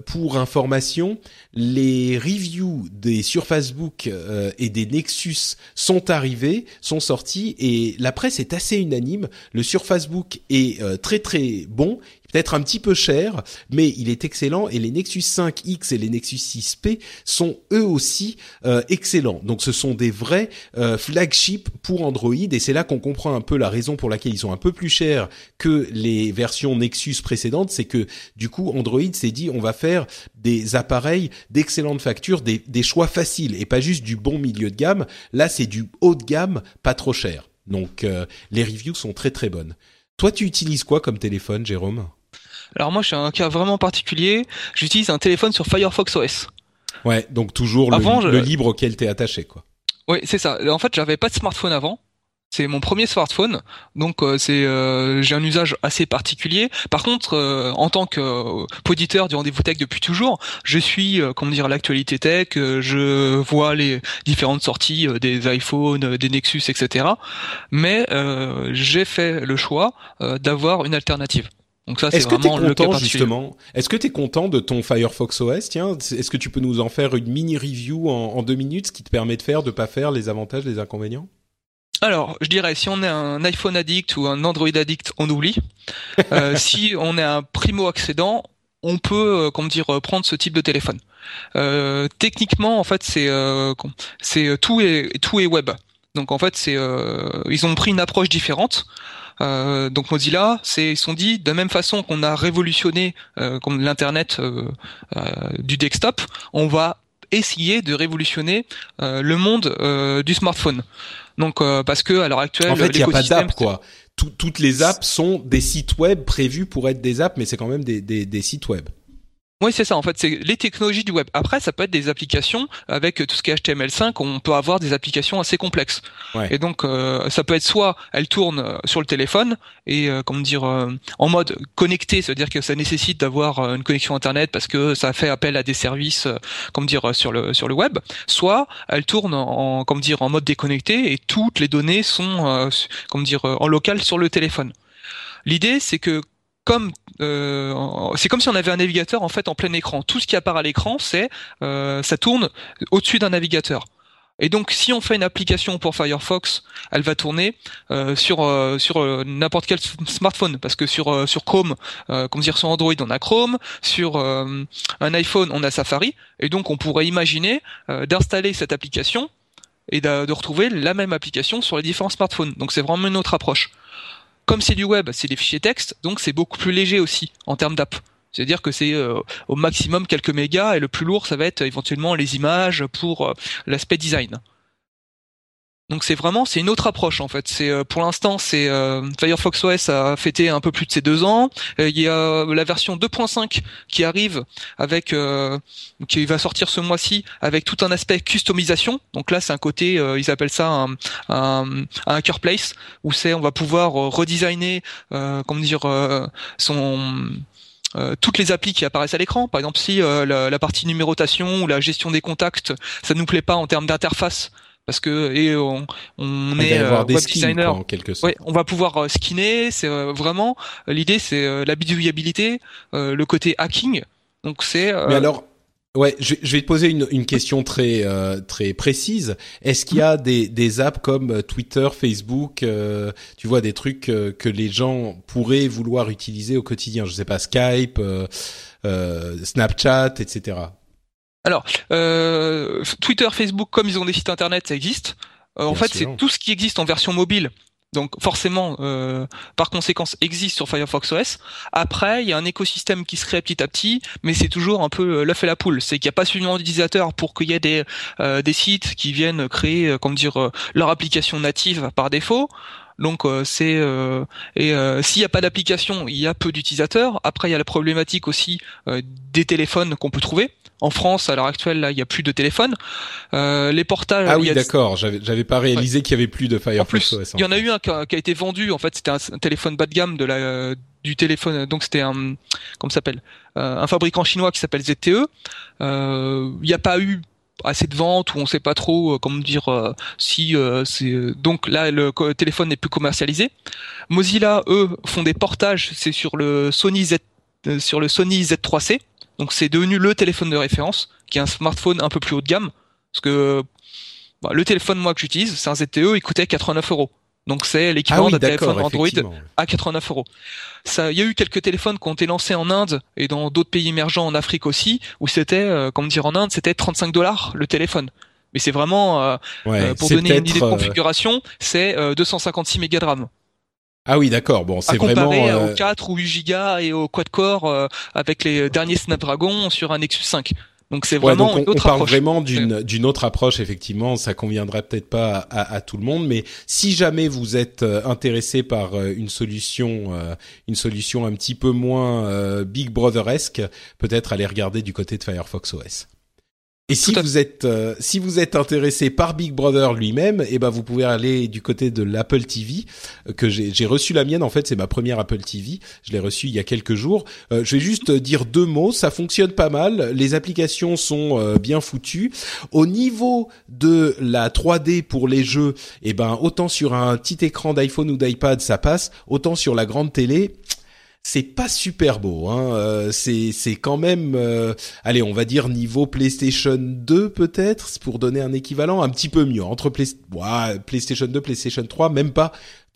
pour information, les reviews des sur Facebook euh, et des Nexus sont arrivés, sont sortis et la presse est assez unanime. Le sur Facebook est euh, très très bon, peut-être un petit peu cher, mais il est excellent et les Nexus 5X et les Nexus 6P sont eux aussi euh, excellents. Donc ce sont des vrais flagships pour Android et c'est là qu'on comprend un peu la raison pour laquelle ils sont un peu plus chers que les versions Nexus précédentes, c'est que du coup Android s'est dit on va faire des appareils d'excellentes factures, des, choix faciles et pas juste du bon milieu de gamme. Là, c'est du haut de gamme, pas trop cher. Donc, euh, les reviews sont très très bonnes. Toi, tu utilises quoi comme téléphone, Jérôme? Alors moi, je suis un cas vraiment particulier. J'utilise un téléphone sur Firefox OS. Ouais, donc toujours le, libre auquel t'es attaché, quoi. Oui, c'est ça. En fait, j'avais pas de smartphone avant. C'est mon premier smartphone, donc euh, c'est euh, j'ai un usage assez particulier. Par contre, euh, en tant que poditeur du rendez-vous tech depuis toujours, je suis comment dire l'actualité tech, je vois les différentes sorties des iPhones, des Nexus, etc. Mais j'ai fait le choix d'avoir une alternative. Donc ça, c'est vraiment le cas justement Est-ce que tu es content de ton Firefox OS Tiens, est-ce que tu peux nous en faire une mini review en, en deux minutes, ce qui te permet de faire, de pas faire les avantages, les inconvénients? Alors, je dirais, si on est un iPhone addict ou un Android addict, on oublie. Euh, si on est un primo accédant, on peut, euh, comment dire, prendre ce type de téléphone. Euh, techniquement, en fait, c'est c'est tout est tout est web. Donc en fait, c'est ils ont pris une approche différente. Donc Mozilla, c'est ils sont dit de la même façon qu'on a révolutionné comme l'internet du desktop, on va essayer de révolutionner le monde du smartphone. Donc euh, parce que à l'heure actuelle, en fait, il n'y a pas d'app quoi. toutes les apps sont des sites web prévus pour être des apps, mais c'est quand même des, des, des sites web. Oui, c'est ça. En fait, c'est les technologies du web. Après, ça peut être des applications avec tout ce qui est HTML5. On peut avoir des applications assez complexes. Et donc, euh, ça peut être soit elle tourne euh, sur le téléphone et euh, comment dire en mode connecté, c'est-à-dire que ça nécessite d'avoir une connexion internet parce que ça fait appel à des services, comment dire sur le sur le web. Soit elle tourne en comment dire en mode déconnecté et toutes les données sont comment dire en local sur le téléphone. L'idée, c'est que comme euh, c'est comme si on avait un navigateur en fait en plein écran. Tout ce qui apparaît à l'écran, c'est euh, ça tourne au-dessus d'un navigateur. Et donc, si on fait une application pour Firefox, elle va tourner euh, sur sur n'importe quel smartphone, parce que sur sur Chrome, comme dire sur Android, on a Chrome, sur un iPhone, on a Safari, et donc on pourrait imaginer d'installer cette application et de retrouver la même application sur les différents smartphones. Donc, c'est vraiment une autre approche. Comme c'est du web, c'est des fichiers texte, donc c'est beaucoup plus léger aussi en termes d'app. C'est-à-dire que c'est euh, au maximum quelques mégas et le plus lourd, ça va être éventuellement les images pour euh, l'aspect design. Donc c'est vraiment c'est une autre approche en fait. C'est euh, pour l'instant c'est euh, Firefox OS a fêté un peu plus de ses deux ans. Euh, il y a la version 2.5 qui arrive avec qui va sortir ce mois-ci avec tout un aspect customisation. Donc là c'est un côté ils appellent ça un, un, un hacker place où c'est on va pouvoir redesigner comment dire son toutes les applis qui apparaissent à l'écran. Par exemple, si la, la, partie numérotation ou la gestion des contacts, ça nous plaît pas en termes d'interface, parce que et on, on est euh, web designer. en quelque sorte. Ouais, on va pouvoir euh, skinner. C'est euh, vraiment l'idée, c'est la bidouillabilité, le côté hacking. Donc c'est. Mais alors. Ouais, je, vais te poser une, une question très très précise. Est-ce qu'il y a des, des apps comme Twitter, Facebook, tu vois des trucs que les gens pourraient vouloir utiliser au quotidien? Je sais pas Skype, Snapchat, etc. Alors, euh, Twitter, Facebook, comme ils ont des sites internet, ça existe. Euh, en fait, c'est tout ce qui existe en version mobile. Donc forcément, euh, par conséquence, existe sur Firefox OS. Après, il y a un écosystème qui se crée petit à petit, mais c'est toujours un peu l'œuf et la poule. C'est qu'il n'y a pas suffisamment d'utilisateurs pour qu'il y ait des, des sites qui viennent créer, comme dire, leur application native par défaut. Donc c'est et s'il n'y a pas d'application, il y a peu d'utilisateurs. Après, il y a la problématique aussi des téléphones qu'on peut trouver. En France, à l'heure actuelle, là, il y a plus de téléphone. Euh, les portages. Ah oui, d'accord. J'avais, j'avais pas réalisé qu'il y avait plus de Firefox OS. il y en a eu un qui a, été vendu. En fait, c'était un, téléphone bas de gamme de la du téléphone. Donc c'était un comment s'appelle? Euh, un fabricant chinois qui s'appelle ZTE. Euh, il n'y a pas eu assez de ventes ou on sait pas trop euh, comment dire euh, si c'est donc là le téléphone n'est plus commercialisé. Mozilla eux font des portages, c'est sur le Sony Z sur le Sony Z3C donc c'est devenu le téléphone de référence, qui est un smartphone un peu plus haut de gamme, parce que bah, le téléphone moi que j'utilise, c'est un ZTE, il coûtait 89 euros. Donc c'est l'équivalent ah d'un téléphone Android à 89 euros. Ça, il y a eu quelques téléphones qui ont été lancés en Inde et dans d'autres pays émergents en Afrique aussi, où c'était, euh, comme dire en Inde, c'était 35 dollars le téléphone. Mais c'est vraiment, euh, euh, pour donner une idée de configuration, c'est 256 mégas de RAM. Ah oui, d'accord. Bon, c'est vraiment euh... aux 4 ou 8 Go et au quad core euh, avec les derniers Snapdragon sur un Nexus 5. Donc c'est vraiment on, une autre on parle vraiment d'une d'une autre approche effectivement, ça conviendrait peut-être pas à, à, tout le monde mais si jamais vous êtes euh, intéressé par euh, une solution une solution un petit peu moins Big Brotheresque, peut-être aller regarder du côté de Firefox OS. Et si vous êtes euh, si vous êtes intéressé par Big Brother lui-même, eh ben vous pouvez aller du côté de l'Apple TV euh, que j'ai reçu la mienne. En fait, c'est ma première Apple TV, je l'ai reçue il y a quelques jours. Euh, je vais juste dire deux mots, ça fonctionne pas mal, les applications sont bien foutues. Au niveau de la 3D pour les jeux, eh ben autant sur un petit écran d'iPhone ou d'iPad ça passe, autant sur la grande télé, c'est pas super beau. Hein. Euh, c'est quand même, euh, allez, on va dire niveau PlayStation 2 peut-être pour donner un équivalent un petit peu mieux entre Play... PlayStation 2, PlayStation 3, même pas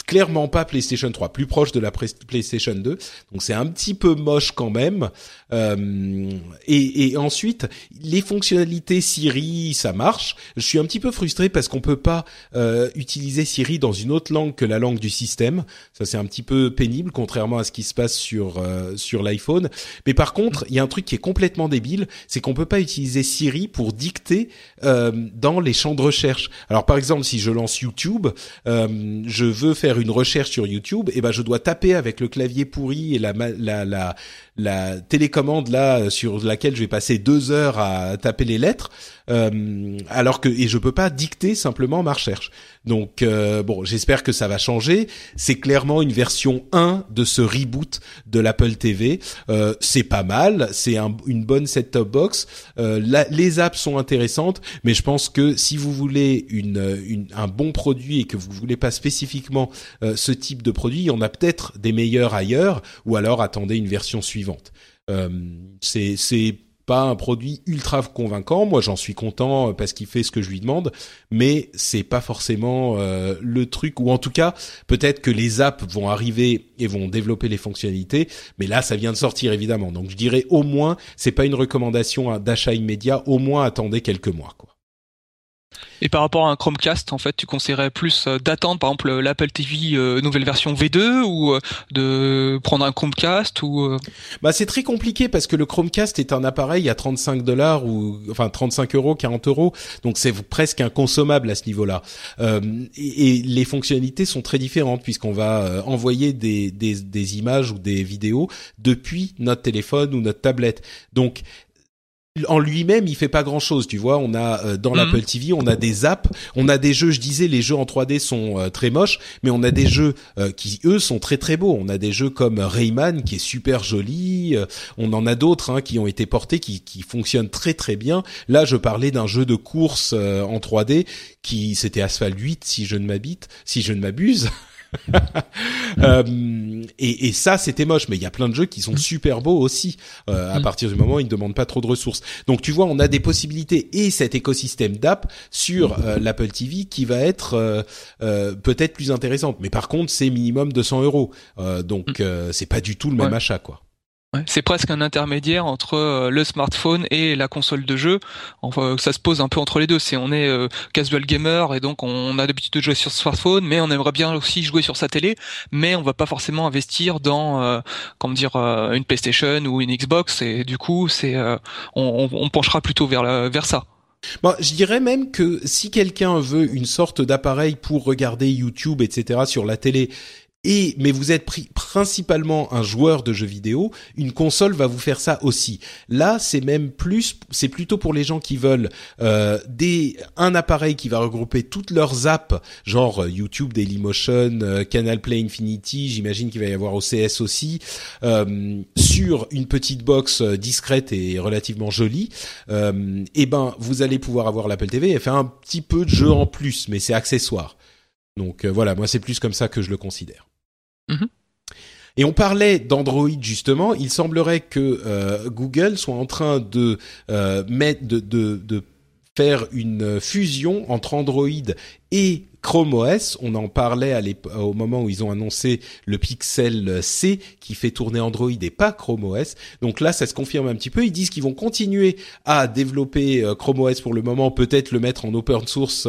clairement pas PlayStation 3, plus proche de la PlayStation 2. Donc c'est un petit peu moche quand même. Euh, et, et, ensuite, les fonctionnalités Siri, ça marche. Je suis un petit peu frustré parce qu'on peut pas euh, utiliser Siri dans une autre langue que la langue du système. Ça c'est un petit peu pénible, contrairement à ce qui se passe sur euh, sur l'iPhone. Mais par contre, il y a un truc qui est complètement débile, c'est qu'on peut pas utiliser Siri pour dicter euh, dans les champs de recherche. Alors par exemple, si je lance YouTube, euh, je veux faire une recherche sur YouTube, et eh ben je dois taper avec le clavier pourri et la la la, la télécommande là sur laquelle je vais passer deux heures à taper les lettres, euh, alors que et je peux pas dicter simplement ma recherche. Donc euh, bon, j'espère que ça va changer. C'est clairement une version 1 de ce reboot de l'Apple TV. Euh, c'est pas mal, c'est un, une bonne set-top box. Euh, les apps sont intéressantes, mais je pense que si vous voulez une, une, un bon produit et que vous voulez pas spécifiquement euh, ce type de produit, il y en a peut-être des meilleurs ailleurs, ou alors attendez une version suivante. Euh, c'est pas un produit ultra convaincant. Moi, j'en suis content euh, parce qu'il fait ce que je lui demande, mais c'est pas forcément euh, le truc. Ou en tout cas, peut-être que les apps vont arriver et vont développer les fonctionnalités, mais là, ça vient de sortir évidemment. Donc, je dirais au moins, c'est pas une recommandation d'achat immédiat. Au moins, attendez quelques mois, quoi. Et par rapport à un Chromecast, en fait, tu conseillerais plus euh, d'attendre, par exemple, l'Apple TV euh, nouvelle version V2 ou euh, de prendre un Chromecast ou Bah c'est très compliqué parce que le Chromecast est un appareil à 35 dollars ou enfin 35 euros, 40 euros, donc c'est presque inconsommable à ce niveau-là. Euh, et, et, les fonctionnalités sont très différentes puisqu'on va envoyer des, des, des images ou des vidéos depuis notre téléphone ou notre tablette. Donc en lui-même, il fait pas grand-chose, tu vois. On a euh, dans mhm. l'Apple TV, on a des apps, on a des jeux. Je disais, les jeux en 3D sont euh, très moches, mais on a des jeux euh, qui eux sont très très beaux. On a des jeux comme Rayman qui est super joli. on en a d'autres hein, qui ont été portés, qui, qui fonctionnent très très bien. Là, je parlais d'un jeu de course en 3D qui c'était Asphalt 8 si je ne m'habite, si je ne m'abuse. euh, et, et, ça, c'était moche. Mais il y a plein de jeux qui sont super beaux aussi. Euh, à mm. partir du moment où ils ne demandent pas trop de ressources. Donc tu vois, on a des possibilités et cet écosystème d'app sur euh, l'Apple TV qui va être euh, euh, peut-être plus intéressante. Mais par contre, c'est minimum 200 euros. donc mm. c'est pas du tout le même achat, quoi. Ouais, c'est presque un intermédiaire entre euh, le smartphone et la console de jeu. Enfin, ça se pose un peu entre les deux. C'est on est euh, casual gamer et donc on a l'habitude de jouer sur smartphone, mais on aimerait bien aussi jouer sur sa télé, mais on va pas forcément investir dans euh, comment dire euh, une PlayStation ou une Xbox. Et du coup, c'est on, on, penchera plutôt vers la, vers ça. Bon, je dirais même que si quelqu'un veut une sorte d'appareil pour regarder YouTube, etc. sur la télé et mais vous êtes principalement un joueur de jeux vidéo, une console va vous faire ça aussi. Là, c'est même plus, c'est plutôt pour les gens qui veulent euh, des un appareil qui va regrouper toutes leurs apps, genre euh, YouTube, Dailymotion, euh, Canal Play Infinity, j'imagine qu'il va y avoir OCS aussi, euh, sur une petite box euh, discrète et relativement jolie. et eh ben, vous allez pouvoir avoir l'Apple TV et faire un petit peu de jeu en plus, mais c'est accessoire. Donc voilà, moi c'est plus comme ça que je le considère. Mhm. Et on parlait d'Android justement. Il semblerait que euh, Google soit en train de euh, mettre de, de, de faire une fusion entre Android et Chrome OS. On en parlait à au moment où ils ont annoncé le Pixel C qui fait tourner Android et pas Chrome OS. Donc là, ça se confirme un petit peu. Ils disent qu'ils vont continuer à développer euh, Chrome OS pour le moment, peut-être le mettre en open source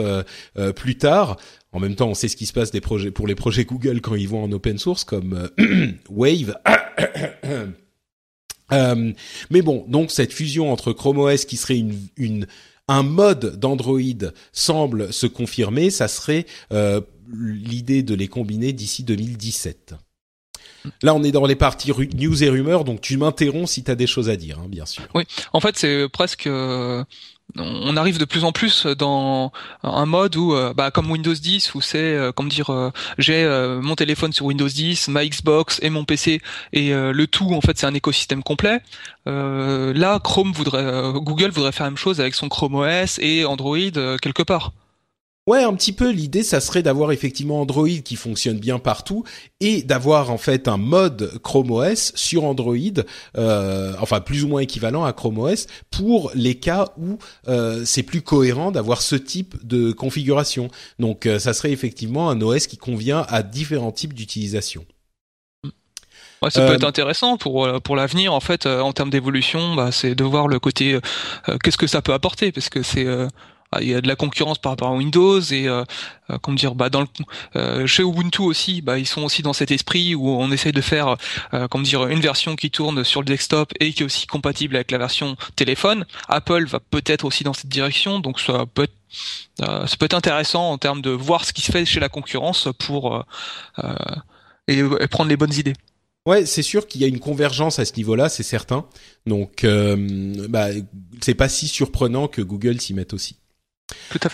plus tard. En même temps, on sait ce qui se passe pour les projets Google quand ils vont en open source comme euh, Wave. euh, mais bon, donc cette fusion entre Chrome OS qui serait un mode d'Android semble se confirmer. Ça serait euh, l'idée de les combiner d'ici 2017. Là, on est dans les parties news et rumeurs, donc tu m'interromps si tu as des choses à dire, hein, bien sûr. Oui, en fait, c'est presque euh, on arrive de plus en plus dans un mode où, euh, bah, comme Windows 10, où c'est, euh, comme dire, euh, j'ai mon téléphone sur Windows 10, ma Xbox et mon PC, et le tout, en fait, c'est un écosystème complet. là, Chrome voudrait, Google voudrait faire la même chose avec son Chrome OS et Android quelque part. Ouais, un petit peu. L'idée, ça serait d'avoir effectivement Android qui fonctionne bien partout et d'avoir en fait un mode Chrome OS sur Android, euh, enfin plus ou moins équivalent à Chrome OS pour les cas où euh, c'est plus cohérent d'avoir ce type de configuration. Donc, euh, ça serait effectivement un OS qui convient à différents types d'utilisation. Ouais, ça peut être intéressant pour pour l'avenir en fait en termes d'évolution, bah, c'est de voir le côté qu'est-ce que ça peut apporter parce que c'est ah, il y a de la concurrence par rapport à Windows et euh, euh comment dire bah dans le euh, chez Ubuntu aussi bah ils sont aussi dans cet esprit où on essaie de faire euh, comment dire une version qui tourne sur le desktop et qui est aussi compatible avec la version téléphone Apple va peut-être aussi dans cette direction donc ça peut être ça peut être intéressant en termes de voir ce qui se fait chez la concurrence pour et, prendre les bonnes idées Ouais, c'est sûr qu'il y a une convergence à ce niveau-là, c'est certain. Donc, euh, bah, c'est pas si surprenant que Google s'y mette aussi.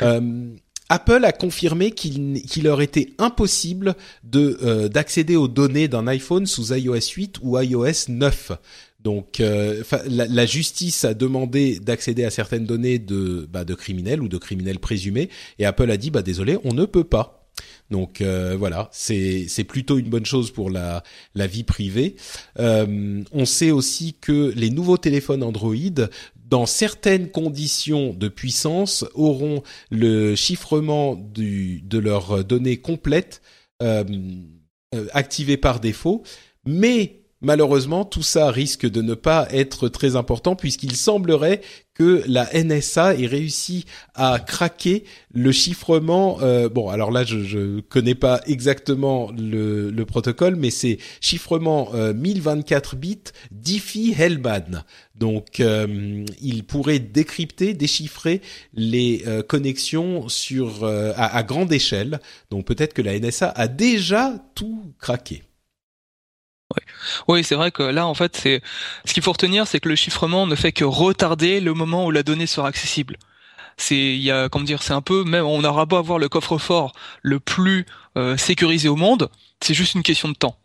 Euh, Apple a confirmé qu'il leur était impossible de euh, d'accéder aux données d'un iPhone sous iOS 8 ou iOS 9. Donc euh, la, justice a demandé d'accéder à certaines données de bah, de criminels ou de criminels présumés et Apple a dit bah désolé on ne peut pas. Donc voilà, c'est c'est plutôt une bonne chose pour la la vie privée. on sait aussi que les nouveaux téléphones Android dans certaines conditions de puissance, auront le chiffrement de leurs données complètes euh, euh, activé par défaut, mais Malheureusement, tout ça risque de ne pas être très important puisqu'il semblerait que la NSA ait réussi à craquer le chiffrement. Euh, bon, alors là, je, je connais pas exactement le, le protocole, mais c'est chiffrement 1024 euh, bits Diffie-Hellman. Donc, euh, il pourrait décrypter, déchiffrer les connexions sur à, à grande échelle. Donc, peut-être que la NSA a déjà tout craqué. Oui, c'est vrai que là, en fait, c'est ce qu'il faut retenir, c'est que le chiffrement ne fait que retarder le moment où la donnée sera accessible. C'est, il y a, comment dire, c'est un peu, même on aura beau avoir le coffre-fort le plus euh, sécurisé au monde, c'est juste une question de temps.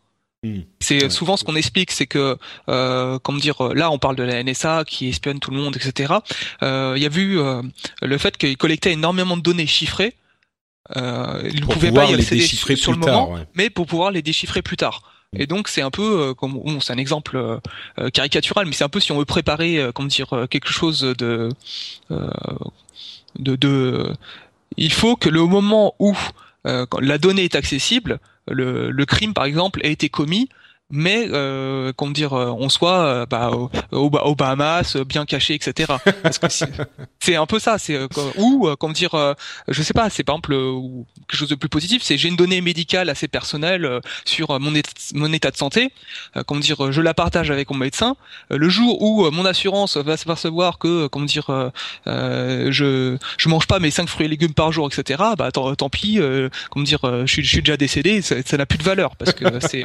Hmm. C'est souvent ce qu'on explique, c'est que, euh, comment dire, là on parle de la NSA qui espionne tout le monde, etc. Euh, il y a vu euh, le fait qu'il collectait énormément de données chiffrées. Euh, il ne pouvait pas y accéder sur, le moment, mais pour pouvoir les déchiffrer plus tard. Et donc c'est un peu euh, comme bon, c'est un exemple euh, euh, caricatural, mais c'est un peu si on veut préparer, comment dire, quelque chose de, de, de, il faut que le moment où la donnée est accessible, le, le crime par exemple a été commis, mais euh, comment dire, euh, on soit euh, bah, au, Bahamas, euh, bien caché, etc. c'est un peu ça. C'est ou comment dire, je sais pas. C'est par exemple quelque chose de plus positif. C'est j'ai une donnée médicale assez personnelle sur mon, état, mon état de santé. comment dire, je la partage avec mon médecin. le jour où mon assurance va se percevoir que comment dire, je je mange pas mes cinq fruits et légumes par jour, etc. Bah tant, tant pis. comment dire, je suis, je suis déjà décédé. Ça n'a plus de valeur parce que c'est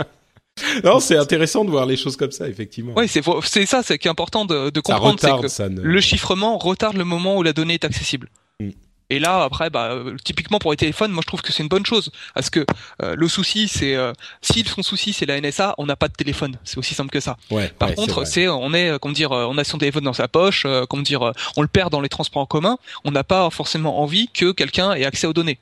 non, c'est intéressant de voir les choses comme ça, effectivement. Oui, c'est c'est ça, c'est qui est important de, de comprendre, c'est que le chiffrement retarde le moment où la donnée est accessible. Mm. Et là, après, bah, euh, typiquement pour les téléphones, moi je trouve que c'est une bonne chose, parce que euh, le souci, c'est euh, si son souci c'est la NSA, on n'a pas de téléphone, c'est aussi simple que ça. Ouais, Par contre, c'est on est, comment dire, on a son téléphone dans sa poche, comment dire, on le perd dans les transports en commun, on n'a pas forcément envie que quelqu'un ait accès aux données.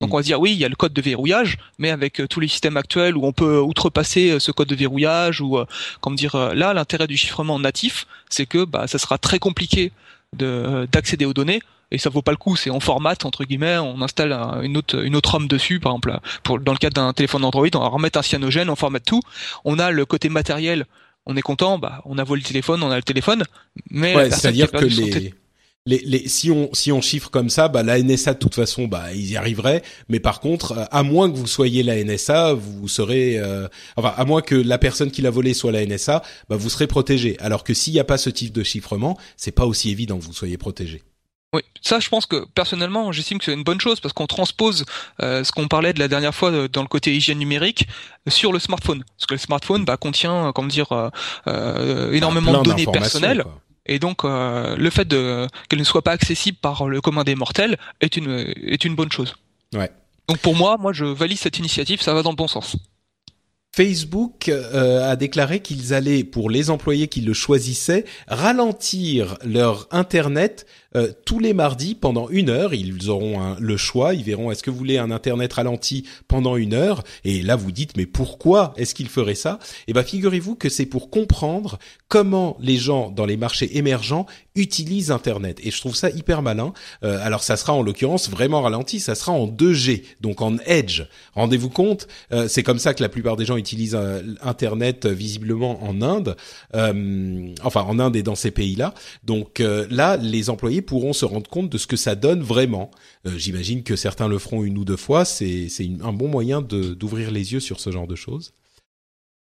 Donc on va dire oui, il y a le code de verrouillage, mais avec euh, tous les systèmes actuels où on peut outrepasser euh, ce code de verrouillage ou euh, comme dire là l'intérêt du chiffrement natif, c'est que bah ça sera très compliqué de d'accéder aux données et ça vaut pas le coup, c'est en format entre guillemets, on installe une autre une autre ROM dessus par exemple pour dans le cadre d'un téléphone Android, on va remettre un cyanogène, on formate tout, on a le côté matériel, on est content, bah on a volé le téléphone, on a le téléphone, mais ouais, c'est-à-dire que les les, les, si on si on chiffre comme ça, bah la NSA de toute façon, bah ils y arriveraient. Mais par contre, euh, à moins que vous soyez la NSA, vous serez, euh, enfin à moins que la personne qui l'a volé soit la NSA, bah vous serez protégé. Alors que s'il n'y a pas ce type de chiffrement, c'est pas aussi évident que vous soyez protégé. Oui, ça je pense que personnellement j'estime que c'est une bonne chose parce qu'on transpose euh, ce qu'on parlait de la dernière fois dans le côté hygiène numérique sur le smartphone. Parce que le smartphone bah, contient, comment dire, euh, énormément de données personnelles. Et donc, le fait de qu'elle ne soit pas accessible par le commun des mortels est une est une bonne chose. Ouais. Donc pour moi, moi je valide cette initiative, ça va dans le bon sens. Facebook euh, a déclaré qu'ils allaient, pour les employés qui le choisissaient, ralentir leur Internet euh, tous les mardis pendant une heure. Ils auront le choix, ils verront est-ce que vous voulez un Internet ralenti pendant une heure? Et là, vous dites mais pourquoi est-ce qu'ils feraient ça? Eh ben, figurez-vous que c'est pour comprendre comment les gens dans les marchés émergents utilisent Internet. Et je trouve ça hyper malin. Euh, alors, ça sera en l'occurrence vraiment ralenti, ça sera en 2G, donc en Edge. Rendez-vous compte, c'est comme ça que la plupart des gens utilisent euh, Internet euh, visiblement en Inde, euh, enfin en Inde et dans ces pays-là. Donc là, les employés pourront se rendre compte de ce que ça donne vraiment. J'imagine que certains le feront une ou deux fois. C'est un bon moyen d'ouvrir les yeux sur ce genre de choses.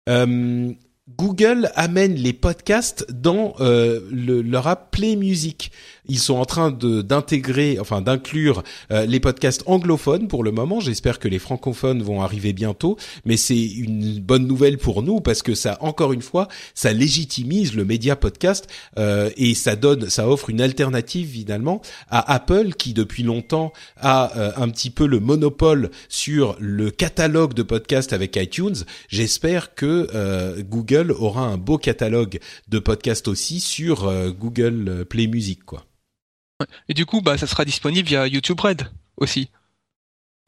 Google amène les podcasts dans le, leur app Play Music. Ils sont en train de d'intégrer, enfin d'inclure euh, les podcasts anglophones pour le moment. J'espère que les francophones vont arriver bientôt, mais c'est une bonne nouvelle pour nous parce que ça, encore une fois, ça légitimise le média podcast euh, et ça donne, ça offre une alternative finalement à Apple qui depuis longtemps a euh, un petit peu le monopole sur le catalogue de podcasts avec iTunes. J'espère que Google aura un beau catalogue de podcasts aussi sur Google Play Music, quoi. Et du coup, bah, ça sera disponible via YouTube Red aussi.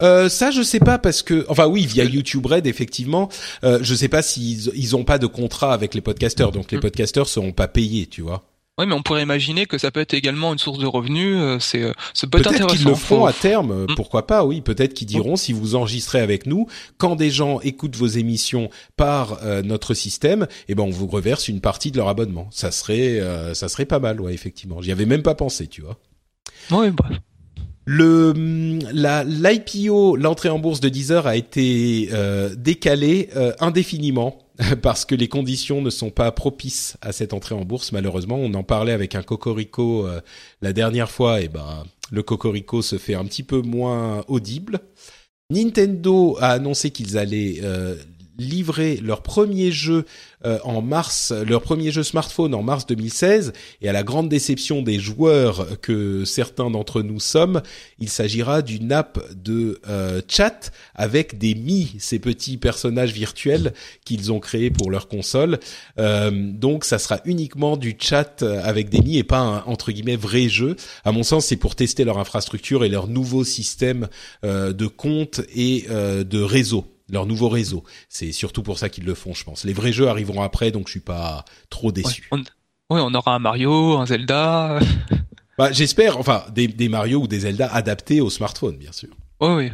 Euh, ça, je sais pas parce que, enfin oui, via YouTube Red, effectivement. Euh, je sais pas s'ils ils ont pas de contrat avec les podcasteurs, donc les mm. podcasteurs seront pas payés, tu vois. Oui, mais on pourrait imaginer que ça peut être également une source de revenus. Euh, c'est, euh, ça peut. Peut-être qu'ils le feront à terme. Mm. Pourquoi pas Oui, peut-être qu'ils diront si vous enregistrez avec nous, quand des gens écoutent vos émissions par notre système, eh ben on vous reverse une partie de leur abonnement. Ça serait, ça serait pas mal, ouais, effectivement. J'y avais même pas pensé, tu vois. Oui, bref. Le la l'IPO, l'entrée en bourse de Deezer a été euh, décalée euh, indéfiniment parce que les conditions ne sont pas propices à cette entrée en bourse. Malheureusement, on en parlait avec un cocorico euh, la dernière fois, et ben le cocorico se fait un petit peu moins audible. Nintendo a annoncé qu'ils allaient livrer leur premier jeu euh, en mars, leur premier jeu smartphone en mars 2016, et à la grande déception des joueurs que certains d'entre nous sommes, il s'agira d'une app de euh, chat avec des Mi, ces petits personnages virtuels qu'ils ont créés pour leur console. Euh, donc ça sera uniquement du chat avec des Mi et pas un entre guillemets vrai jeu. À mon sens, c'est pour tester leur infrastructure et leur nouveau système de compte et de réseau leur nouveau réseau. C'est surtout pour ça qu'ils le font, je pense. Les vrais jeux arriveront après, donc je suis pas trop déçu. Oui, on, aura un Mario, un Zelda. Bah, j'espère, enfin, des, des, Mario ou des Zelda adaptés au smartphone, bien sûr. Oui, oui.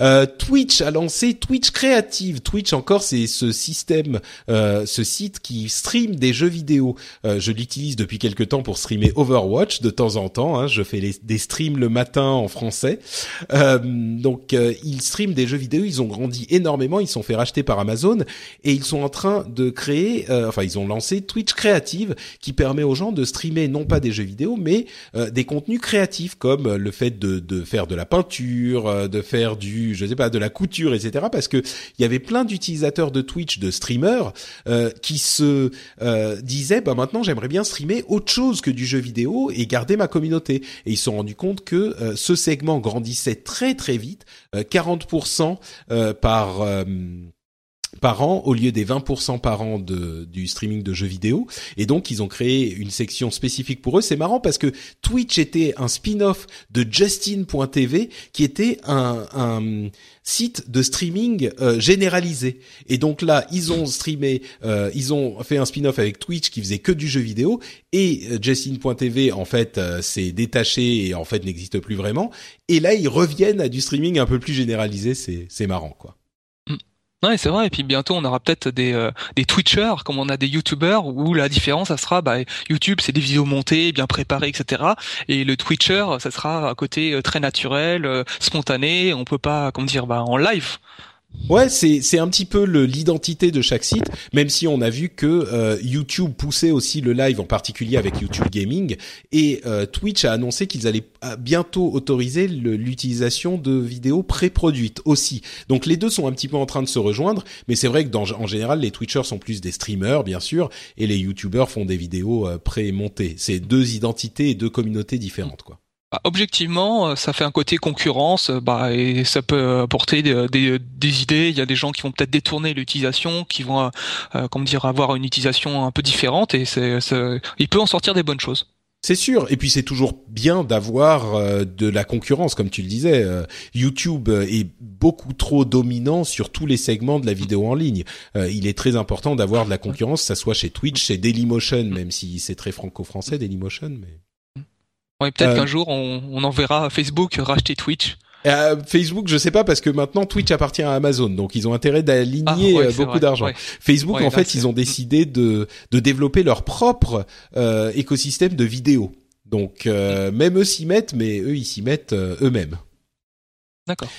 Euh, Twitch a lancé Twitch Creative. Twitch encore, c'est ce système, euh, ce site qui stream des jeux vidéo. Euh, je l'utilise depuis quelques temps pour streamer Overwatch de temps en temps. Hein. Je fais des streams le matin en français. donc ils streament des jeux vidéo. Ils ont grandi énormément. Ils sont fait racheter par Amazon et ils sont en train de créer, enfin ils ont lancé Twitch Creative qui permet aux gens de streamer non pas des jeux vidéo mais des contenus créatifs comme le fait de, de faire de la peinture, de faire du je sais pas, de la couture, etc. Parce que il y avait plein d'utilisateurs de Twitch, de streamers, euh, qui se euh, disaient, bah maintenant j'aimerais bien streamer autre chose que du jeu vidéo et garder ma communauté. Et ils se sont rendus compte que euh, ce segment grandissait très très vite, 40% par par an au lieu des 20% par an de, du streaming de jeux vidéo. Et donc, ils ont créé une section spécifique pour eux. C'est marrant parce que Twitch était un spin-off de Justin.tv qui était un, un site de streaming euh, généralisé. Et donc là, ils ont streamé, euh, ils ont fait un spin-off avec Twitch qui faisait que du jeu vidéo. Et euh, Justin.tv, en fait, s'est détaché et en fait n'existe plus vraiment. Et là, ils reviennent à du streaming un peu plus généralisé. C'est marrant, quoi. Ouais, c'est vrai. Et puis bientôt, on aura peut-être des, euh, des Twitchers, comme on a des YouTubers, où la différence, ça sera, bah, YouTube, c'est des vidéos montées, bien préparées, etc. Et le Twitcher, ça sera un côté euh, très naturel, euh, spontané. On peut pas, comment dire, bah, en live. Ouais, c'est c'est un petit peu l'identité de chaque site, même si on a vu que euh, YouTube poussait aussi le live, en particulier avec YouTube Gaming, et euh, Twitch a annoncé qu'ils allaient euh, bientôt autoriser l'utilisation de vidéos pré-produites aussi. Donc les deux sont un petit peu en train de se rejoindre, mais c'est vrai que dans, en général les Twitchers sont plus des streamers bien sûr, et les YouTubers font des vidéos pré-montées. C'est deux identités et deux communautés différentes quoi. Bah, objectivement, euh, ça fait un côté concurrence, euh, bah, et ça peut apporter des, des, idées. Il y a des gens qui vont peut-être détourner l'utilisation, qui vont, euh, comment dire, avoir une utilisation un peu différente, et c'est, il peut en sortir des bonnes choses. C'est sûr, et puis c'est toujours bien d'avoir de la concurrence, comme tu le disais. YouTube est beaucoup trop dominant sur tous les segments de la vidéo en ligne. il est très important d'avoir de la concurrence, que ça soit chez Twitch, chez Dailymotion, même si c'est très franco-français Dailymotion, mais peut-être euh, qu'un jour on, on enverra Facebook racheter Twitch. Euh, Facebook, je sais pas parce que maintenant Twitch appartient à Amazon, donc ils ont intérêt d'aligner ah, euh, beaucoup d'argent. Facebook, en fait, ils ont décidé de de développer leur propre euh, écosystème de vidéo. Donc euh, même eux s'y mettent, mais eux ils s'y mettent eux-mêmes. D'accord.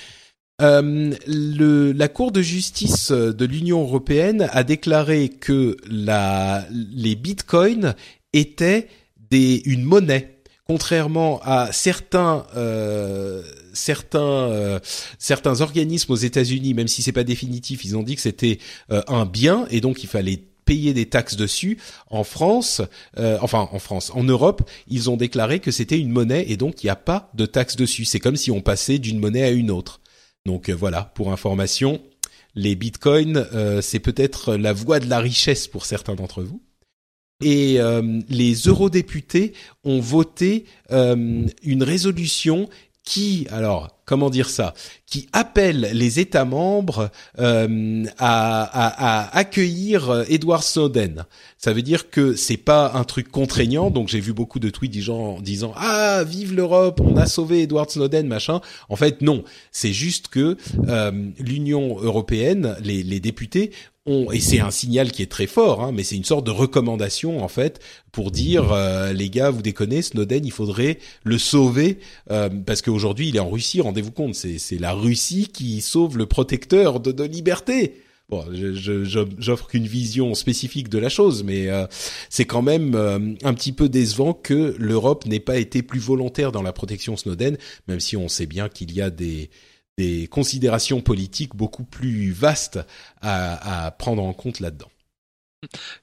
le, la Cour de justice de l'Union européenne a déclaré que la, les bitcoins étaient des, une monnaie contrairement à certains euh, certains euh, certains organismes aux États-Unis, même si c'est pas définitif, ils ont dit que c'était euh, un bien et donc il fallait payer des taxes dessus. En France, enfin en France, en Europe, ils ont déclaré que c'était une monnaie et donc il n'y a pas de taxes dessus. C'est comme si on passait d'une monnaie à une autre. Donc voilà, pour information, les bitcoins, c'est peut-être la voie de la richesse pour certains d'entre vous et euh, les eurodéputés ont voté euh, une résolution qui, alors, comment dire ça, qui appelle les États membres euh, à, accueillir Edward Snowden. Ça veut dire que c'est pas un truc contraignant. Donc j'ai vu beaucoup de tweets disant, disant ah vive l'Europe, on a sauvé Edward Snowden machin. En fait non, c'est juste que l'Union européenne, les députés et c'est un signal qui est très fort, hein, mais c'est une sorte de recommandation en fait pour dire euh, les gars, vous déconnez, Snowden, il faudrait le sauver euh, parce qu'aujourd'hui il est en Russie. Rendez-vous compte, c'est la Russie qui sauve le protecteur de, de liberté. Bon, j'offre qu'une vision spécifique de la chose, mais euh, c'est quand même un petit peu décevant que l'Europe n'ait pas été plus volontaire dans la protection Snowden, même si on sait bien qu'il y a des des considérations politiques beaucoup plus vastes à, à prendre en compte là-dedans.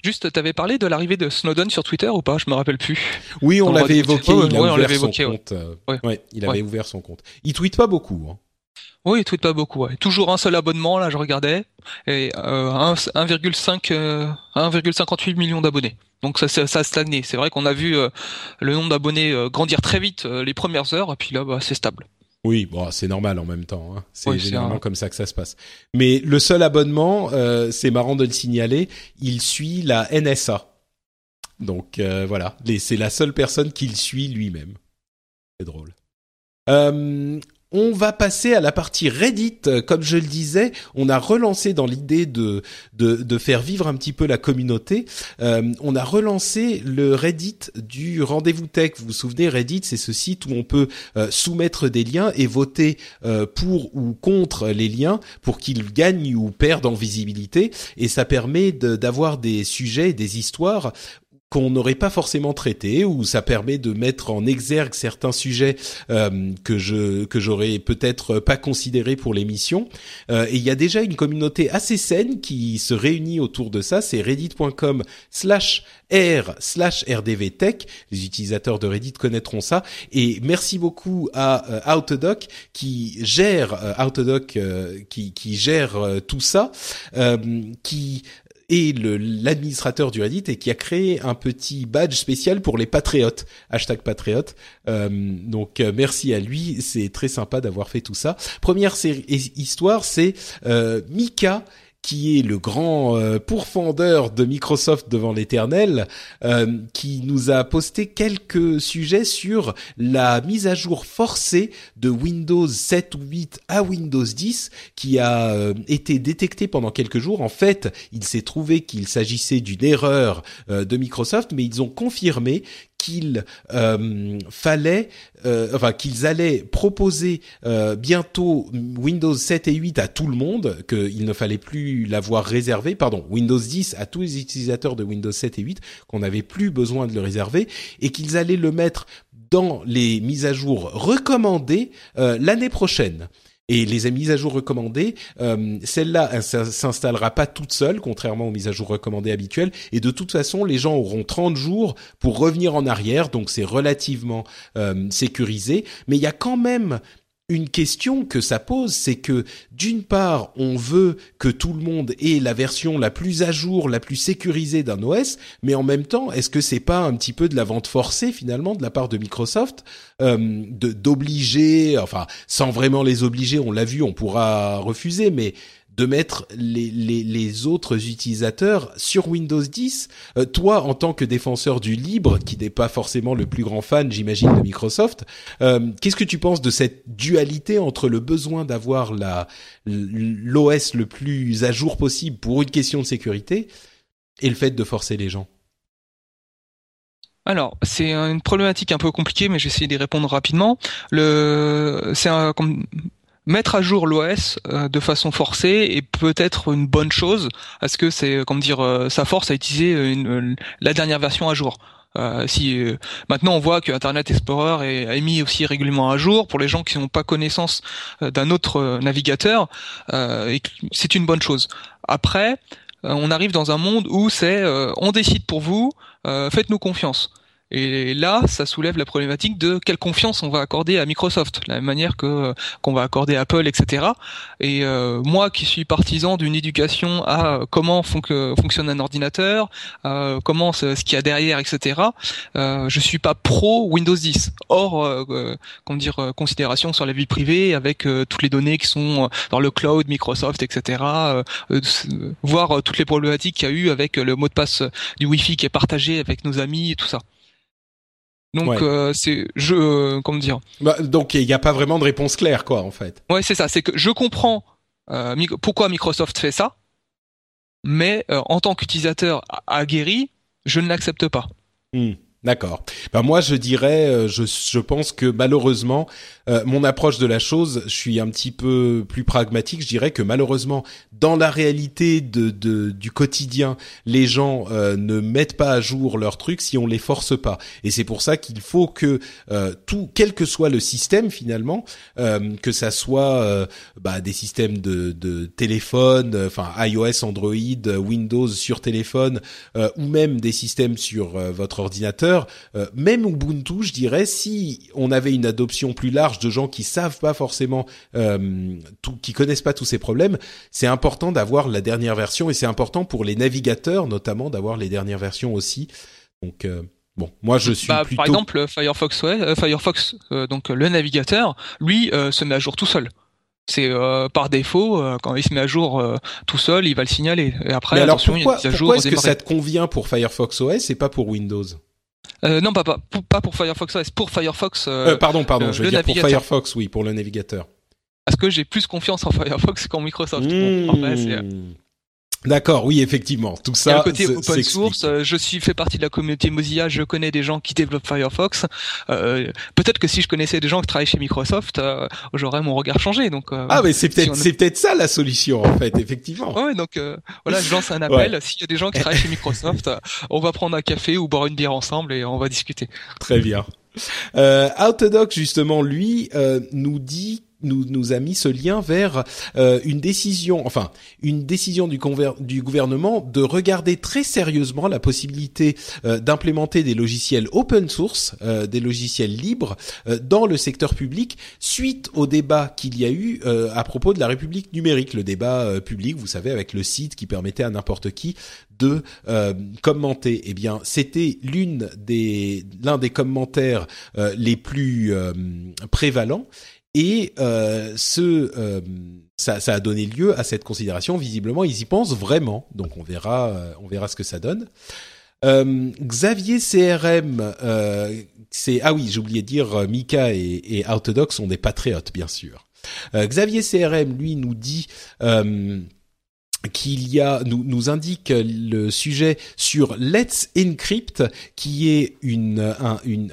Juste, tu avais parlé de l'arrivée de Snowden sur Twitter ou pas? Je me rappelle plus. Oui, on l'avait évoqué. il a ouvert son compte. Il avait ouvert son compte. Il tweete pas beaucoup. Hein. Oui, il tweete pas beaucoup. Toujours un seul abonnement, là, je regardais, et euh, 1,5 euh, 1,58 millions d'abonnés. Donc ça, ça, ça a stagné. C'est vrai qu'on a vu euh, le nombre d'abonnés euh, grandir très vite les premières heures, et puis là, bah, c'est stable. Oui, bon, c'est normal en même temps. Hein. C'est généralement comme ça que ça se passe. Mais le seul abonnement, euh, c'est marrant de le signaler, il suit la NSA. Donc euh, voilà, c'est la seule personne qu'il suit lui-même. C'est drôle. Euh, on va passer à la partie Reddit. Comme je le disais, on a relancé dans l'idée de, de, faire vivre un petit peu la communauté. Euh, on a relancé le Reddit du rendez-vous tech. Vous vous souvenez, Reddit, c'est ce site où on peut euh, soumettre des liens et voter euh, pour ou contre les liens pour qu'ils gagnent ou perdent en visibilité. Et ça permet d'avoir des sujets, des histoires qu'on n'aurait pas forcément traité ou ça permet de mettre en exergue certains sujets euh, que je que j'aurais peut-être pas considéré pour l'émission. Euh, et il y a déjà une communauté assez saine qui se réunit autour de ça. C'est reddit.com slash r slash rdvtech. Les utilisateurs de Reddit connaîtront ça. Et merci beaucoup à euh, Autodoc qui gère euh, Autodoc qui, qui gère tout ça qui et l'administrateur du Reddit et qui a créé un petit badge spécial pour les patriotes. Hashtag patriote. Euh, donc euh, merci à lui, c'est très sympa d'avoir fait tout ça. Première histoire, c'est euh, Mika qui est le grand euh, pourfendeur de Microsoft devant l'éternel, euh, qui nous a posté quelques sujets sur la mise à jour forcée de Windows 7 ou 8 à Windows 10, qui a euh, été détectée pendant quelques jours. En fait, il s'est trouvé qu'il s'agissait d'une erreur de Microsoft, mais ils ont confirmé qu'il euh, fallait, euh, enfin qu'ils allaient proposer euh, bientôt Windows 7 et 8 à tout le monde, qu'il ne fallait plus l'avoir réservé, pardon, Windows 10 à tous les utilisateurs de Windows 7 et 8, qu'on n'avait plus besoin de le réserver, et qu'ils allaient le mettre dans les mises à jour recommandées l'année prochaine. Et les mises à jour recommandées, euh, celle-là, elle s'installera pas toute seule, contrairement aux mises à jour recommandées habituelles. Et de toute façon, les gens auront 30 jours pour revenir en arrière, donc c'est relativement euh, sécurisé. Mais il y a quand même une question que ça pose, c'est que d'une part, on veut que tout le monde ait la version la plus à jour, la plus sécurisée d'un OS, mais en même temps, est-ce que c'est pas un petit peu de la vente forcée finalement de la part de Microsoft euh, d'obliger, enfin, sans vraiment les obliger, on l'a vu, on pourra refuser, mais de mettre les, les, les, autres utilisateurs sur Windows 10. Euh, toi, en tant que défenseur du libre, qui n'est pas forcément le plus grand fan, j'imagine, de Microsoft, euh, qu'est-ce que tu penses de cette dualité entre le besoin d'avoir la l'OS le plus à jour possible pour une question de sécurité et le fait de forcer les gens? Alors, c'est une problématique un peu compliquée, mais j'essaie d'y répondre rapidement. Le, c'est un, mettre à jour l'OS euh, de façon forcée est peut-être une bonne chose parce que c'est comme dire euh, sa force à utiliser une, la dernière version à jour. Euh, si maintenant on voit que Internet Explorer est, est, mis aussi régulièrement à jour pour les gens qui n'ont pas connaissance d'un autre navigateur, c'est une bonne chose. Après, on arrive dans un monde où c'est on décide pour vous, faites-nous confiance. Et là, ça soulève la problématique de quelle confiance on va accorder à Microsoft, la même manière que qu'on va accorder à Apple, etc. Et euh, moi, qui suis partisan d'une éducation à comment fonctionne un ordinateur, euh, comment ce, qu'il y a derrière, etc. Euh, je suis pas pro Windows 10. Or, euh, comment dire, considération sur la vie privée avec toutes les données qui sont dans le cloud, Microsoft, etc. voir toutes les problématiques qu'il y a eu avec le mot de passe du Wi-Fi qui est partagé avec nos amis et tout ça. Donc euh, c'est je euh, comment dire bah, Donc il n'y a pas vraiment de réponse claire quoi en fait. Ouais c'est ça, c'est que je comprends euh, pourquoi Microsoft fait ça, mais en tant qu'utilisateur aguerri, je ne l'accepte pas. Hmm. D'accord. Ben moi, je dirais, euh, je, je pense que malheureusement, euh, mon approche de la chose, je suis un petit peu plus pragmatique. Je dirais que malheureusement, dans la réalité de, de du quotidien, les gens euh, ne mettent pas à jour leurs trucs si on les force pas. Et c'est pour ça qu'il faut que tout, quel que soit le système finalement, que ça soit bah, des systèmes de, de téléphone, enfin iOS, Android, Windows sur téléphone, ou même des systèmes sur votre ordinateur euh, même Ubuntu, je dirais, si on avait une adoption plus large de gens qui savent pas forcément, euh, tout, qui connaissent pas tous ces problèmes, c'est important d'avoir la dernière version et c'est important pour les navigateurs notamment d'avoir les dernières versions aussi. Donc euh, Bon, moi je suis bah, plutôt... Par exemple, Firefox, ouais, Firefox, donc le navigateur, lui se met à jour tout seul. C'est par défaut quand il se met à jour tout seul, il va le signaler. Et après, alors pourquoi, pourquoi est-ce que ça te convient pour Firefox OS et pas pour Windows? Euh, non, pas, pas, pas pour Firefox OS, pour Firefox. Euh, euh, pardon, pardon, je veux dire pour Firefox, oui, pour le navigateur. Parce que j'ai plus confiance en Firefox qu'en Microsoft. Mmh. D'accord, oui, effectivement. Tout ça. Il y a un côté open source. Euh, je suis fait partie de la communauté Mozilla. Je connais des gens qui développent Firefox. Euh, peut-être que si je connaissais des gens qui travaillent chez Microsoft, euh, j'aurais mon regard changé. Donc. ah, mais c'est peut-être c'est peut-être ça la solution en fait, effectivement. Ouais, donc voilà, je lance un appel. S'il y a des gens qui travaillent chez Microsoft, on va prendre un café ou boire une bière ensemble et on va discuter. Très bien. Euh, Autodoc justement, lui, nous dit nous, nous a mis ce lien vers euh, une décision, enfin une décision du, du, gouvernement de regarder très sérieusement la possibilité euh, d'implémenter des logiciels open source, euh, des logiciels libres dans le secteur public suite au débat qu'il y a eu à propos de la République numérique, le débat public, vous savez, avec le site qui permettait à n'importe qui de commenter. Eh bien, c'était l'une des l'un des commentaires les plus prévalents et euh, ce, euh, ça, ça, a donné lieu à cette considération. Visiblement, ils y pensent vraiment. Donc, on verra, euh, on verra ce que ça donne. Euh, Xavier CRM, c'est ah oui, j'ai oublié de dire Mika et, et Autodoc sont des patriotes, bien sûr. Xavier CRM, lui, nous dit qu'il y a nous, indique le sujet sur Let's Encrypt qui est une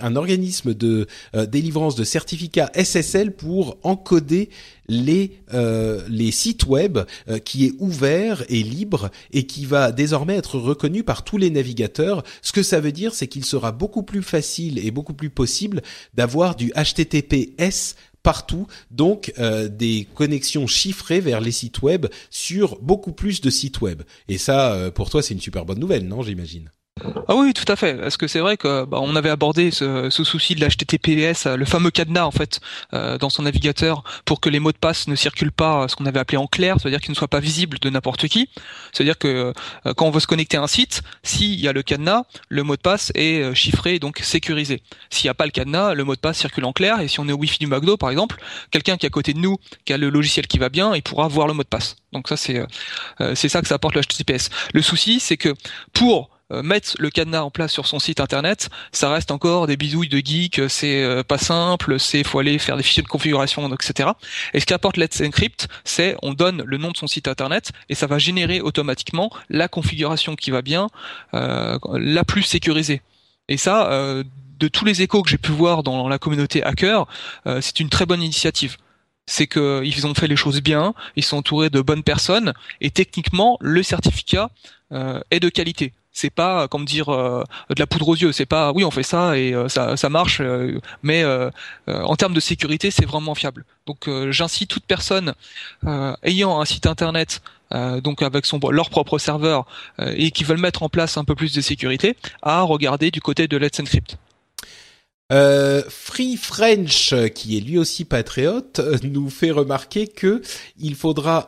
un, organisme de euh, délivrance de certificats SSL pour encoder les euh, sites web euh, qui est ouvert et libre et qui va désormais être reconnu par tous les navigateurs. Ce que ça veut dire, c'est qu'il sera beaucoup plus facile et beaucoup plus possible d'avoir du HTTPS partout, donc euh, des connexions chiffrées vers les sites web sur beaucoup plus de sites web. Et ça, euh, pour toi, c'est une super bonne nouvelle, non J'imagine? Ah oui, tout à fait. Parce que c'est vrai que bah, on avait abordé ce, souci de l'HTTPS, le fameux cadenas en fait, euh, dans son navigateur, pour que les mots de passe ne circulent pas, ce qu'on avait appelé en clair, c'est-à-dire qu'ils ne soient pas visibles de n'importe qui. C'est-à-dire que euh, quand on veut se connecter à un site, s'il y a le cadenas, le mot de passe est euh, chiffré donc sécurisé. S'il n'y a pas le cadenas, le mot de passe circule en clair. Et si on est au Wi-Fi du McDo, par exemple, quelqu'un qui est à côté de nous, qui a le logiciel qui va bien, il pourra voir le mot de passe. Donc ça c'est c'est ça que ça apporte le HTTPS. Le souci, c'est que pour euh, mettre le cadenas en place sur son site internet, ça reste encore des bidouilles de geek, c'est euh, pas simple, c'est faut aller faire des fichiers de configuration, etc. Et ce qu'apporte Let's Encrypt, c'est on donne le nom de son site internet et ça va générer automatiquement la configuration qui va bien, euh, la plus sécurisée. Et ça, de tous les échos que j'ai pu voir dans la communauté hacker, c'est une très bonne initiative c'est qu'ils ont fait les choses bien, ils sont entourés de bonnes personnes et techniquement le certificat est de qualité c'est pas comme dire euh, de la poudre aux yeux c'est pas oui on fait ça et euh, ça, ça marche euh, mais en termes de sécurité c'est vraiment fiable. Donc j'incite toute personne ayant un site internet donc avec son leur propre serveur et qui veulent mettre en place un peu plus de sécurité à regarder du côté de Let's Encrypt. Free French, qui est lui aussi patriote, nous fait remarquer que il faudra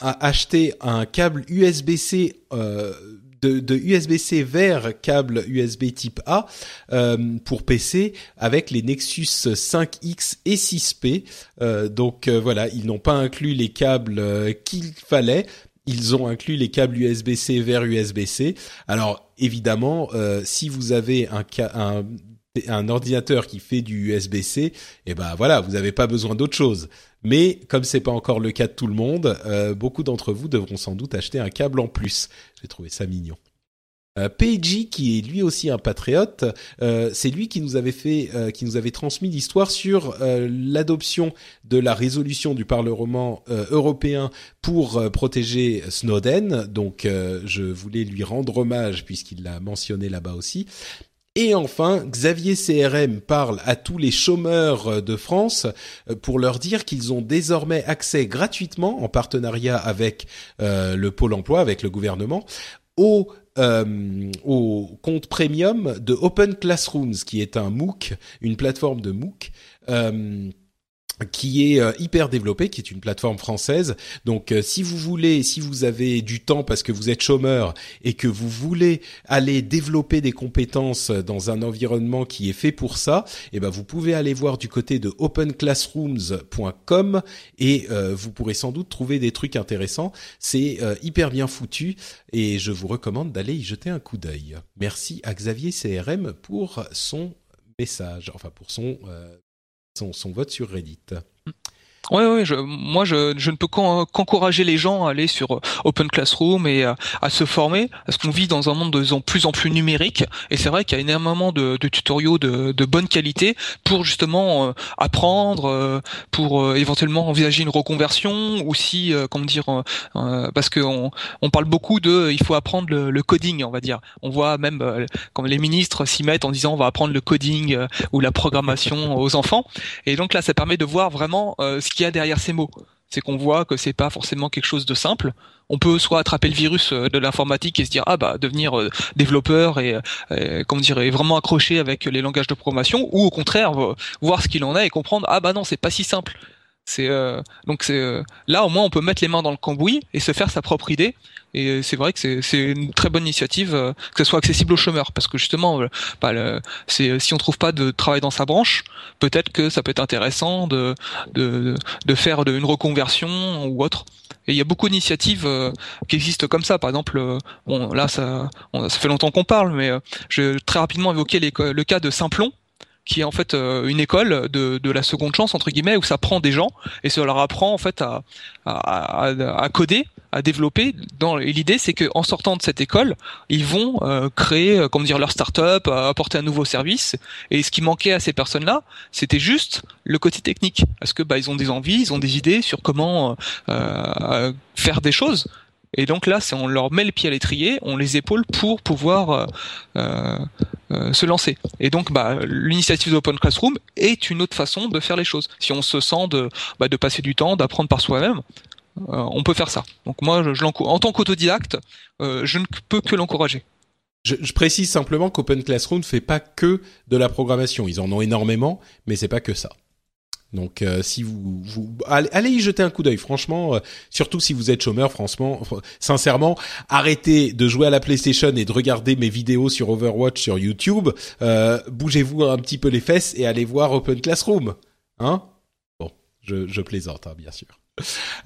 acheter un câble USB-C de, USB-C vers câble USB type A euh, pour PC avec les Nexus 5X et 6P. Euh, donc euh, voilà, ils n'ont pas inclus les câbles qu'il fallait. Ils ont inclus les câbles USB-C vers USB-C. Alors évidemment, si vous avez un, un un ordinateur qui fait du USB-C, et eh ben voilà, vous n'avez pas besoin d'autre chose. Mais comme c'est pas encore le cas de tout le monde, euh, beaucoup d'entre vous devront sans doute acheter un câble en plus. J'ai trouvé ça mignon. Euh, Peiji, qui est lui aussi un patriote, euh, c'est lui qui nous avait fait, euh, qui nous avait transmis l'histoire sur l'adoption de la résolution du Parlement européen pour protéger Snowden. Donc, je voulais lui rendre hommage puisqu'il l'a mentionné là-bas aussi. Et enfin, Xavier CRM parle à tous les chômeurs de France pour leur dire qu'ils ont désormais accès gratuitement, en partenariat avec le Pôle Emploi, avec le gouvernement, au euh, compte premium de Open Classrooms, qui est un MOOC, une plateforme de MOOC. Euh, qui est euh, hyper développé, qui est une plateforme française. Donc euh, si vous voulez, si vous avez du temps parce que vous êtes chômeur et que vous voulez aller développer des compétences dans un environnement qui est fait pour ça, eh ben vous pouvez aller voir du côté de openclassrooms.com et euh, vous pourrez sans doute trouver des trucs intéressants. C'est hyper bien foutu et je vous recommande d'aller y jeter un coup d'œil. Merci à Xavier CRM pour son message, enfin pour son son, vote sur Reddit. Oui, oui, je, moi je, je ne peux qu'encourager les gens à aller sur euh, Open Classroom et à, se former, parce qu'on vit dans un monde de plus en plus numérique, et c'est vrai qu'il y a énormément de, de tutoriaux de, de, bonne qualité pour justement euh, apprendre, euh, pour éventuellement envisager une reconversion, ou si, comment dire, parce qu'on on parle beaucoup de, il faut apprendre le, le, coding, on va dire. On voit même comme les ministres s'y mettent en disant on va apprendre le coding ou la programmation aux enfants, et donc là ça permet de voir vraiment ce qu'il y a derrière ces mots. C'est qu'on voit que c'est pas forcément quelque chose de simple. On peut soit attraper le virus euh, de l'informatique et se dire ah bah devenir euh, développeur et, et comment dire vraiment accrocher avec les langages de programmation, ou au contraire voir ce qu'il en est et comprendre ah bah non c'est pas si simple. C'est euh, donc c'est là au moins on peut mettre les mains dans le cambouis et se faire sa propre idée et c'est vrai que c'est une très bonne initiative euh, que ce soit accessible aux chômeurs, parce que justement, euh, bah, c'est si on trouve pas de travail dans sa branche, peut-être que ça peut être intéressant de de, de faire une reconversion ou autre. Et il y a beaucoup d'initiatives euh, qui existent comme ça. Par exemple, bon là ça, ça fait longtemps qu'on parle, mais je vais très rapidement évoquer les, le cas de Simplon qui est en fait une école de, de la seconde chance entre guillemets où ça prend des gens et ça leur apprend en fait à, à, coder à développer. L'idée, c'est qu'en sortant de cette école, ils vont euh, créer, euh, comment dire, leur start-up, euh, apporter un nouveau service. Et ce qui manquait à ces personnes-là, c'était juste le côté technique, parce que bah, ils ont des envies, ils ont des idées sur comment faire des choses. Et donc là, on leur met le pied à l'étrier, on les épaule pour pouvoir se lancer. Et donc, bah, l'initiative d'Open Classroom est une autre façon de faire les choses. Si on se sent de, bah, passer du temps, d'apprendre par soi-même, euh, on peut faire ça. Donc moi, je, en tant qu'autodidacte, euh, je ne peux que l'encourager. Je, précise simplement qu'Open Classroom ne fait pas que de la programmation. Ils en ont énormément, mais c'est pas que ça. Donc euh, si vous, allez, y jeter un coup d'œil, franchement, surtout si vous êtes chômeur, franchement, sincèrement, arrêtez de jouer à la PlayStation et de regarder mes vidéos sur Overwatch sur YouTube. Bougez-vous un petit peu les fesses et allez voir Open Classroom, hein? Bon, je, je plaisante, hein, bien sûr.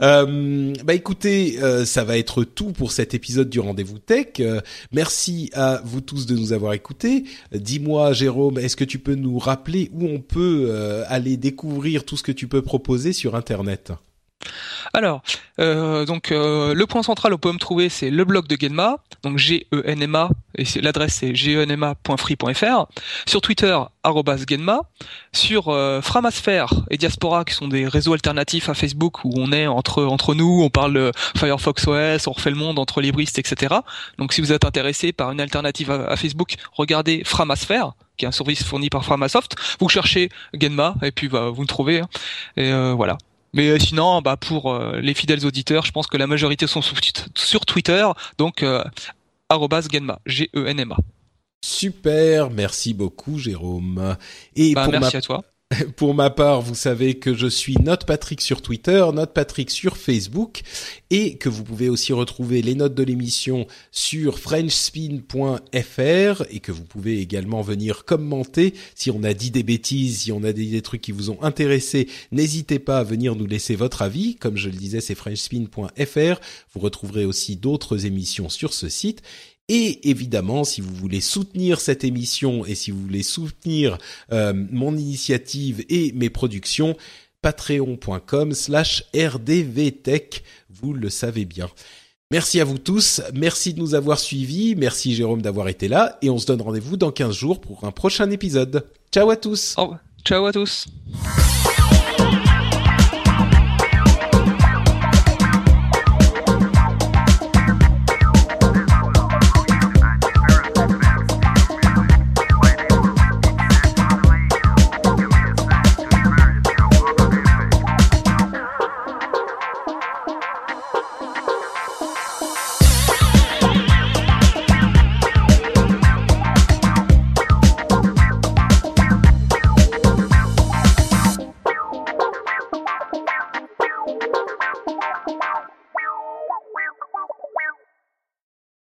Euh, bah écoutez, euh, ça va être tout pour cet épisode du rendez-vous tech. Euh, merci à vous tous de nous avoir écoutés. Dis-moi, Jérôme, est-ce que tu peux nous rappeler où on peut aller découvrir tout ce que tu peux proposer sur Internet? Alors, euh, donc euh, le point central où on peut me trouver, c'est le blog de Genma, donc G-E-N-M-A, et l'adresse c'est genma.free.fr. Sur Twitter, @genma. Sur euh, Framasphere et Diaspora, qui sont des réseaux alternatifs à Facebook où on est entre entre nous, on parle Firefox OS, on refait le monde entre libristes, etc. Donc si vous êtes intéressé par une alternative à, Facebook, regardez Framasphere qui est un service fourni par Framasoft. Vous cherchez Genma et puis bah, vous me trouvez. Hein. Et voilà. Mais euh, sinon, bah pour euh, les fidèles auditeurs, je pense que la majorité sont sur, Twitter, donc euh, @genma, G-E-N-M-A. Super, merci beaucoup Jérôme. Et bah, merci à toi. Pour ma part, vous savez que je suis Note Patrick sur Twitter, Note Patrick sur Facebook, et que vous pouvez aussi retrouver les notes de l'émission sur frenchspin.fr, et que vous pouvez également venir commenter si on a dit des bêtises, si on a dit des trucs qui vous ont intéressé. N'hésitez pas à venir nous laisser votre avis. Comme je le disais, c'est frenchspin.fr. Vous retrouverez aussi d'autres émissions sur ce site. Et évidemment, si vous voulez soutenir cette émission et si vous voulez soutenir euh, mon initiative et mes productions, patreon.com slash rdvtech, vous le savez bien. Merci à vous tous, merci de nous avoir suivis, merci Jérôme d'avoir été là, et on se donne rendez-vous dans 15 jours pour un prochain épisode. Ciao à tous. Ciao à tous